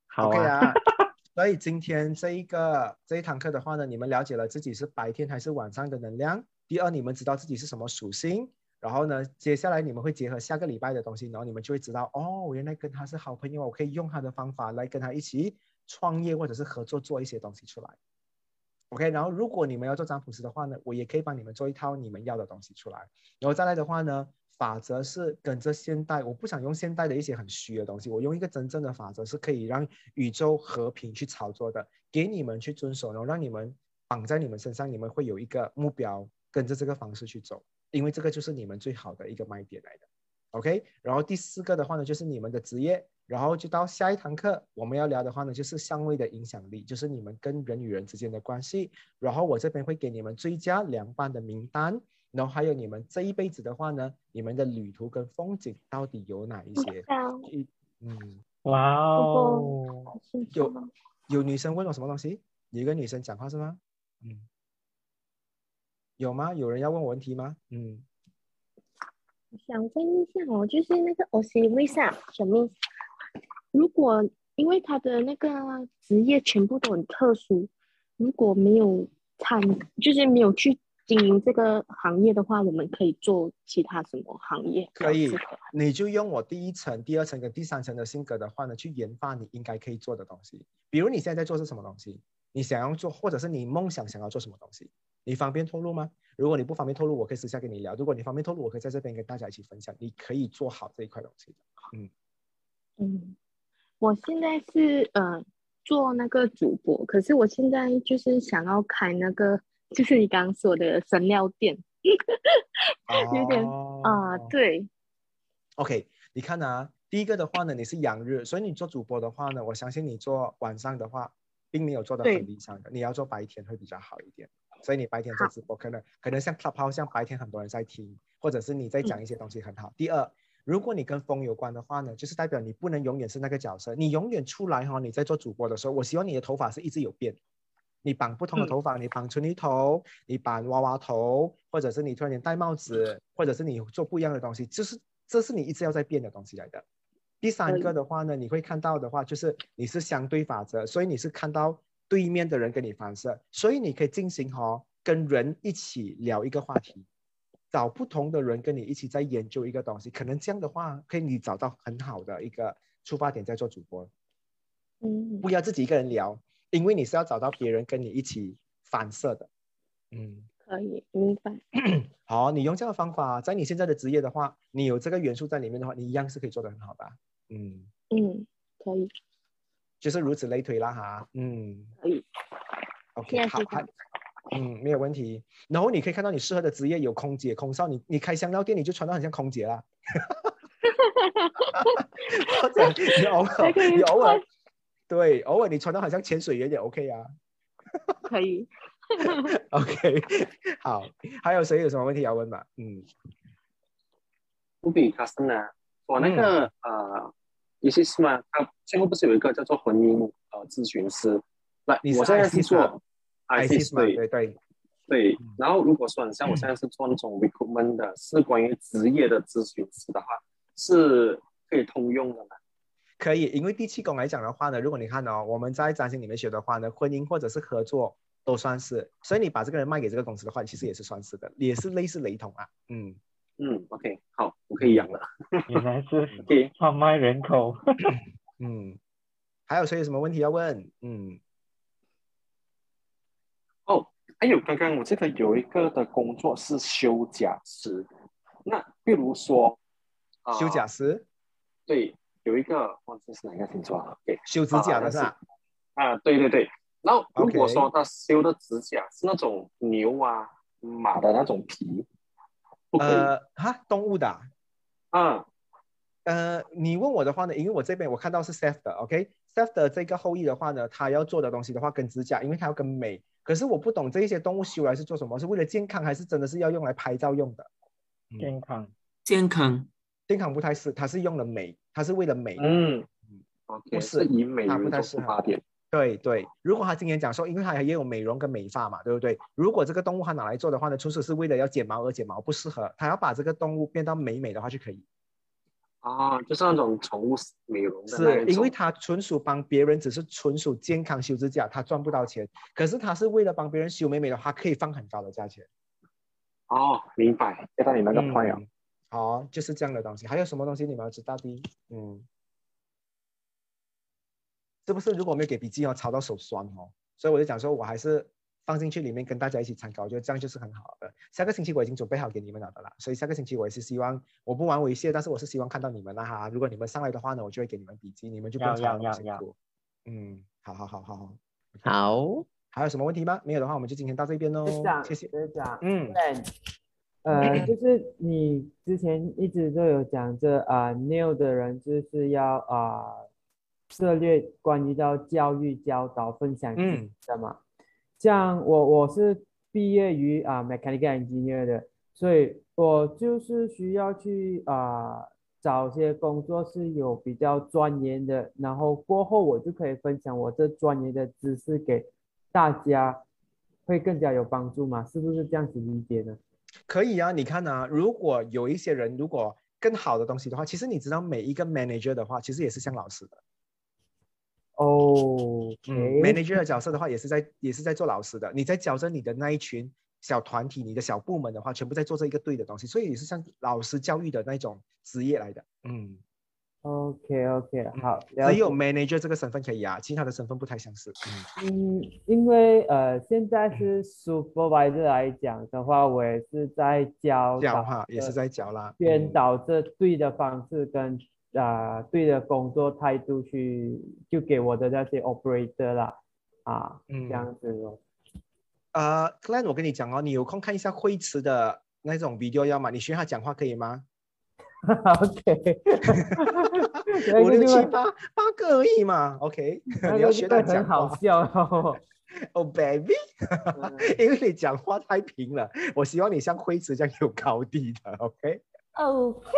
好啊。所以今天这一个这一堂课的话呢，你们了解了自己是白天还是晚上的能量。第二，你们知道自己是什么属性。然后呢，接下来你们会结合下个礼拜的东西，然后你们就会知道，哦，原来跟他是好朋友，我可以用他的方法来跟他一起创业或者是合作做一些东西出来。OK，然后如果你们要做占卜师的话呢，我也可以帮你们做一套你们要的东西出来。然后再来的话呢，法则是跟着现代，我不想用现代的一些很虚的东西，我用一个真正的法则，是可以让宇宙和平去操作的，给你们去遵守，然后让你们绑在你们身上，你们会有一个目标，跟着这个方式去走，因为这个就是你们最好的一个卖点来的。OK，然后第四个的话呢，就是你们的职业，然后就到下一堂课我们要聊的话呢，就是相位的影响力，就是你们跟人与人之间的关系。然后我这边会给你们追加凉拌的名单，然后还有你们这一辈子的话呢，你们的旅途跟风景到底有哪一些？嗯，哇哦，有有女生问我什么东西？有一个女生讲话是吗？嗯，有吗？有人要问我问题吗？嗯。我想问一下哦，就是那个 Osiris 什么？如果因为他的那个职业全部都很特殊，如果没有参，就是没有去经营这个行业的话，我们可以做其他什么行业？可以，你就用我第一层、第二层跟第三层的性格的话呢，去研发你应该可以做的东西。比如你现在在做是什么东西？你想要做，或者是你梦想想要做什么东西？你方便透露吗？如果你不方便透露，我可以私下跟你聊；如果你方便透露，我可以在这边跟大家一起分享。你可以做好这一块东西的。嗯嗯，我现在是呃做那个主播，可是我现在就是想要开那个，就是你刚刚说的神料店，有点啊、对。OK，你看啊，第一个的话呢，你是阳日，所以你做主播的话呢，我相信你做晚上的话，并没有做的很理想的，你要做白天会比较好一点。所以你白天做直播，可能可能像 Clubhouse 像白天很多人在听，或者是你在讲一些东西很好。第二，如果你跟风有关的话呢，就是代表你不能永远是那个角色，你永远出来哈、你在做主播的时候，我希望你的头发是一直有变。你绑不同的头发，你绑春泥头，你绑娃娃头，或者是你突然间戴帽子，或者是你做不一样的东西，就是这是你一直要在变的东西来的。第三个的话呢，你会看到的话，就是你是相对法则，所以你是看到对面的人跟你反射，所以你可以进行哈、跟人一起聊一个话题，找不同的人跟你一起在研究一个东西，可能这样的话可以你找到很好的一个出发点在做主播。嗯，不要自己一个人聊，因为你是要找到别人跟你一起反射的。嗯，可以明白。好，你用这样的方法，在你现在的职业的话，你有这个元素在里面的话，你一样是可以做得很好的。嗯，嗯，可以，就是如此类推啦哈。嗯，可以。OK，好现在是，这样还嗯，没有问题。然后你可以看到你适合的职业有空姐、空少，你你开香料店，你就穿到很像空姐啦。或者你偶尔还可以你偶尔换对偶尔你穿到好像潜水员也 OK 啊。可以。OK，好，还有谁有什么问题要问吗？嗯，不比卡森啊，我那个、呃意思是吗？他最后不是有一个叫做婚姻呃咨询师？那我现在是做嘛对对对对。然后如果说你像我现在是做那种 recruitment 的，是关于职业的咨询师的话，是可以通用的吗？可以，因为第七宫来讲的话呢，如果你看哦，我们在占星里面学的话呢，婚姻或者是合作都算是，所以你把这个人卖给这个公司的话，其实也是算是的，也是类似雷同啊，嗯。嗯，OK，好，我可以养了。原来是可以贩卖人口。嗯，还有谁有什么问题要问？嗯，哦，还有刚刚我记得有一个的工作是修甲师，那比如说，呃修甲师，对，有一个忘记是哪个星座了修指甲的是吧？啊，对对对。然后如果说他修的指甲是那种牛啊、马的那种皮，呃，哈，动物的啊、啊，呃，你问我的话呢，因为我这边我看到是 Seth 的，OK，Seth 的这个后裔的话呢，他要做的东西的话跟指甲，因为他要跟美，可是我不懂这一些动物修来是做什么，是为了健康还是真的是要用来拍照用的？健康，健康，健康不太是，它是用了美，它是为了美，嗯，OK，不是是以美它不太适合。出发点。对对，如果他今天讲说，因为他也有美容跟美发嘛，对不对？如果这个动物他拿来做的话呢，纯属是为了要剪毛而剪毛，不适合。他要把这个动物变到美美的话就可以。啊，就是那种宠物美容是因为他纯属帮别人，只是纯属健康修指甲，他赚不到钱。可是他是为了帮别人修美美的话，可以放很高的价钱。哦，明白，get 到你那个了。嗯好、就是这样的东西。还有什么东西你们要知道的？嗯，是不是如果没有给笔记哦，抄到手酸哦？所以我就讲说，我还是放进去里面跟大家一起参考，我觉得这样就是很好的。下个星期我已经准备好给你们了的啦，所以下个星期我也是希望我不玩猥亵，但是我是希望看到你们啦哈。如果你们上来的话呢，我就会给你们笔记，你们就不用要抄那么辛苦。嗯，好好好好好。好，还有什么问题吗？没有的话，我们就今天到这边喽。谢谢。学长，嗯呃，就是你之前一直都有讲这啊、n e w 的人就是要啊、涉猎关于到教育、教导、分享的嘛。像我我是毕业于啊、mechanical engineer 的，所以我就是需要去啊、找些工作是有比较钻研的，然后过后我就可以分享我这钻研的知识给大家，会更加有帮助嘛？是不是这样子理解呢？可以啊，你看啊，如果有一些人如果更好的东西的话，其实你知道每一个 manager 的话，其实也是像老师的。哦，嗯，manager 的角色的话，也是在也是在做老师的。你在教着你的那一群小团体、你的小部门的话，全部在做这一个对的东西，所以也是像老师教育的那种职业来的。嗯，OK OK，好，只有 manager 这个身份可以啊，其他的身份不太相似。嗯嗯，因为呃，现在是 supervisor 来讲的话，我也是在教导教哈，也是在教啦。宣嗯导这对的方式跟啊、对的工作态度去，就给我的那些 operator 啦，啊，嗯这样子咯。呃 c l a n 我跟你讲哦，你有空看一下惠慈的那种 video 要吗？你学他讲话可以吗？OK，五六七八八个而已嘛，OK，那你要学他讲很好。笑哦。哦、baby，因为你讲话太平了，我希望你像惠子这样有高低的，OK？OK，、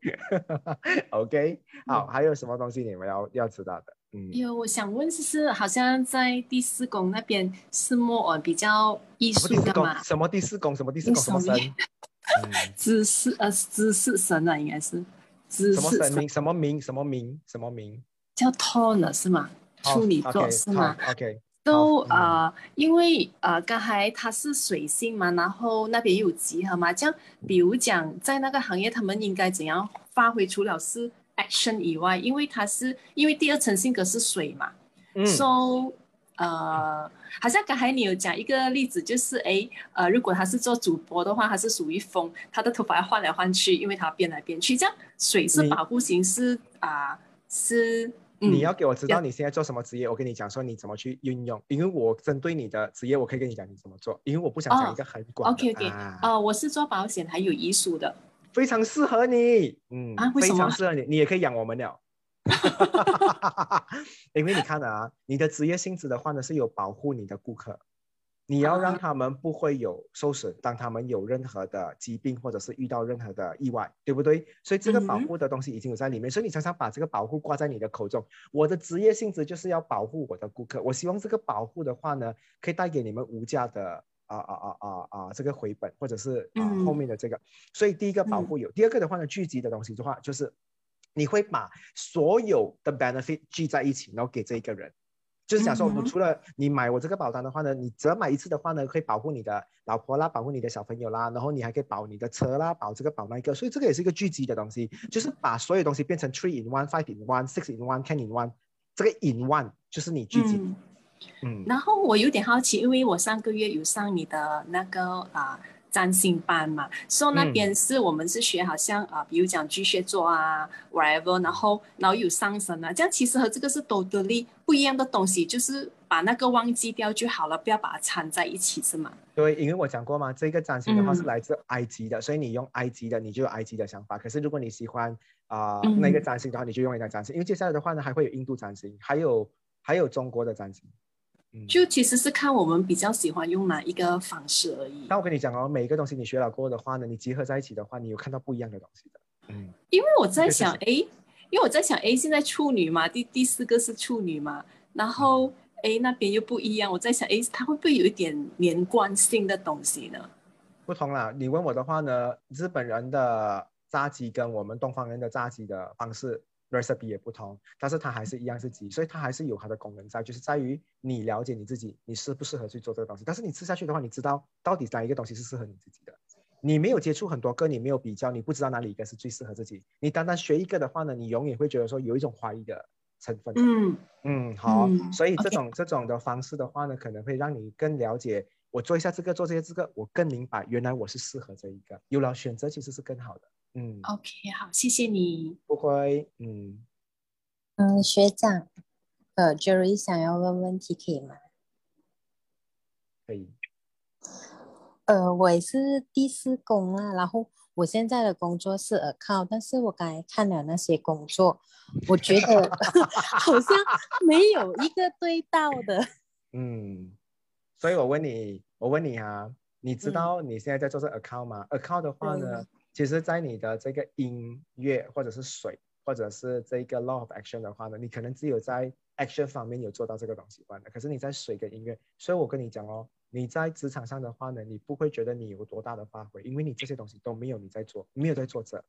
OK，好，还有什么东西你们要要知道的？嗯，有，我想问，就是好像在第四宫那边是莫尔比较艺术的嘛？？什么第四宫？什么第四宫？什么神 知识呃知识神啊，应该是知识什么神明？什么名？什么名？什么名？叫 Tone 是吗？处女座是吗？？OK，都嗯呃，因为呃，刚才他是水星嘛，然后那边又有集合嘛，这样比如讲在那个行业，他们应该怎样发挥？除了是 action 以外，因为他是因为第二层性格是水嘛、嗯 s o 呃，好像刚才你有讲一个例子，就是诶，呃，如果他是做主播的话，他是属于风，他的头发要换来换去，因为他变来变去，这样水是保护型，是啊、是。嗯。你要给我知道你现在做什么职业，我跟你讲说你怎么去运用，因为我针对你的职业，我可以跟你讲你怎么做，因为我不想讲一个很广的。OK OK，啊。呃，我是做保险还有遗书的，非常适合你，嗯，非啊非常适合你，你也可以养我们了。因为你看啊，你的职业性质的话呢，是有保护你的顾客，你要让他们不会有受损，当他们有任何的疾病或者是遇到任何的意外，对不对？所以这个保护的东西已经有在里面，所以你常常把这个保护挂在你的口中。我的职业性质就是要保护我的顾客，我希望这个保护的话呢，可以带给你们无价的啊啊啊啊啊这个回本，或者是啊后面的这个。所以第一个保护有，第二个的话呢，聚集的东西的话就是你会把所有的 benefit 聚在一起，然后给这一个人。就是想说，我除了你买我这个保单的话呢，你只要买一次的话呢，可以保护你的老婆啦，保护你的小朋友啦，然后你还可以保你的车啦，保这个保那个，所以这个也是一个聚集的东西，就是把所有东西变成 three in one, five in one, six in one, ten in one，这个 in one 就是你聚集。嗯。然后我有点好奇，因为我上个月有上你的那个啊。占星班嘛，所以那边是我们是学好像啊，比如讲巨蟹座啊，whatever，然后然后有上升啊，这样其实和这个是都得力不一样的东西，就是把那个忘记掉就好了，不要把它掺在一起，是吗？对，因为我讲过嘛，这个占星的话是来自埃及的，所以你用埃及的，你就有埃及的想法。可是如果你喜欢啊那个占星的话，你就用一个占星，因为接下来的话呢，还会有印度占星，还有还有中国的占星。就其实是看我们比较喜欢用哪一个方式而已。那我跟你讲哦，每一个东西你学了过的话呢，你结合在一起的话，你有看到不一样的东西的。嗯，因为我在想，哎，因为我在想，哎，现在处女嘛，第第四个是处女嘛，然后哎那边又不一样，我在想，哎，它会不会有一点连贯性的东西呢？不同啦，你问我的话呢，日本人的扎鸡跟我们东方人的扎鸡的方式。Recipe 也不同，但是它还是一样是鸡，所以它还是有它的功能在，就是在于你了解你自己，你适不适合去做这个东西。但是你吃下去的话，你知道到底哪一个东西是适合你自己的。你没有接触很多个，你没有比较，你不知道哪里一个是最适合自己。你单单学一个的话呢，你永远会觉得说有一种怀疑的成分。嗯嗯，好，所以这种这种的方式的话呢，可能会让你更了解。我做一下这个，做这些这个，我更明白原来我是适合这一个。有了选择，其实是更好的。嗯，OK，好，谢谢你。不会，嗯嗯，学长，呃，Jerry 想要问问题，可以吗？可以。呃，我也是第四工啊，然后我现在的工作是 account，但是我刚才看了那些工作，我觉得 好像没有一个对到的。嗯，所以我问你，我问你啊，你知道你现在在做这 account 吗？account 的话呢？其实，在你的这个音乐，或者是水，或者是这个 law of action 的话呢，你可能只有在 action 方面有做到这个东西关的。可是你在水跟音乐，所以我跟你讲哦，你在职场上的话呢，你不会觉得你有多大的发挥，因为你这些东西都没有你在做，没有在做这。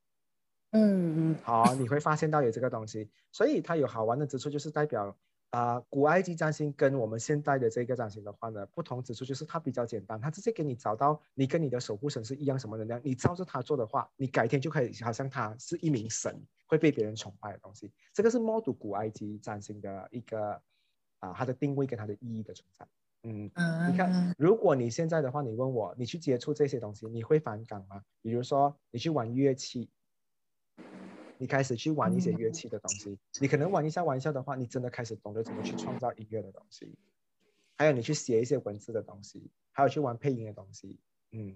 嗯嗯。好，你会发现到有这个东西，所以它有好玩的之处，就是代表。啊，古埃及占星跟我们现代的这个占星的话呢，不同之处就是它比较简单，它直接给你找到你跟你的守护神是一样什么能量，你照着它做的话，你改天就可以好像他是一名神，会被别人崇拜的东西。这个是 model 古埃及占星的一个啊，它的定位跟它的意义的存在。嗯，你看，如果你现在的话，你问我，你去接触这些东西，你会反感吗？比如说，你去玩乐器。你开始去玩一些乐器的东西，你可能玩一下玩笑的话，你真的开始懂得怎么去创造音乐的东西。还有你去写一些文字的东西，还有去玩配音的东西，嗯，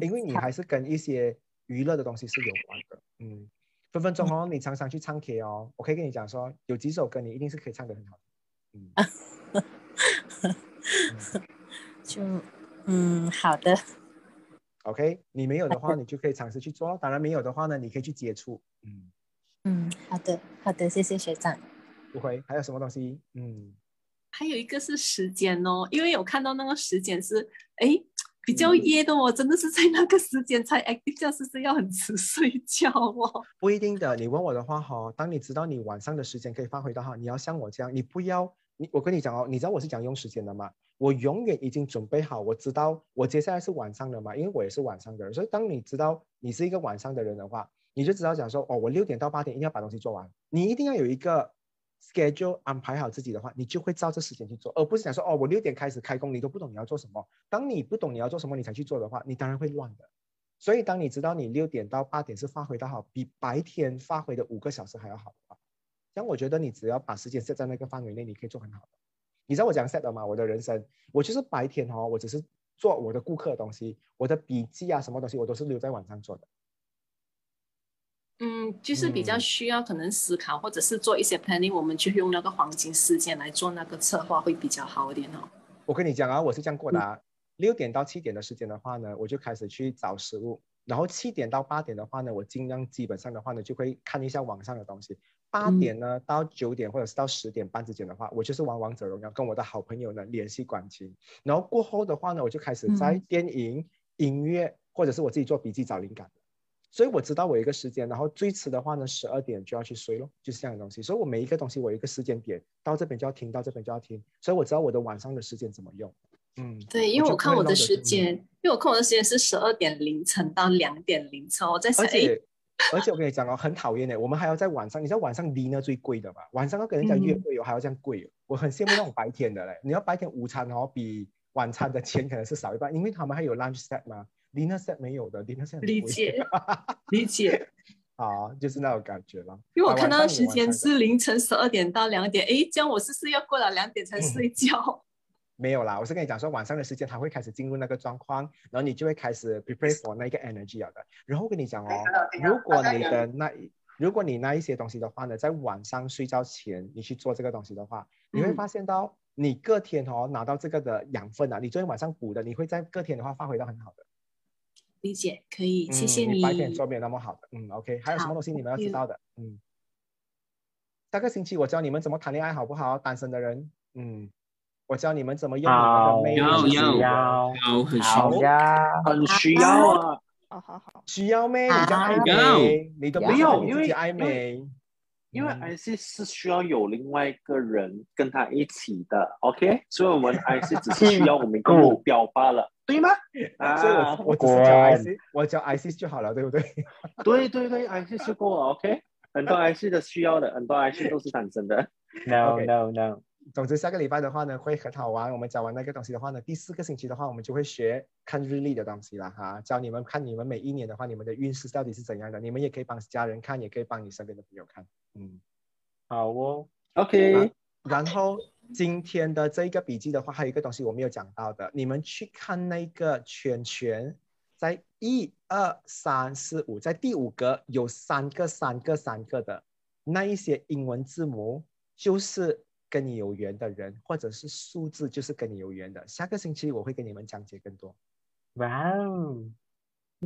因为你还是跟一些娱乐的东西是有关的，嗯，分分钟哦，你常常去唱 K 哦，我可以跟你讲说，有几首歌你一定是可以唱得很好，嗯，就嗯好的。OK，你没有的话，你就可以尝试去做。当然没有的话呢，你可以去接触。嗯嗯，好的好的，谢谢学长。不会，还有什么东西？嗯，还有一个是时间哦，因为有看到那个时间是哎比较夜的哦，真的是在那个时间才哎，教是不是要很迟睡觉哦？不一定的，你问我的话哈，当你知道你晚上的时间可以发挥到哈，你要像我这样，你不要你我跟你讲哦，你知道我是讲用时间的吗？我永远已经准备好，我知道我接下来是晚上的嘛，因为我也是晚上的人，所以当你知道你是一个晚上的人的话，你就知道讲说哦，我六点到八点一定要把东西做完，你一定要有一个 schedule 安排好自己的话，你就会照这时间去做，而不是讲说哦，我六点开始开工，你都不懂你要做什么。当你不懂你要做什么，你才去做的话，你当然会乱的。所以当你知道你六点到八点是发挥的好，比白天发挥的五个小时还要好的话，像我觉得你只要把时间设在那个范围内，你可以做很好的。你知道我讲 set 的吗？我的人生，我就是白天哦，我只是做我的顾客的东西，我的笔记啊，什么东西我都是留在晚上做的。嗯，就是比较需要可能思考，或者是做一些 planning，我们就用那个黄金时间来做那个策划会比较好一点哦。我跟你讲啊，我是这样过的啊。六点到七点的时间的话呢，我就开始去找食物。然后七点到八点的话呢，我尽量基本上的话呢，就会看一下网上的东西。八点呢到九点或者是到十点半之间的话，我就是玩王者荣耀，跟我的好朋友呢联系感情。然后过后的话呢，我就开始在电影、音乐或者是我自己做笔记找灵感。所以我知道我有一个时间，然后最迟的话呢，十二点就要去睡咯，就是这样的东西。所以我每一个东西我有一个时间点，到这边就要听，到这边就要听。所以我知道我的晚上的时间怎么用。嗯，对，因为我看我的时间，嗯因为我看我的时间是十二点凌晨到两点凌晨，我在想，哎，而且我跟你讲哦，很讨厌的，我们还要在晚上，你知道晚上 dinner 最贵的吧？晚上要跟人家约嗯会哦，还要这样贵哦。我很羡慕那种白天的嘞，你要白天午餐哦，比晚餐的钱可能是少一半，因为他们还有 lunch set 嘛，dinner set 没有的，dinner set 理解理 解。啊，就是那种感觉了。啊因为我看到晚上有晚时间是凌晨十二点到两点，诶，这样我是不是要过了两点才睡觉？没有啦，我是跟你讲说晚上的时间，它会开始进入那个状况，然后你就会开始 prepare for 那个 energy 了的。然后我跟你讲哦，如果你的那一如果你那一些东西的话呢，在晚上睡觉前你去做这个东西的话，你会嗯发现到你隔天哦拿到这个的养分啊，你昨天晚上补的，你会在隔天的话发挥到很好的。理解，可以，谢嗯谢你白天做没有那么好的，嗯，OK。还有什么好东西你们要知道的？嗯，下个星期我教你们怎么谈恋爱，好不好？单身的人，嗯，我教你们怎么用你们的魅力要。要要，很需好要。很需要啊。好好好，需要咩？你叫暧要昧，你都没有因为你自己暧因为昧。因为 IC 是需要有另外一个人跟他一起的，OK？所以我们 IC 只是需要我们一个 目标罢了，对吗？所以啊我我只是教 IC，我教 IC 就好了，对不对？对对对，IC 就够了，OK？很多 IC 的需要的，很多 IC 都是单身的。No no no，总之下个礼拜的话呢，会很好玩。我们讲完那个东西的话呢，第四个星期的话，我们就会学看日历的东西了哈，教你们看你们每一年的话，你们的运势到底是怎样的。你们也可以帮家人看，也可以帮你身边的朋友看。嗯，好哦。OK，然后今天的这一个笔记的话，还有一个东西我没有讲到的，你们去看那个圈圈，在一二三四五，在第五格有三个三个三个的那一些英文字母，就是跟你有缘的人，或者是数字就是跟你有缘的。下个星期我会跟你们讲解更多。哇哦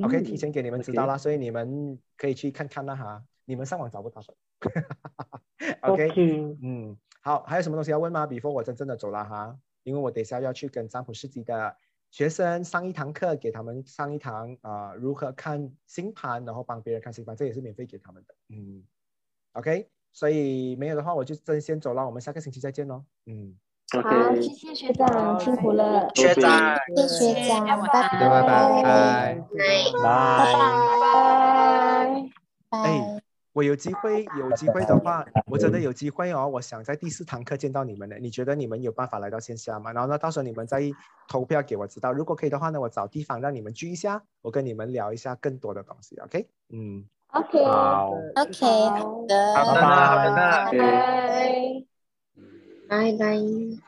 OK，嗯提前给你们知道啦，所以你们可以去看看啦哈。你们上网找不到的。OK，OK 嗯，好，还有什么东西要问吗？before 我真正的走了哈，因为我等一下要去跟占卜师级的学生上一堂课，给他们上一堂啊、呃如何看星盘，然后帮别人看星盘，这也是免费给他们的。嗯，OK，所以没有的话我就真先走了，我们下个星期再见喽。嗯。好，谢谢学长，辛苦了。学长，谢谢学长，拜拜，拜拜。拜。拜。哎，我有机会，有机会的话，我真的有机会哦。我想在第四堂课见到你们的，你觉得你们有办法来到线下吗？然后呢，到时候你们再投票给我知道。如果可以的话呢，我找地方让你们聚一下，我跟你们聊一下更多的东西。OK？嗯，OK，好 OK，好的，好的，好的。拜拜，拜拜。